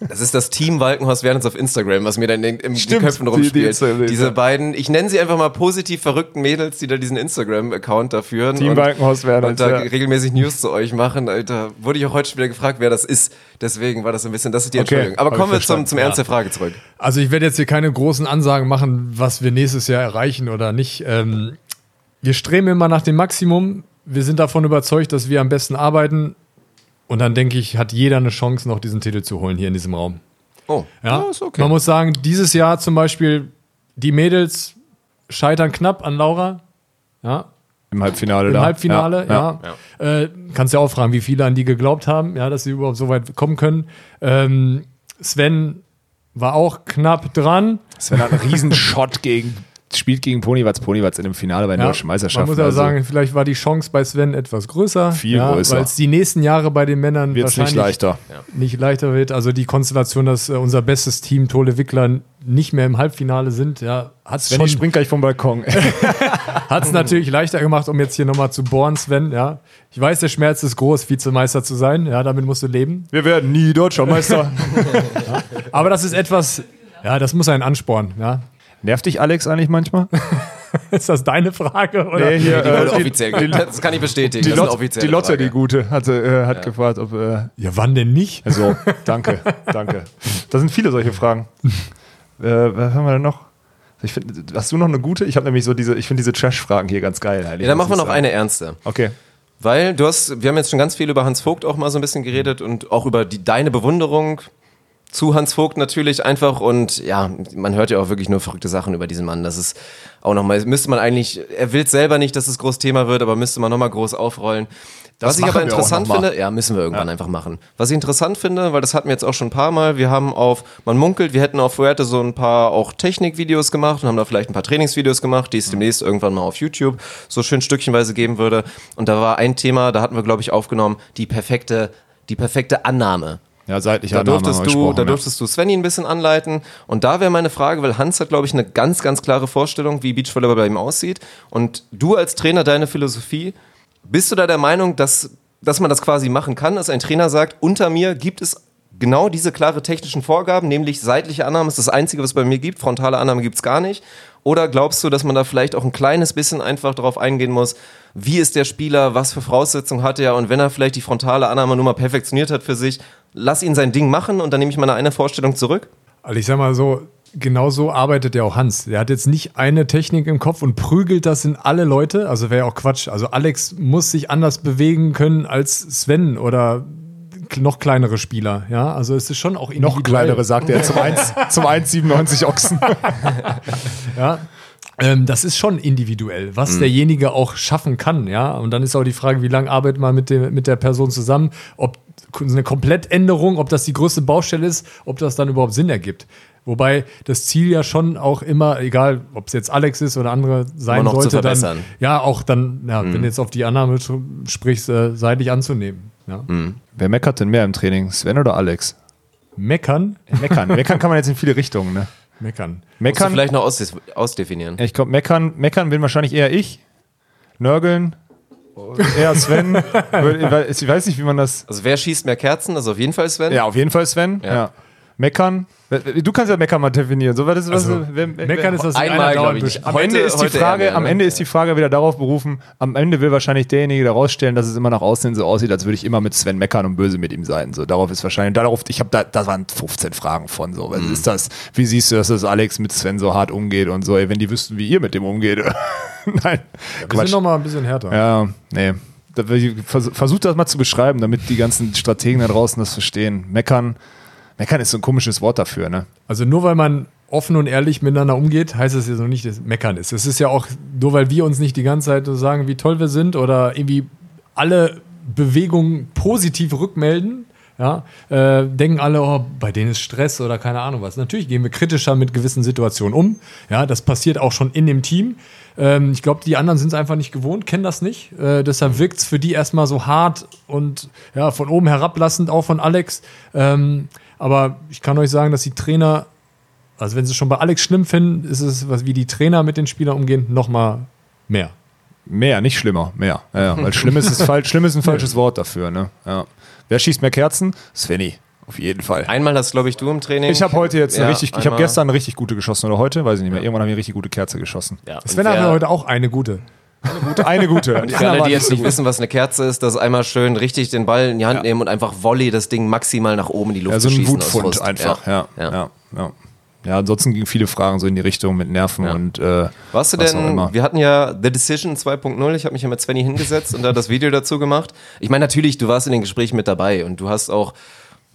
Das ist das Team Walkenhorst Wernitz auf Instagram, was mir dann in, in den Köpfen die- die rumspielt. Instagram- Diese beiden, ich nenne sie einfach mal positiv verrückten Mädels, die da diesen Instagram-Account da führen. Team und, Walkenhorst Wernitz, Und da ja. regelmäßig News zu euch machen. Alter, wurde ich auch heute schon wieder gefragt, wer das ist. Deswegen war das ein bisschen, das ist die Okay, Entschuldigung. Aber hab kommen wir zum, zum Ernst der Frage zurück. Also ich werde jetzt hier keine großen Ansagen machen, was wir nächstes Jahr erreichen oder nicht. Ähm, wir streben immer nach dem Maximum. Wir sind davon überzeugt, dass wir am besten arbeiten. Und dann denke ich, hat jeder eine Chance, noch diesen Titel zu holen hier in diesem Raum. Oh, Ja, ist okay. Man muss sagen, dieses Jahr zum Beispiel, die Mädels scheitern knapp an Laura. Ja, Im Halbfinale im da. Halbfinale, ja. Äh, kannst ja auch fragen, wie viele an die geglaubt haben, ja, dass sie überhaupt so weit kommen können. Ähm, Sven war auch knapp dran. Sven hat einen riesen Shot gegen, spielt gegen Ponywatz. Ponywatz in dem Finale bei den Ja, deutschen Meisterschaften. Man muss ja Also sagen, vielleicht war die Chance bei Sven etwas größer. Viel ja, größer. Weil es die nächsten Jahre bei den Männern wird's wahrscheinlich nicht leichter. nicht leichter wird. Also die Konstellation, dass äh, unser bestes Team, Tole Wickler, nicht mehr im Halbfinale sind, ja, hat es Sven, ich schon springt gleich vom Balkon. <laughs> hat's natürlich leichter gemacht, um jetzt hier nochmal zu bohren, Sven. Ja. Ich weiß, der Schmerz ist groß, Vizemeister zu sein. Ja, damit musst du leben. Wir werden nie deutscher Meister. <laughs> Aber das ist etwas, ja, das muss einen anspornen. Ja. Nervt dich Alex eigentlich manchmal? <laughs> Ist das deine Frage? Oder? Nee, hier, Die wurde äh, offiziell. das kann ich bestätigen. die, Lot, die Lotte, Frage. die Gute, hat, äh, hat gefragt, ob. Äh, Ja, wann denn nicht? so, danke, danke. Da sind viele solche Fragen. Äh, was haben wir denn noch? Ich find, hast du noch eine gute? Ich habe nämlich so diese, ich finde diese Trash-Fragen hier ganz geil. Ja, dann machen wir noch sagen. eine ernste. Okay. Weil du hast, wir haben jetzt schon ganz viel über Hans Vogt auch mal so ein bisschen geredet und auch über die, deine Bewunderung zu Hans Vogt natürlich einfach und ja, man hört ja auch wirklich nur verrückte Sachen über diesen Mann. Das ist auch nochmal, müsste man eigentlich, er will selber nicht, dass es groß Thema wird, aber müsste man nochmal groß aufrollen. Was ich aber interessant finde, ja, müssen wir irgendwann einfach machen. Was ich interessant finde, weil das hatten wir jetzt auch schon ein paar Mal, wir haben auf, man munkelt, wir hätten auf Fuerte so ein paar auch Technikvideos gemacht und haben da vielleicht ein paar Trainingsvideos gemacht, die es demnächst irgendwann mal auf YouTube so schön stückchenweise geben würde. Und da war ein Thema, da hatten wir, glaube ich, aufgenommen, die perfekte, die perfekte Annahme. Ja, seitliche Da durftest, du, da ja. durftest du Svenny ein bisschen anleiten. Und da wäre meine Frage, weil Hans hat, glaube ich, eine ganz, ganz klare Vorstellung, wie Beachvolleyball bei ihm aussieht. Und du als Trainer, deine Philosophie, bist du da der Meinung, dass, dass man das quasi machen kann, dass ein Trainer sagt, unter mir gibt es genau diese klare technischen Vorgaben, nämlich seitliche Annahme ist das Einzige, was es bei mir gibt, frontale Annahme gibt es gar nicht. Oder glaubst du, dass man da vielleicht auch ein kleines bisschen einfach darauf eingehen muss, wie ist der Spieler, was für Voraussetzungen hat er und wenn er vielleicht die frontale Annahme nur mal perfektioniert hat für sich, lass ihn sein Ding machen und dann nehme ich meine eine Vorstellung zurück? Also ich sag mal so, genau so arbeitet ja auch Hans. Der hat jetzt nicht eine Technik im Kopf und prügelt das in alle Leute. Also wäre ja auch Quatsch. Also Alex muss sich anders bewegen können als Sven oder noch kleinere Spieler. Ja, also es ist schon auch Noch kleinere, sagt er, zum 1 <laughs> zum 1,97 Ochsen. Ja. Ähm, das ist schon individuell, Mhm. was derjenige auch schaffen kann, ja. Und dann ist auch die Frage, wie lange arbeitet man mit, dem, mit der Person zusammen, ob eine Komplettänderung, ob das die größte Baustelle ist, ob das dann überhaupt Sinn ergibt. Wobei das Ziel ja schon auch immer, egal ob es jetzt Alex ist oder andere sein sollte, dann verbessern. Mhm. ja auch dann, ja, wenn du jetzt auf die Annahme sprichst, äh, seitlich anzunehmen. Ja. Mhm. Wer meckert denn mehr im Training? Sven oder Alex? Meckern, Meckern. <laughs> Meckern kann man jetzt in viele Richtungen, ne? Meckern. Meckern, vielleicht noch ausdes ausdefinieren. ich glaube, meckern, meckern bin wahrscheinlich eher ich. Nörgeln, eher Sven. <laughs> ich weiß nicht, wie man das. Also wer schießt mehr Kerzen? Also auf jeden Fall Sven. Ja, auf jeden Fall Sven. Ja. Ja. Meckern. Du kannst ja Meckern mal definieren. So, was ist, was, Also, wer, Meckern ist das Einmal, einer glaub dauernd ich, am Heute- Ende ist die Frage, eher am ne? Ende ist die Frage wieder darauf berufen. Am Ende will wahrscheinlich derjenige herausstellen, dass es immer nach außen so aussieht, als würde ich immer mit Sven meckern und böse mit ihm sein. So, darauf ist wahrscheinlich, darauf, ich habe da, da waren 15 Fragen von so. Was Mhm. ist das? Wie siehst du, dass das Alex mit Sven so hart umgeht und so? Ey, wenn die wüssten, wie ihr mit dem umgeht. <laughs> Nein. Wir sind noch mal ein bisschen härter. Ja, nee. Da will ich- vers- Versuch das mal zu beschreiben, damit die ganzen Strategen da draußen das verstehen. Meckern, Meckern ist so ein komisches Wort dafür, ne? Also nur weil man offen und ehrlich miteinander umgeht, heißt es ja so nicht, dass Meckern ist. Es ist ja auch, nur weil wir uns nicht die ganze Zeit so sagen, wie toll wir sind oder irgendwie alle Bewegungen positiv rückmelden, ja, äh, denken alle, oh, bei denen ist Stress oder keine Ahnung was. Natürlich gehen wir kritischer mit gewissen Situationen um. Ja, das passiert auch schon in dem Team. Ähm, ich glaube, die anderen sind es einfach nicht gewohnt, kennen das nicht. Äh, deshalb wirkt es für die erstmal so hart und ja, von oben herablassend, auch von Alex. Ähm, aber ich kann euch sagen, dass die Trainer, also wenn sie es schon bei Alex schlimm finden, ist es, was wie die Trainer mit den Spielern umgehen, noch mal mehr. Mehr, nicht schlimmer, mehr. Ja, ja. Weil schlimm ist, ist, falsch, <laughs> schlimm ist ein falsches Wort dafür, ne? Ja. Wer schießt mehr Kerzen? Svenny. Auf jeden Fall. Einmal hast, glaube ich, du im Training. Ich habe heute jetzt eine Ja, richtig, ich habe einmal. gestern eine richtig gute geschossen oder heute, weiß ich nicht mehr. Irgendwann habe ich eine richtig gute Kerze geschossen. Ja, Sven hat heute auch eine gute. Gute, eine gute. Die Für alle, die jetzt nicht gut. wissen, was eine Kerze ist, das einmal schön richtig den Ball in die Hand nehmen und einfach Volley das Ding maximal nach oben in die Luft Ja, so ein schießen. Wutfund einfach. Ja, Ja. ja, ja. ja. ansonsten gingen viele Fragen so in die Richtung mit Nerven Ja. und äh, Warst du was denn, wir hatten ja The Decision 2.0, ich habe mich ja mit Svenny hingesetzt und da das Video dazu gemacht. Ich meine, natürlich, du warst in den Gesprächen mit dabei und du hast auch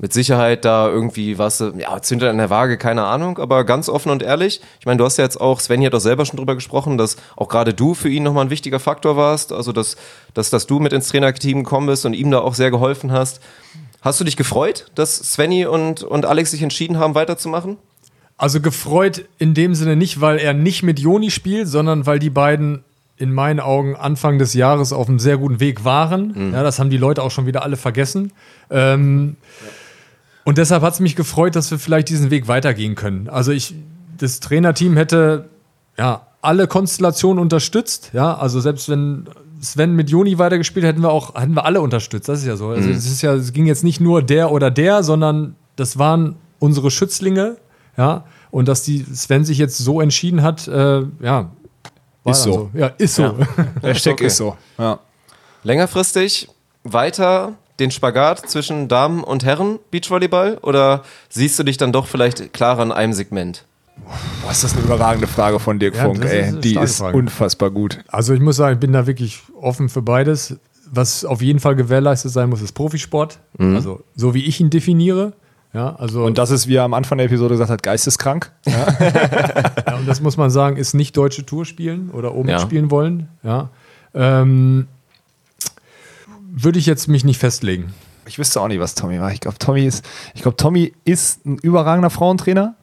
mit Sicherheit da irgendwie, warst du, ja, Zünder in der Waage, keine Ahnung, aber ganz offen und ehrlich. Ich meine, du hast ja jetzt auch, Svenny hat auch selber schon drüber gesprochen, dass auch gerade du für ihn nochmal ein wichtiger Faktor warst, also dass, dass, dass du mit ins Trainerteam gekommen bist und ihm da auch sehr geholfen hast. Hast du dich gefreut, dass Svenny und, und Alex sich entschieden haben, weiterzumachen? Also gefreut in dem Sinne nicht, weil er nicht mit Joni spielt, sondern weil die beiden in meinen Augen Anfang des Jahres auf einem sehr guten Weg waren. Ja, das haben die Leute auch schon wieder alle vergessen. Ähm, Und deshalb hat es mich gefreut, dass wir vielleicht diesen Weg weitergehen können. Also ich, das Trainerteam hätte ja alle Konstellationen unterstützt. Ja, also selbst wenn Sven mit Joni weitergespielt, hätten wir auch, hätten wir alle unterstützt. Das ist ja so. Also es ist ja, es ging jetzt nicht nur der oder der, sondern das waren unsere Schützlinge. Ja, und dass die Sven sich jetzt so entschieden hat, äh, ja, war Ist dann so. Ja, ist so. <laughs> Hashtag Okay. ist so. Ja. Längerfristig weiter den Spagat zwischen Damen und Herren Beachvolleyball oder siehst du dich dann doch vielleicht klarer in einem Segment? Boah, ist das eine überragende Frage von Dirk Ja, Funk, ist ey. Die ist Frage. unfassbar gut. Also ich muss sagen, ich bin da wirklich offen für beides. Was auf jeden Fall gewährleistet sein muss, ist Profisport. Also so wie ich ihn definiere. Ja, also Und das ist, wie er am Anfang der Episode gesagt hat, geisteskrank. <laughs> Ja, und das muss man sagen, ist nicht deutsche Tour spielen oder oben Ja. spielen wollen. Ja. Ähm, würde ich jetzt mich nicht festlegen. Ich wüsste auch nicht, was Tommy war. Ich glaube, Tommy ist, ich glaube, Tommy ist ein überragender Frauentrainer.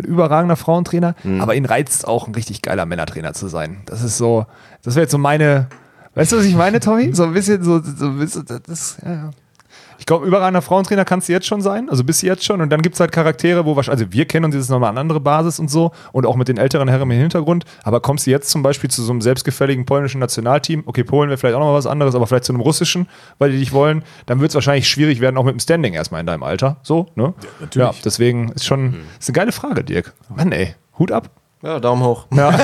Ein überragender Frauentrainer, aber ihn reizt auch ein richtig geiler Männertrainer zu sein. Das ist so, das wäre jetzt so meine, weißt du, was ich meine, Tommy? So ein bisschen so, so ein bisschen, das, ja, ja. Ich glaube, überragender Frauentrainer kannst du jetzt schon sein, also bist du jetzt schon. Und dann gibt es halt Charaktere, wo wahrscheinlich, also wir kennen uns, ist nochmal eine andere Basis und so und auch mit den älteren Herren im Hintergrund. Aber kommst du jetzt zum Beispiel zu so einem selbstgefälligen polnischen Nationalteam, okay, Polen wäre vielleicht auch nochmal was anderes, aber vielleicht zu einem russischen, weil die dich wollen, dann wird es wahrscheinlich schwierig werden, auch mit dem Standing erstmal in deinem Alter. So, ne? Ja, natürlich. deswegen ist schon, ist eine geile Frage, Dirk. Mann, ey, Hut ab. Ja, Daumen hoch. Ja. <laughs>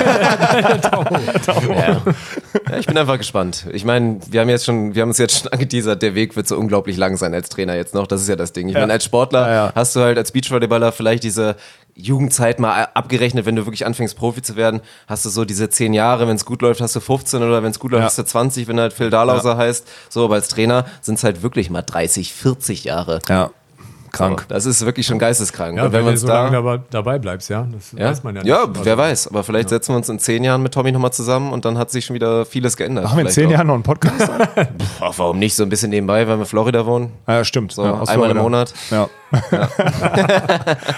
ja, ich bin einfach gespannt. Ich meine, wir haben jetzt schon, wir haben uns jetzt schon <laughs> angeteasert, der Weg wird so unglaublich lang sein als Trainer jetzt noch. Das ist ja das Ding. Ich Ja. meine, als Sportler Ja, ja. hast du halt als Beachvolleyballer vielleicht diese Jugendzeit mal abgerechnet, wenn du wirklich anfängst, Profi zu werden, hast du so diese zehn Jahre, wenn es gut läuft, hast du 15 oder wenn es gut läuft, Ja. hast du 20, wenn du halt Phil Dahlhauser heißt. So, aber als Trainer sind es halt wirklich mal 30, 40 Jahre. Ja, krank. So, das ist wirklich schon geisteskrank. Ja, Und wenn wenn wir du so da lange dabei, dabei bleibst, ja. Das ja, weiß man ja nicht. ja Also- wer weiß. Aber vielleicht setzen wir uns in zehn Jahren mit Tommy nochmal zusammen und dann hat sich schon wieder vieles geändert. Machen wir in zehn auch. Jahren noch einen Podcast? <laughs> Ach, warum nicht? So ein bisschen nebenbei, weil wir in Florida wohnen. ja, stimmt. So ja, aus einmal im Florida. Monat. Ja. <laughs>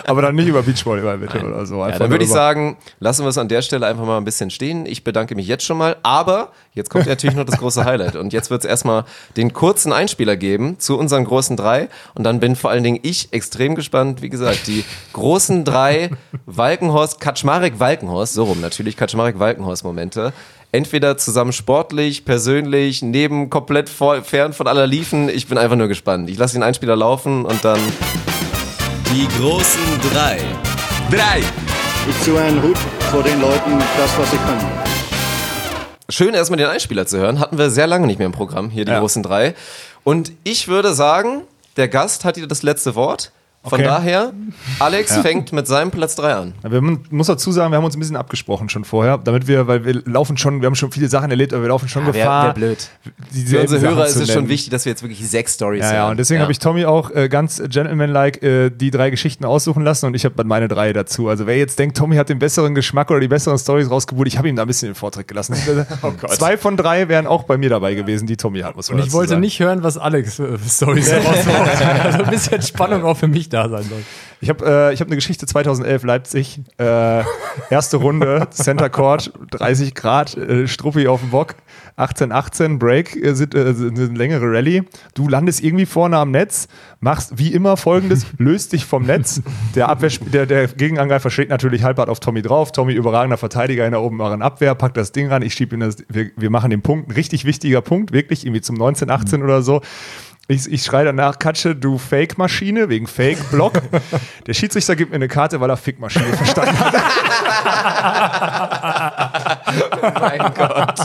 aber dann nicht über Beachvolleyball bitte oder so. Ja, Einfach dann würde ich sagen, lassen wir es an der Stelle einfach mal ein bisschen stehen. Ich bedanke mich jetzt schon mal. Aber jetzt kommt natürlich noch das große Highlight. Und jetzt wird es erstmal den kurzen Einspieler geben zu unseren großen drei. Und dann bin vor allen Dingen ich extrem gespannt. Wie gesagt, die großen drei Walkenhorst, Kaczmarek-Walkenhorst, so rum natürlich, Kaczmarek-Walkenhorst-Momente. Entweder zusammen sportlich, persönlich, neben komplett vor, fern von aller Liefen. Ich bin einfach nur gespannt. Ich lasse den Einspieler laufen und dann Die großen drei. Drei. Ich ziehe einen Hut vor den Leuten, das, was sie können. Schön erstmal den Einspieler zu hören. Hatten wir sehr lange nicht mehr im Programm, hier die Ja. großen drei. Und ich würde sagen, der Gast hat hier das letzte Wort. Von Okay. daher, Alex Ja. fängt mit seinem Platz 3 an. Wir muss dazu sagen, wir haben uns ein bisschen abgesprochen schon vorher, damit wir, weil wir laufen schon, wir haben schon viele Sachen erlebt, aber wir laufen schon Ja, wär- Gefahr. wär blöd. dieselben Für unsere Sachen Hörer ist es schon wichtig, dass wir jetzt wirklich sechs Stories Ja, haben. ja, und deswegen habe ich Tommy auch äh, ganz gentlemanlike äh, die drei Geschichten aussuchen lassen und ich habe dann meine drei dazu. Also wer jetzt denkt, Tommy hat den besseren Geschmack oder die besseren Stories rausgebucht, ich habe ihm da ein bisschen den Vortritt gelassen. <laughs> Zwei von drei wären auch bei mir dabei gewesen, die Tommy hat, muss man Und ich wollte sagen. nicht hören, was Alex äh, Stories <laughs> rausmacht. Also ein bisschen Spannung auch für mich da sein soll. Ich habe äh, ich hab eine Geschichte 2011 Leipzig. Äh, erste Runde, <laughs> Center Court, 30 Grad, äh, Struppi auf dem Bock, 18-18, Break, äh, sind, äh, sind eine längere Rallye. Du landest irgendwie vorne am Netz, machst wie immer folgendes, <laughs> löst dich vom Netz. Der, Abwehr, der, der Gegenangreifer schlägt natürlich halbhart auf Tommy drauf. Tommy, überragender Verteidiger in der oberen Abwehr, packt das Ding ran, ich schieb ihm das, wir, wir machen den Punkt, ein richtig wichtiger Punkt, wirklich irgendwie zum 19-18 oder so. Ich, ich schreie danach, Katsche, du Fake-Maschine, wegen Fake-Block. <laughs> Der Schiedsrichter gibt mir eine Karte, weil er Fick-Maschine verstanden hat. <laughs> mein Gott.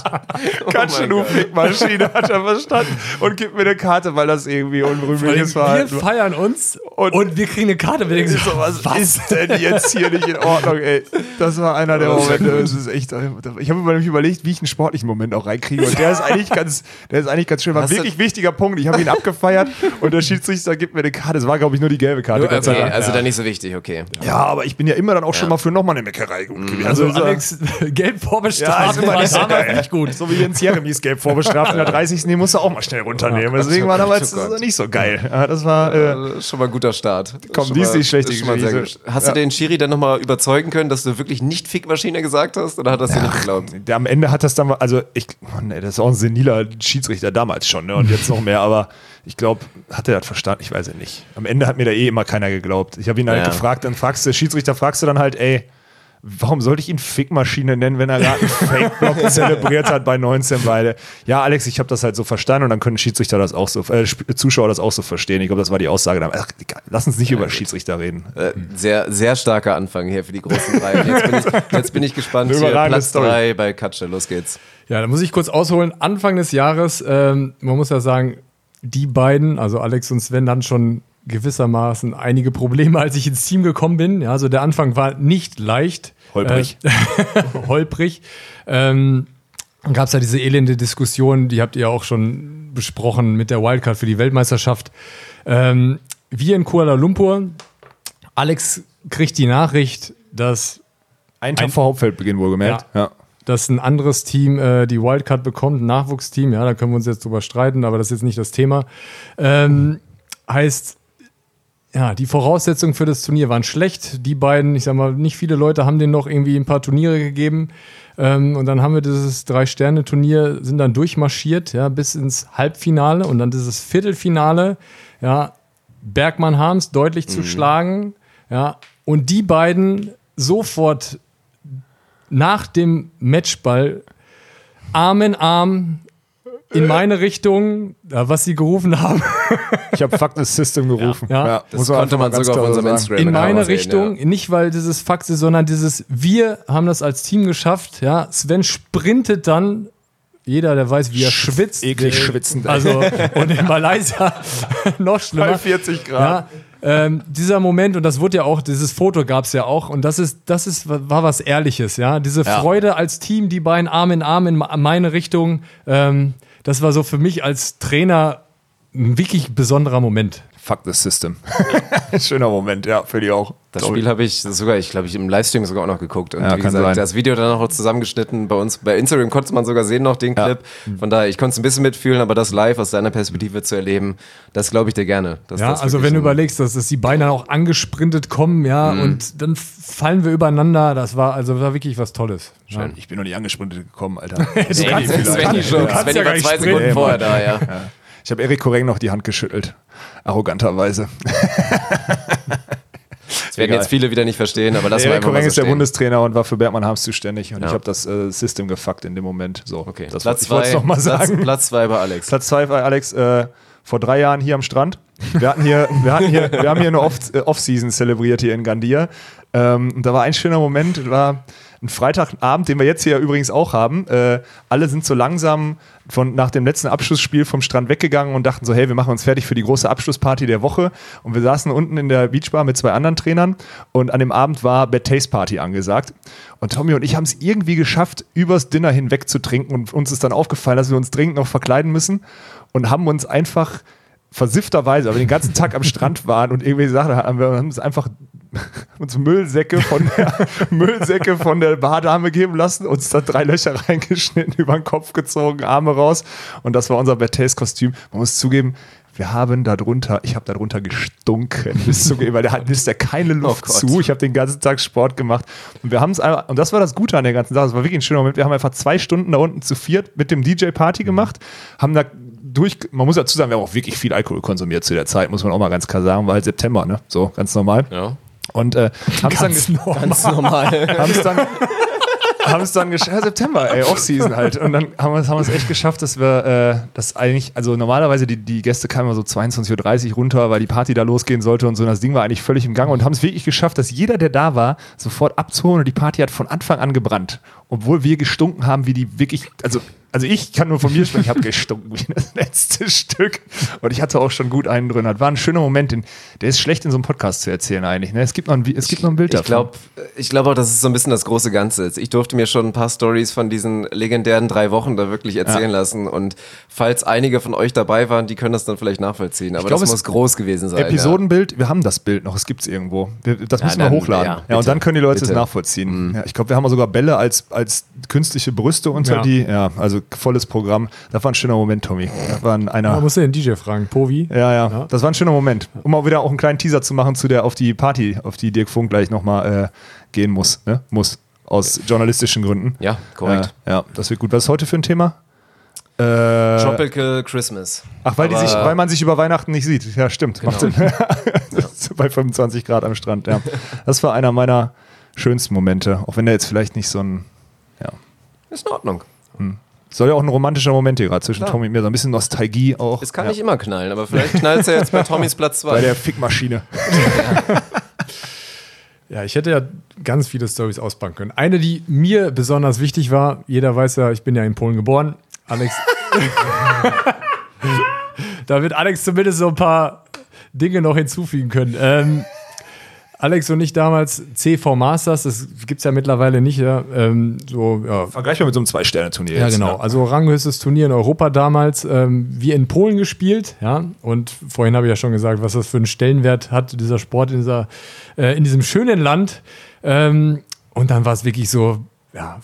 Oh Katsche, mein du Gott. Fick-Maschine hat er verstanden und gibt mir eine Karte, weil das irgendwie unrühmliches wir Verhalten war. feiern uns und, wir kriegen eine Karte. Wir denken so, Was, ist denn jetzt hier nicht in Ordnung, ey? Das war einer der Momente. Das ist echt, ich habe mir überlegt, wie ich einen sportlichen Moment auch reinkriege. Und der ist eigentlich ganz, der ist eigentlich ganz schön. War ein wirklich wichtiger Punkt. Ich habe ihn abgefeiert und der Schiedsrichter gibt mir eine Karte. Das war, glaube ich, nur die gelbe Karte. Okay, also ja. dann nicht so wichtig, okay. ja, aber ich bin ja immer dann auch schon mal für nochmal eine Meckerei gut gewesen. Also, so- Alex, <laughs> gelb ja, vorbestraft ist immer war nicht so damals geil. nicht gut. So wie Jens Jeremies gelb vorbestraft in der <laughs> 30. Den musst du auch mal schnell runternehmen. Deswegen war damals oh das nicht so geil. Ja, das war, äh, schon mal ein guter Start. Komm, die ist Geschichte. gut. Hast Ja. du den Schiri dann nochmal überzeugen können, dass du wirklich nicht Fickmaschine gesagt hast oder hat das dir nicht geglaubt? der am Ende hat das dann, mal- also ich, oh nee, das ist auch ein seniler Schiedsrichter damals schon, ne, und jetzt noch mehr, aber ich glaube, hat er das verstanden? Ich weiß es nicht. Am Ende hat mir da eh immer keiner geglaubt. Ich habe ihn halt Ja. gefragt, dann fragst du, Schiedsrichter fragst du dann halt, ey, warum sollte ich ihn Fickmaschine nennen, wenn er gerade einen Fake-Block <laughs> zelebriert hat bei 19 beide? Ja, Alex, ich habe das halt so verstanden und dann können Schiedsrichter das auch so, äh, Zuschauer das auch so verstehen. Ich glaube, das war die Aussage. Dann, ach, lass uns nicht über Schiedsrichter reden. Äh, sehr, sehr starker Anfang hier für die großen drei. Und Jetzt bin ich, jetzt bin ich gespannt. Hier, Platz Story. drei bei Katsche, los geht's. Ja, da muss ich kurz ausholen. Anfang des Jahres, ähm, man muss ja sagen, die beiden, also Alex und Sven, hatten schon gewissermaßen einige Probleme, als ich ins Team gekommen bin. Ja, also der Anfang war nicht leicht. Holprig. Äh, <laughs> holprig. Ähm, dann gab es ja diese elende Diskussion, die habt ihr auch schon besprochen mit der Wildcard für die Weltmeisterschaft. Ähm, wir in Kuala Lumpur, Alex kriegt die Nachricht, dass Ein Tag vor Hauptfeldbeginn wohlgemerkt. Ja. dass ein anderes Team äh, die Wildcard bekommt, ein Nachwuchsteam, ja, da können wir uns jetzt drüber streiten, aber das ist jetzt nicht das Thema. Ähm, heißt, ja, die Voraussetzungen für das Turnier waren schlecht. Die beiden, ich sag mal, nicht viele Leute haben denen noch irgendwie ein paar Turniere gegeben. Ähm, und dann haben wir dieses Drei-Sterne-Turnier, sind dann durchmarschiert, ja, bis ins Halbfinale und dann dieses Viertelfinale, ja, Bergmann Harms deutlich zu schlagen, ja, und die beiden sofort nach dem Matchball Arm in Arm in meine Richtung, ja, was sie gerufen haben, <laughs> Ich habe Fuck the System gerufen. Ja. Das muss man konnte man sogar auf unserem sagen. Instagram in meine sehen, Richtung, nicht weil dieses Fax ist, sondern dieses wir haben das als Team geschafft, ja. Sven sprintet dann jeder, der weiß, wie er schwitzt. eklig der- schwitzend. Also, und in Malaysia <laughs> noch schlimmer. Bei 40 Grad. Ja, ähm, dieser Moment, und das wurde ja auch, dieses Foto gab es ja auch, und das ist, das ist, war was Ehrliches, ja. Diese Ja. Freude als Team, die beiden Arm in Arm in meine Richtung, ähm, das war so für mich als Trainer ein wirklich besonderer Moment. Fuck the System. <laughs> Schöner Moment, ja, für die auch. Das ich. Spiel habe ich sogar, ich glaube, ich im Livestream sogar auch noch geguckt. Und Ja, wie kann gesagt, sein. das Video dann auch zusammengeschnitten bei uns. Bei Instagram konnte man sogar sehen noch den Clip. Von daher, ich konnte es ein bisschen mitfühlen, aber das live aus deiner Perspektive zu erleben, das glaube ich dir gerne. dass Ja, das also wenn du überlegst, dass, dass die Beine auch angesprintet kommen, ja, Mhm. und dann fallen wir übereinander, das war also war wirklich was Tolles. Schön. Ich bin noch nicht angesprintet gekommen, Alter. <laughs> Du kannst- Svenny Svenny du kannst Svenny ja gar zwei. Sekunden vorher da, ja. Ich habe Erik Koreng noch die Hand geschüttelt. Arroganterweise. <laughs> Das werden Egal. jetzt viele wieder nicht verstehen, aber das war Erik einfach mal Koreng so ist der stehen. Bundestrainer und war für Bergmann Harms zuständig. Und Ja. ich habe das äh, System gefuckt in dem Moment. So, Okay, das Platz ich wollte es zwei, noch mal Platz, sagen. Platz zwei bei Alex. Platz zwei war Alex äh, vor drei Jahren hier am Strand. Wir hatten hier, wir hatten hier, wir haben hier eine äh, Off-Season zelebriert hier in Gandia. Ähm, und da war ein schöner Moment, war ein Freitagabend, den wir jetzt hier übrigens auch haben. Äh, alle sind so langsam von, nach dem letzten Abschlussspiel vom Strand weggegangen und dachten so, hey, wir machen uns fertig für die große Abschlussparty der Woche. Und wir saßen unten in der Beachbar mit zwei anderen Trainern und an dem Abend war Bad Taste Party angesagt. Und Tommy und ich haben es irgendwie geschafft, übers Dinner hinweg zu trinken und uns ist dann aufgefallen, dass wir uns dringend noch verkleiden müssen und haben uns einfach versiffterweise, aber den ganzen Tag am Strand waren und irgendwie Sachen haben wir haben uns einfach <laughs> uns Müllsäcke von der <laughs> Müllsäcke von der Bardame geben lassen, uns da drei Löcher reingeschnitten, <laughs> über den Kopf gezogen, Arme raus und das war unser Bertays-Kostüm. Man muss zugeben, wir haben darunter, ich habe darunter gestunken bis zu, weil der hat lässt ja keine Luft Oh zu. Ich habe den ganzen Tag Sport gemacht und wir haben es einfach, und das war das Gute an der ganzen Sache. Das war wirklich ein schöner Moment. Wir haben einfach zwei Stunden da unten zu viert mit dem DJ Party gemacht, haben da durch, man muss dazu sagen, wir haben auch wirklich viel Alkohol konsumiert zu der Zeit, muss man auch mal ganz klar sagen, war halt September, ne? So, ganz normal. Ja. Und äh, <laughs> haben es dann, Ganz normal. Ganz normal. haben es dann, <laughs> haben es dann geschafft, ja, September, ey, Off-Season halt. Und dann haben wir es haben echt geschafft, dass wir äh, das eigentlich, also normalerweise die, die Gäste kamen immer so 22.30 Uhr runter, weil die Party da losgehen sollte und so. Und das Ding war eigentlich völlig im Gang und haben es wirklich geschafft, dass jeder, der da war, sofort abzuholen und die Party hat von Anfang an gebrannt. Obwohl wir gestunken haben, wie die wirklich, also also ich kann nur von mir sprechen, ich habe gestunken wie das letzte <laughs> Stück. Und ich hatte auch schon gut einen drin. Das war ein schöner Moment, den, der ist schlecht in so einem Podcast zu erzählen eigentlich. Ne? Es, gibt noch ein, es gibt noch ein Bild Ich davon. glaube ich glaub auch, das ist so ein bisschen das große Ganze. jetzt. Ich durfte mir schon ein paar Stories von diesen legendären drei Wochen da wirklich erzählen lassen. Und falls einige von euch dabei waren, die können das dann vielleicht nachvollziehen. Aber glaub, das es- muss groß gewesen sein. Episodenbild, wir haben das Bild noch, es gibt es irgendwo. Wir, das Ja, müssen wir dann- hochladen. ja, Ja, bitte, und dann können die Leute es bitte. nachvollziehen. Ja, ich glaube, wir haben sogar Bälle als, als künstliche Brüste unter Ja. die. Ja, also volles Programm. Das war ein schöner Moment, Tommy. Das war ein, Da einer. musst du den DJ fragen. Povi. Ja, ja, Ja. das war ein schöner Moment. Um mal wieder auch einen kleinen Teaser zu machen zu der auf die Party, auf die Dirk Funk gleich nochmal äh, gehen muss. Ne? Muss. Aus journalistischen Gründen. Ja, korrekt. Äh, ja, das wird gut. Was ist heute für ein Thema? Äh, Tropical Christmas. Ach, weil, sich, weil man sich über Weihnachten nicht sieht. Ja, stimmt. Macht Sinn. <laughs> Bei 25 Grad am Strand, ja. Das war einer meiner schönsten Momente. Auch wenn der jetzt vielleicht nicht so ein. Ist in Ordnung. Soll ja auch ein romantischer Moment hier gerade zwischen Klar. Tommy und mir. So ein bisschen Nostalgie auch. Es kann ja. nicht immer knallen, aber vielleicht knallt es ja jetzt bei Tommys Platz Bei 2. der Fickmaschine. <laughs> Ja, ich hätte ja ganz viele Stories auspacken können. Eine, die mir besonders wichtig war, jeder weiß ja, ich bin ja in Polen geboren. Alex. <laughs> da wird Alex zumindest so ein paar Dinge noch hinzufügen können. Ähm, Alex und ich damals CV Masters, das gibt es ja mittlerweile nicht, ja. Ähm, so, ja, Vergleichbar mit so einem Zwei-Sterne-Turnier. ja, jetzt, genau. ne? Also ranghöchstes Turnier in Europa damals. Ähm, wir in Polen gespielt, ja. Und vorhin habe ich ja schon gesagt, was das für einen Stellenwert hat, dieser Sport in, dieser, äh, in diesem schönen Land. Ähm, und dann war es wirklich so, ja,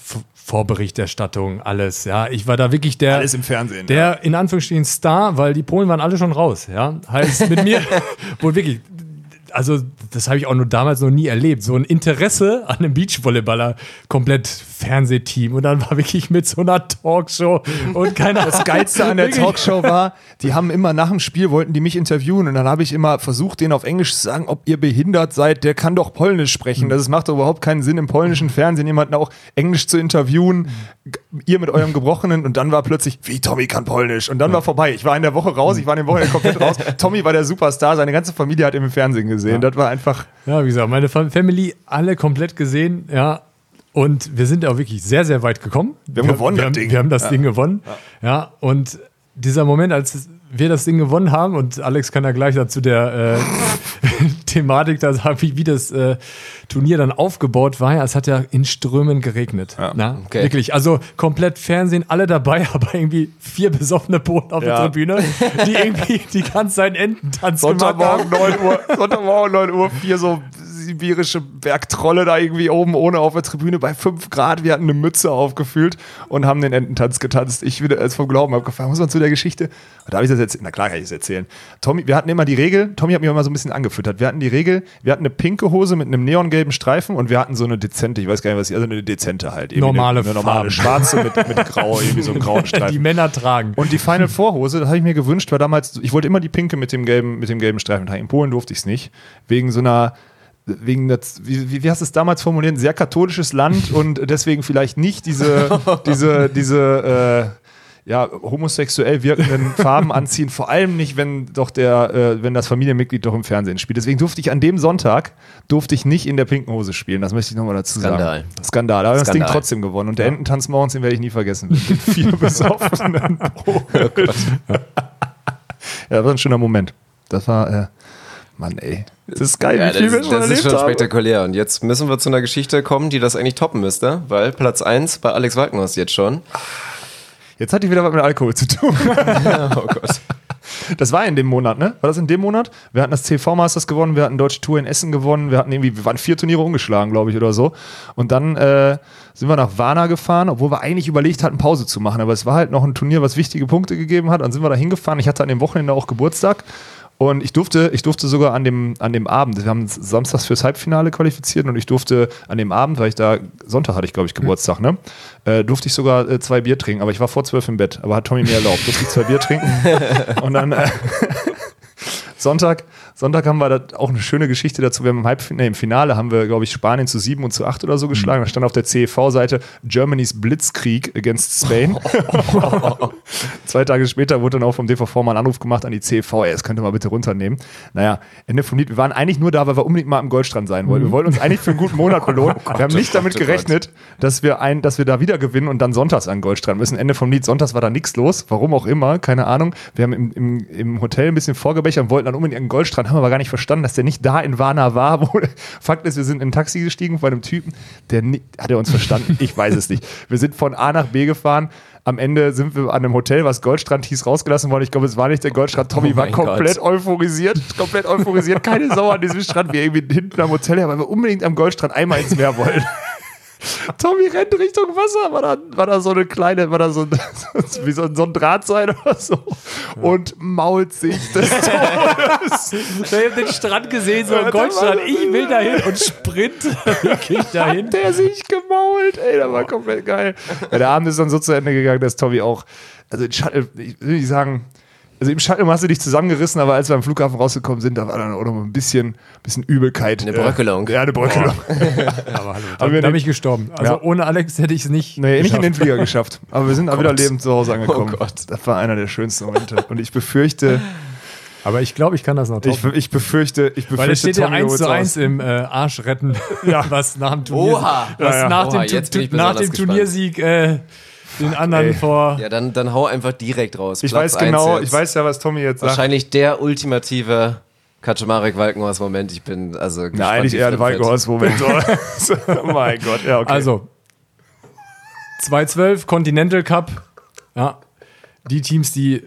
Vorberichterstattung, alles, ja. Ich war da wirklich der. Alles im Fernsehen. Der in Anführungsstrichen Star, weil die Polen waren alle schon raus, ja. Heißt mit mir, <laughs> wohl wirklich, also das habe ich auch nur damals noch nie erlebt. So ein Interesse an einem Beachvolleyballer, komplett Fernsehteam und dann war wirklich mit so einer Talkshow und keine Das Geilste an der. Talkshow war, die haben immer nach dem Spiel wollten die mich interviewen und dann habe ich immer versucht, denen auf Englisch zu sagen, ob ihr behindert seid, der kann doch Polnisch sprechen. Das macht doch überhaupt keinen Sinn im polnischen Fernsehen jemanden auch Englisch zu interviewen. Ihr mit eurem Gebrochenen und dann war plötzlich, wie Tommy kann Polnisch und dann war vorbei. Ich war in der Woche raus, ich war in der Woche komplett raus. Tommy war der Superstar, seine ganze Familie hat ihn im Fernsehen gesehen. Das war einfach Ja, wie gesagt, meine Fam- Family alle komplett gesehen, ja. Und wir sind auch wirklich sehr, sehr weit gekommen. Wir haben gewonnen, wir, das Ding. Wir haben das Ja. Ding gewonnen. Ja. und dieser Moment, als wir das Ding gewonnen haben, und Alex kann ja gleich dazu der äh, Thematik da <laughs> wie, wie das äh, Turnier dann aufgebaut war. Ja, es hat ja in Strömen geregnet. Na, okay. Wirklich, also komplett Fernsehen, alle dabei, <laughs> aber irgendwie vier besoffene Boden auf Ja. der Tribüne, die irgendwie <laughs> die ganze Zeit Ententanz gemacht haben. Sonntagmorgen 9 Uhr, Sonntagmorgen 9 Uhr, vier so sibirische Bergtrolle da irgendwie oben ohne auf der Tribüne bei 5 Grad. Wir hatten eine Mütze aufgefühlt und haben den Ententanz getanzt. Ich wieder als vom Glauben abgefahren. Muss man zu der Geschichte? Darf ich das jetzt? Na klar kann ich das erzählen. Tommy, wir hatten immer die Regel, Tommy hat mich immer so ein bisschen angefüttert. Wir hatten die Regel, wir hatten eine pinke Hose mit einem neongelben Streifen und wir hatten so eine dezente, ich weiß gar nicht, was, also eine dezente halt. Normale eine, eine normale Farben. schwarze mit, mit grau, irgendwie so einem grauen <laughs> Streifen. Die Männer tragen. Und die Final Four Hose, das habe ich mir gewünscht, war damals, ich wollte immer die pinke mit dem gelben, mit dem gelben Streifen tragen. In Polen durfte ich es nicht. Wegen so einer, wegen das, wie, wie, wie hast du es damals formuliert? Ein sehr katholisches Land und deswegen vielleicht nicht diese, <laughs> diese, diese, ja, homosexuell wirkenden <laughs> Farben anziehen, vor allem nicht, wenn doch der, äh, wenn das Familienmitglied doch im Fernsehen spielt. Deswegen durfte ich an dem Sonntag durfte ich nicht in der pinken Hose spielen. Das möchte ich nochmal dazu Skandal. sagen. Skandal. Aber das Ding Skandal. trotzdem gewonnen. Und der Ententanz morgens, den werde ich nie vergessen. Mit vier <laughs> besoffenen Polen. <laughs> ja, das war ein schöner Moment. Das war, äh, Mann, ey. Das ist geil, Ja, wie viel das, wir ist- schon das ist schon haben. spektakulär. Und jetzt müssen wir zu einer Geschichte kommen, die das eigentlich toppen müsste, weil Platz 1 bei Alex Walkenhorst jetzt schon. Jetzt hatte ich wieder was mit Alkohol zu tun. <laughs> oh Gott. Das war in dem Monat, ne? War das in dem Monat? Wir hatten das CV Masters gewonnen, wir hatten Deutsche Tour in Essen gewonnen, wir hatten irgendwie, wir waren vier Turniere umgeschlagen, glaube ich, oder so. Und dann äh, sind wir nach Varna gefahren, obwohl wir eigentlich überlegt hatten, Pause zu machen. Aber es war halt noch ein Turnier, was wichtige Punkte gegeben hat. Dann sind wir da hingefahren. Ich hatte an dem Wochenende auch Geburtstag. Und ich durfte, ich durfte sogar an dem, an dem Abend, wir haben uns samstags fürs Halbfinale qualifiziert und ich durfte an dem Abend, weil ich da, Sonntag hatte ich glaube ich Geburtstag, ne? Äh, durfte ich sogar äh, zwei Bier trinken, aber ich war vor zwölf im Bett, aber hat Tommy mir erlaubt, durfte ich zwei Bier trinken. <laughs> und dann äh, <laughs> Sonntag, Sonntag haben wir da auch eine schöne Geschichte dazu. Wir haben im, Halbfinale, nee, im Finale haben wir, glaube ich, Spanien zu 7 und zu 8 oder so geschlagen. Da stand auf der CEV-Seite Germany's Blitzkrieg against Spain. <laughs> Zwei Tage später wurde dann auch vom DVV mal ein Anruf gemacht an die CEV, ey, das könnte mal bitte runternehmen. Naja, Ende vom Lied, wir waren eigentlich nur da, weil wir unbedingt mal am Goldstrand sein wollten. Wir wollten uns eigentlich für einen guten Monat belohnen. <laughs> wir haben nicht oh damit Gott, oh gerechnet, dass wir, ein, dass wir da wieder gewinnen und dann sonntags an Goldstrand müssen. Ende vom Lied, sonntags war da nichts los, warum auch immer, keine Ahnung. Wir haben im, im, im Hotel ein bisschen vorgebechert und wollten dann unbedingt an Goldstrand, haben aber gar nicht verstanden, dass der nicht da in Varna war. <laughs> Wo, Fakt ist, wir sind in ein Taxi gestiegen bei einem Typen, der ni- hat er uns verstanden? Ich weiß es nicht. Wir sind von A nach B gefahren. Am Ende sind wir an einem Hotel, was Goldstrand hieß, rausgelassen worden. Ich glaube, es war nicht der Goldstrand. Tommy Oh war komplett Gott. euphorisiert. Komplett euphorisiert. Keine Sau an diesem Strand. Wir irgendwie hinten am Hotel, her, weil wir unbedingt am Goldstrand einmal ins Meer wollen. Tommy rennt Richtung Wasser, war da, war da so eine kleine, war da so, ein- <laughs> wie so, ein- so ein Drahtseil oder so und mault sich des Todes. <laughs> Ich habe den Strand gesehen, so da Goldstrand. Ich will dahin und sprint <laughs> wirklich dahin. Hat der sich gemault, ey, das war komplett geil. Der Abend ist dann so zu Ende gegangen, dass Tommy auch, also in Shuttle, ich will nicht sagen, also im Shuttle hast du dich zusammengerissen, aber als wir am Flughafen rausgekommen sind, da war dann auch noch ein bisschen, bisschen Übelkeit. Eine Bröckelung. Äh, ja, eine Bröckelung. <laughs> Aber hallo, da, bin nicht- ich gestorben. Also Ja. ohne Alex hätte ich es nicht. Nee, nicht in den geschafft. Flieger geschafft. Aber wir sind auch wieder lebend zu Hause angekommen. Oh Gott. Das war einer der schönsten Momente. Und ich befürchte, Aber ich glaube, ich kann das noch ich, toppen. ich befürchte, ich befürchte, Weil es steht ja Tommy 1 holt's zu aus. 1 im äh, Arsch retten, <laughs> was nach dem Turnier, Oha. was Ja, ja. nach, Oha, dem, Tu- jetzt bin ich Tu- nach dem gespannt. Turniersieg äh, den anderen Ey. vor. Ja, dann, dann hau einfach direkt raus. Ich Platz weiß genau, ich weiß ja, was Tommy jetzt sagt. Wahrscheinlich der ultimative Kaczmarek Walkenhorst Moment. Ich bin also Na, eigentlich wie eher ein Flip wird. Walkenhorst-Moment. <laughs> oh mein Gott, ja, okay. Also 2-12 Continental Cup. Ja, die Teams, die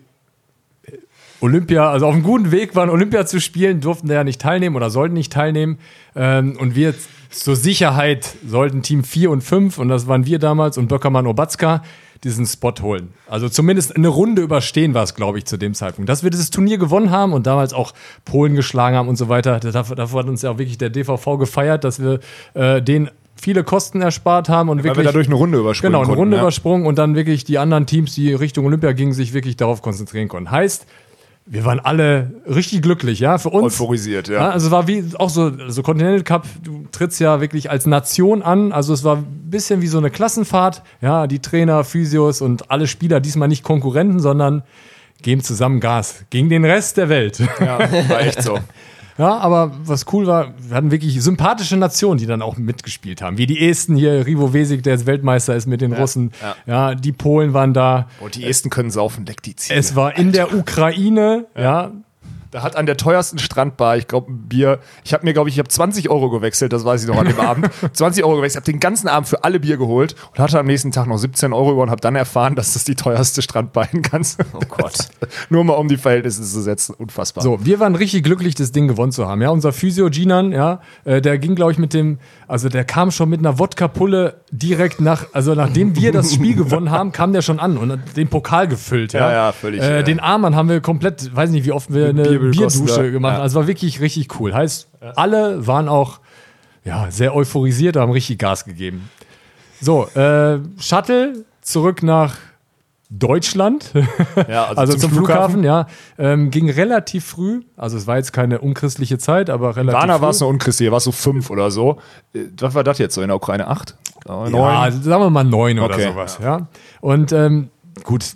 Olympia, also auf einem guten Weg waren, Olympia zu spielen, durften da ja nicht teilnehmen oder sollten nicht teilnehmen. Ähm, und wir zur Sicherheit sollten Team 4 und 5, und das waren wir damals, und Böckermann Obatzka, diesen Spot holen. Also zumindest eine Runde überstehen war es, glaube ich, zu dem Zeitpunkt. Dass wir dieses Turnier gewonnen haben und damals auch Polen geschlagen haben und so weiter, dafür, dafür hat uns ja auch wirklich der DVV gefeiert, dass wir äh, den viele Kosten erspart haben und Weil wirklich wir dadurch eine Runde überspringen Genau, eine konnten, Runde ja. übersprungen und dann wirklich die anderen Teams, die Richtung Olympia gingen, sich wirklich darauf konzentrieren konnten. Heißt, wir waren alle richtig glücklich, ja, für uns. Euphorisiert, ja. Ja, also es war wie auch so, so Continental Cup, du trittst ja wirklich als Nation an. Also es war ein bisschen wie so eine Klassenfahrt. Ja, die Trainer, Physios und alle Spieler diesmal nicht Konkurrenten, sondern geben zusammen Gas gegen den Rest der Welt. Ja, war echt so. <laughs> Ja, aber was cool war, wir hatten wirklich sympathische Nationen, die dann auch mitgespielt haben. Wie die Esten hier, Rivo Wesig, der jetzt Weltmeister ist mit den Russen. Ja. die Polen waren da. Und die Esten können saufen, leck die Ziege. Es war in der Ukraine, ja. Da hat an der teuersten Strandbar, ich glaube, ein Bier. Ich habe mir, glaube ich, ich habe 20 Euro gewechselt, das weiß ich noch an dem Abend. <laughs> 20 Euro gewechselt, habe den ganzen Abend für alle Bier geholt und hatte am nächsten Tag noch 17 Euro über und habe dann erfahren, dass das die teuerste Strandbar in ganz. Oh Gott. Nur mal um die Verhältnisse zu setzen. Unfassbar. So, wir waren richtig glücklich, das Ding gewonnen zu haben. Ja, unser Physio Ginan, ja, äh, der ging, glaube ich, mit dem, also der kam schon mit einer Wodka-Pulle direkt nach, also nachdem wir das Spiel <laughs> gewonnen haben, kam der schon an und hat den Pokal gefüllt. Ja, Ja, ja, völlig, Äh, ja. Den Armband haben wir komplett, weiß nicht, wie oft wir eine Bier Bierdusche ja. gemacht. Ja. Also war wirklich richtig cool. Heißt, alle waren auch ja, sehr euphorisiert, haben richtig Gas gegeben. So, äh, Shuttle zurück nach Deutschland. <laughs> Ja, also, zum, Flughafen, ja. Ähm, ging relativ früh. Also es war jetzt keine unchristliche Zeit, aber relativ früh. war es eine unchristliche, war es so fünf oder so. Äh, Was war das jetzt so in der Ukraine? Acht? Äh, Ja, sagen wir mal neun oder Okay. sowas, ja. Und ähm, gut,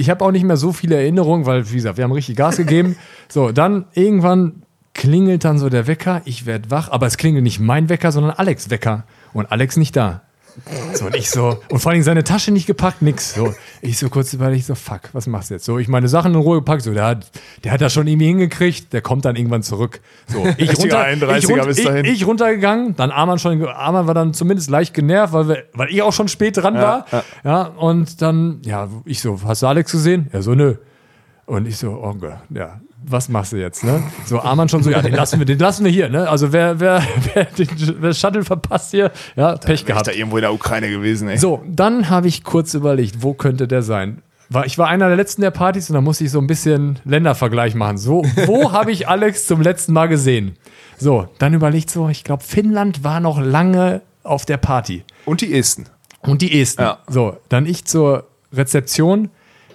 ich habe auch nicht mehr so viele Erinnerungen, weil, wie gesagt, wir haben richtig Gas gegeben. <laughs> So, dann irgendwann klingelt dann so der Wecker, ich werde wach, aber es klingelt nicht mein Wecker, sondern Alex Wecker. Und Alex nicht da. So, und ich so, und vor allem seine Tasche nicht gepackt, nix. So, ich so kurz überlegt, so, fuck, was machst du jetzt? So, ich meine Sachen in Ruhe gepackt, so, der hat, der hat das schon irgendwie hingekriegt, der kommt dann irgendwann zurück. So, <laughs> ich, runter, ich, 31er run- ich, ich runtergegangen, dann Arman schon, Arman war dann zumindest leicht genervt, weil, wir, weil ich auch schon spät dran Ja, war. ja. Ja, und dann, ja, ich so, hast du Alex gesehen? Er so, nö. Und ich so, oh Gott, ja, was machst du jetzt, ne? So, Arman schon so, ja, den lassen wir, den lassen wir hier, ne? Also, wer, wer, <laughs> wer den wer Shuttle verpasst hier, ja, Pech Bin ich gehabt. da irgendwo in der Ukraine gewesen, ey. So, dann habe ich kurz überlegt, wo könnte der sein? War, ich war einer der letzten der Partys und da musste ich so ein bisschen Ländervergleich machen. So, wo <laughs> habe ich Alex zum letzten Mal gesehen? So, dann überlegt so, ich glaube, Finnland war noch lange auf der Party. Und die Esten. Und die Esten. Ja. So, dann ich zur Rezeption.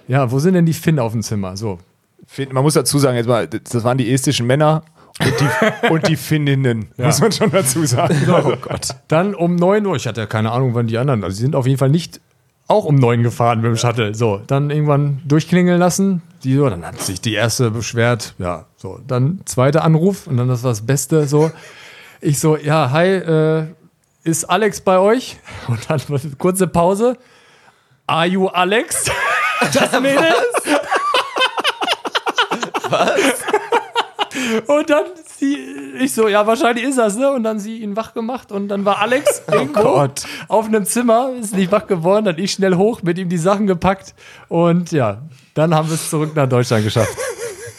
Ja, wo sind denn die Finnen auf dem Zimmer? So, Fin- Man muss dazu sagen, jetzt mal, das waren die estischen Männer und die, <laughs> und die Finninnen, muss man schon dazu sagen. Also, Oh Gott. Dann um 9 Uhr, ich hatte ja keine Ahnung, wann die anderen, also sie sind auf jeden Fall nicht auch um 9 gefahren mit dem Shuttle. So, dann irgendwann durchklingeln lassen. Die so, dann hat sich die erste beschwert. Ja, so, dann zweiter Anruf und dann das war das Beste. So, ich so, ja, hi, äh, ist Alex bei euch? <laughs> Und dann <laughs> kurze Pause. Are you Alex? Das Mädel? <laughs> Und dann sie, ich so, ja, wahrscheinlich ist das, ne? Und dann sie ihn wach gemacht und dann war Alex <laughs> irgendwo Gott. auf einem Zimmer, ist nicht wach geworden, dann ich schnell hoch, mit ihm die Sachen gepackt und ja, dann haben wir es zurück nach Deutschland geschafft.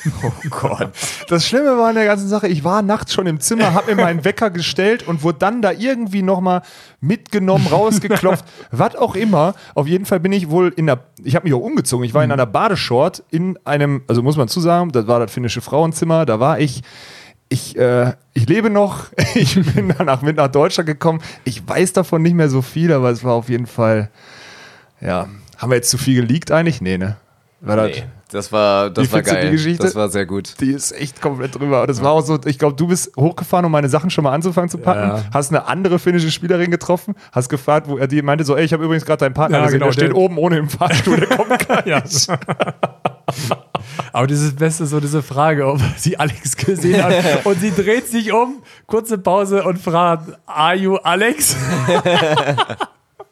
<laughs> Oh Gott. Das Schlimme war an der ganzen Sache, ich war nachts schon im Zimmer, habe mir meinen Wecker gestellt und wurde dann da irgendwie nochmal mitgenommen, <laughs> rausgeklopft, was auch immer. Auf jeden Fall bin ich wohl in der, ich habe mich auch umgezogen, ich war in einer Badeshort in einem, also muss man zusagen, das war das finnische Frauenzimmer, da war ich, ich, äh, ich lebe noch, <laughs> ich bin danach mit nach Deutschland gekommen, ich weiß davon nicht mehr so viel, aber es war auf jeden Fall, ja, haben wir jetzt zu viel geleakt eigentlich? Nee, ne? War das, Nee, das war, das Wie war die geil. Geschichte? Das war sehr gut. die ist echt komplett drüber. Und das war auch so, ich glaube, du bist hochgefahren, um meine Sachen schon mal anzufangen zu packen. Ja. Hast eine andere finnische Spielerin getroffen, hast gefragt, wo er die meinte so, ey, ich habe übrigens gerade deinen Partner Ja, gesehen, genau, der steht der- oben ohne im Fahrstuhl, der kommt <laughs> gar Ja. nicht. <laughs> Aber dieses Beste so diese Frage, ob sie Alex gesehen hat. <laughs> Und sie dreht sich um, kurze Pause und fragt, are you Alex?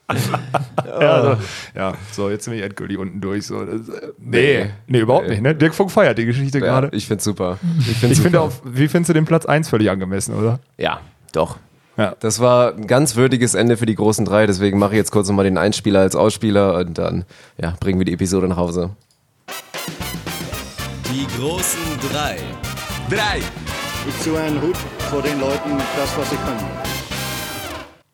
Ja, also, ja, so, jetzt bin ich endgültig unten durch. So. Das, äh, nee, nee, überhaupt nicht. Ne? Dirk Funk feiert die Geschichte Ja, gerade. ich find's super. Ich, finde super. auch, wie findest du den Platz 1 völlig angemessen, oder? Ja, doch. Ja. Das war ein ganz würdiges Ende für die großen drei, deswegen mache ich jetzt kurz nochmal den Einspieler als Ausspieler und dann ja, bringen wir die Episode nach Hause. Die großen drei. Drei. Ich ziehe einen Hut vor den Leuten, das, was sie können.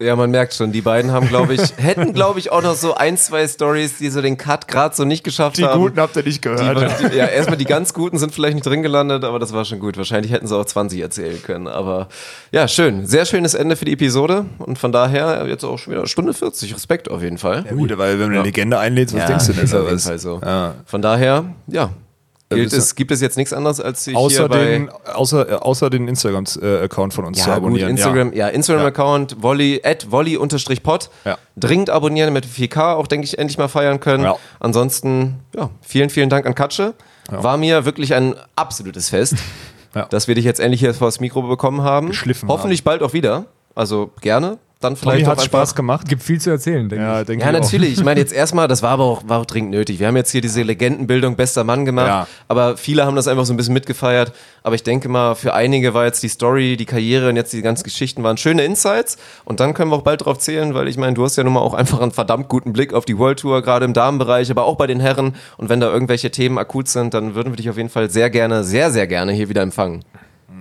Ja, man merkt schon, die beiden haben, glaube ich, <laughs> hätten, glaube ich, auch noch so ein, zwei Stories, die so den Cut gerade so nicht geschafft Die haben. guten habt ihr nicht Die, gehört. die, ja, erstmal die ganz guten sind vielleicht nicht drin gelandet, aber das war schon gut. Wahrscheinlich hätten sie auch 20 erzählen können. Aber ja, schön. Sehr schönes Ende für die Episode. Und von daher jetzt auch schon wieder Stunde 40. Respekt auf jeden Fall. ja, gut, weil wenn du eine Legende einlädst, was Ja, denkst du denn? ist auf jeden? Fall so. Ja. Von daher, ja. Gilt es, gibt es jetzt nichts anderes, als sich Außer den, außer, äh, außer den Instagram-Account von uns zu ja, gut, abonnieren. Instagram, ja, Instagram-Account, volley, at volley-pod. Ja. Dringend abonnieren, damit wir 4K auch, denke ich, endlich mal feiern können. Ja. Ansonsten, ja, vielen, vielen Dank an Katsche. War mir wirklich ein absolutes Fest, <laughs> Ja. dass wir dich jetzt endlich hier vors Mikro bekommen haben. Hoffentlich bald auch wieder. Also gerne. Dann Tommy vielleicht auch hat Spaß gemacht. Gibt viel zu erzählen, denke Ja, ich. denke Ja, ich auch. natürlich. Ich meine <laughs> jetzt erstmal, das war aber auch, war auch dringend nötig. Wir haben jetzt hier diese Legendenbildung bester Mann gemacht, Ja. aber viele haben das einfach so ein bisschen mitgefeiert. Aber ich denke mal, für einige war jetzt die Story, die Karriere und jetzt die ganzen Geschichten waren schöne Insights. Und dann können wir auch bald drauf zählen, weil ich meine, du hast ja nun mal auch einfach einen verdammt guten Blick auf die World Tour, gerade im Damenbereich, aber auch bei den Herren. Und wenn da irgendwelche Themen akut sind, dann würden wir dich auf jeden Fall sehr gerne, sehr, sehr gerne hier wieder empfangen.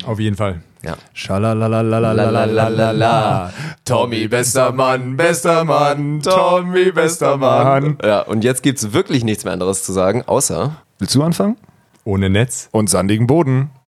Auf jeden Fall. Ja. Schalalalalalalalala. Tommy, bester Mann, bester Mann, Tommy, bester Mann. Ja, und jetzt gibt's wirklich nichts mehr anderes zu sagen, außer Willst du anfangen? Ohne Netz. Und sandigen Boden.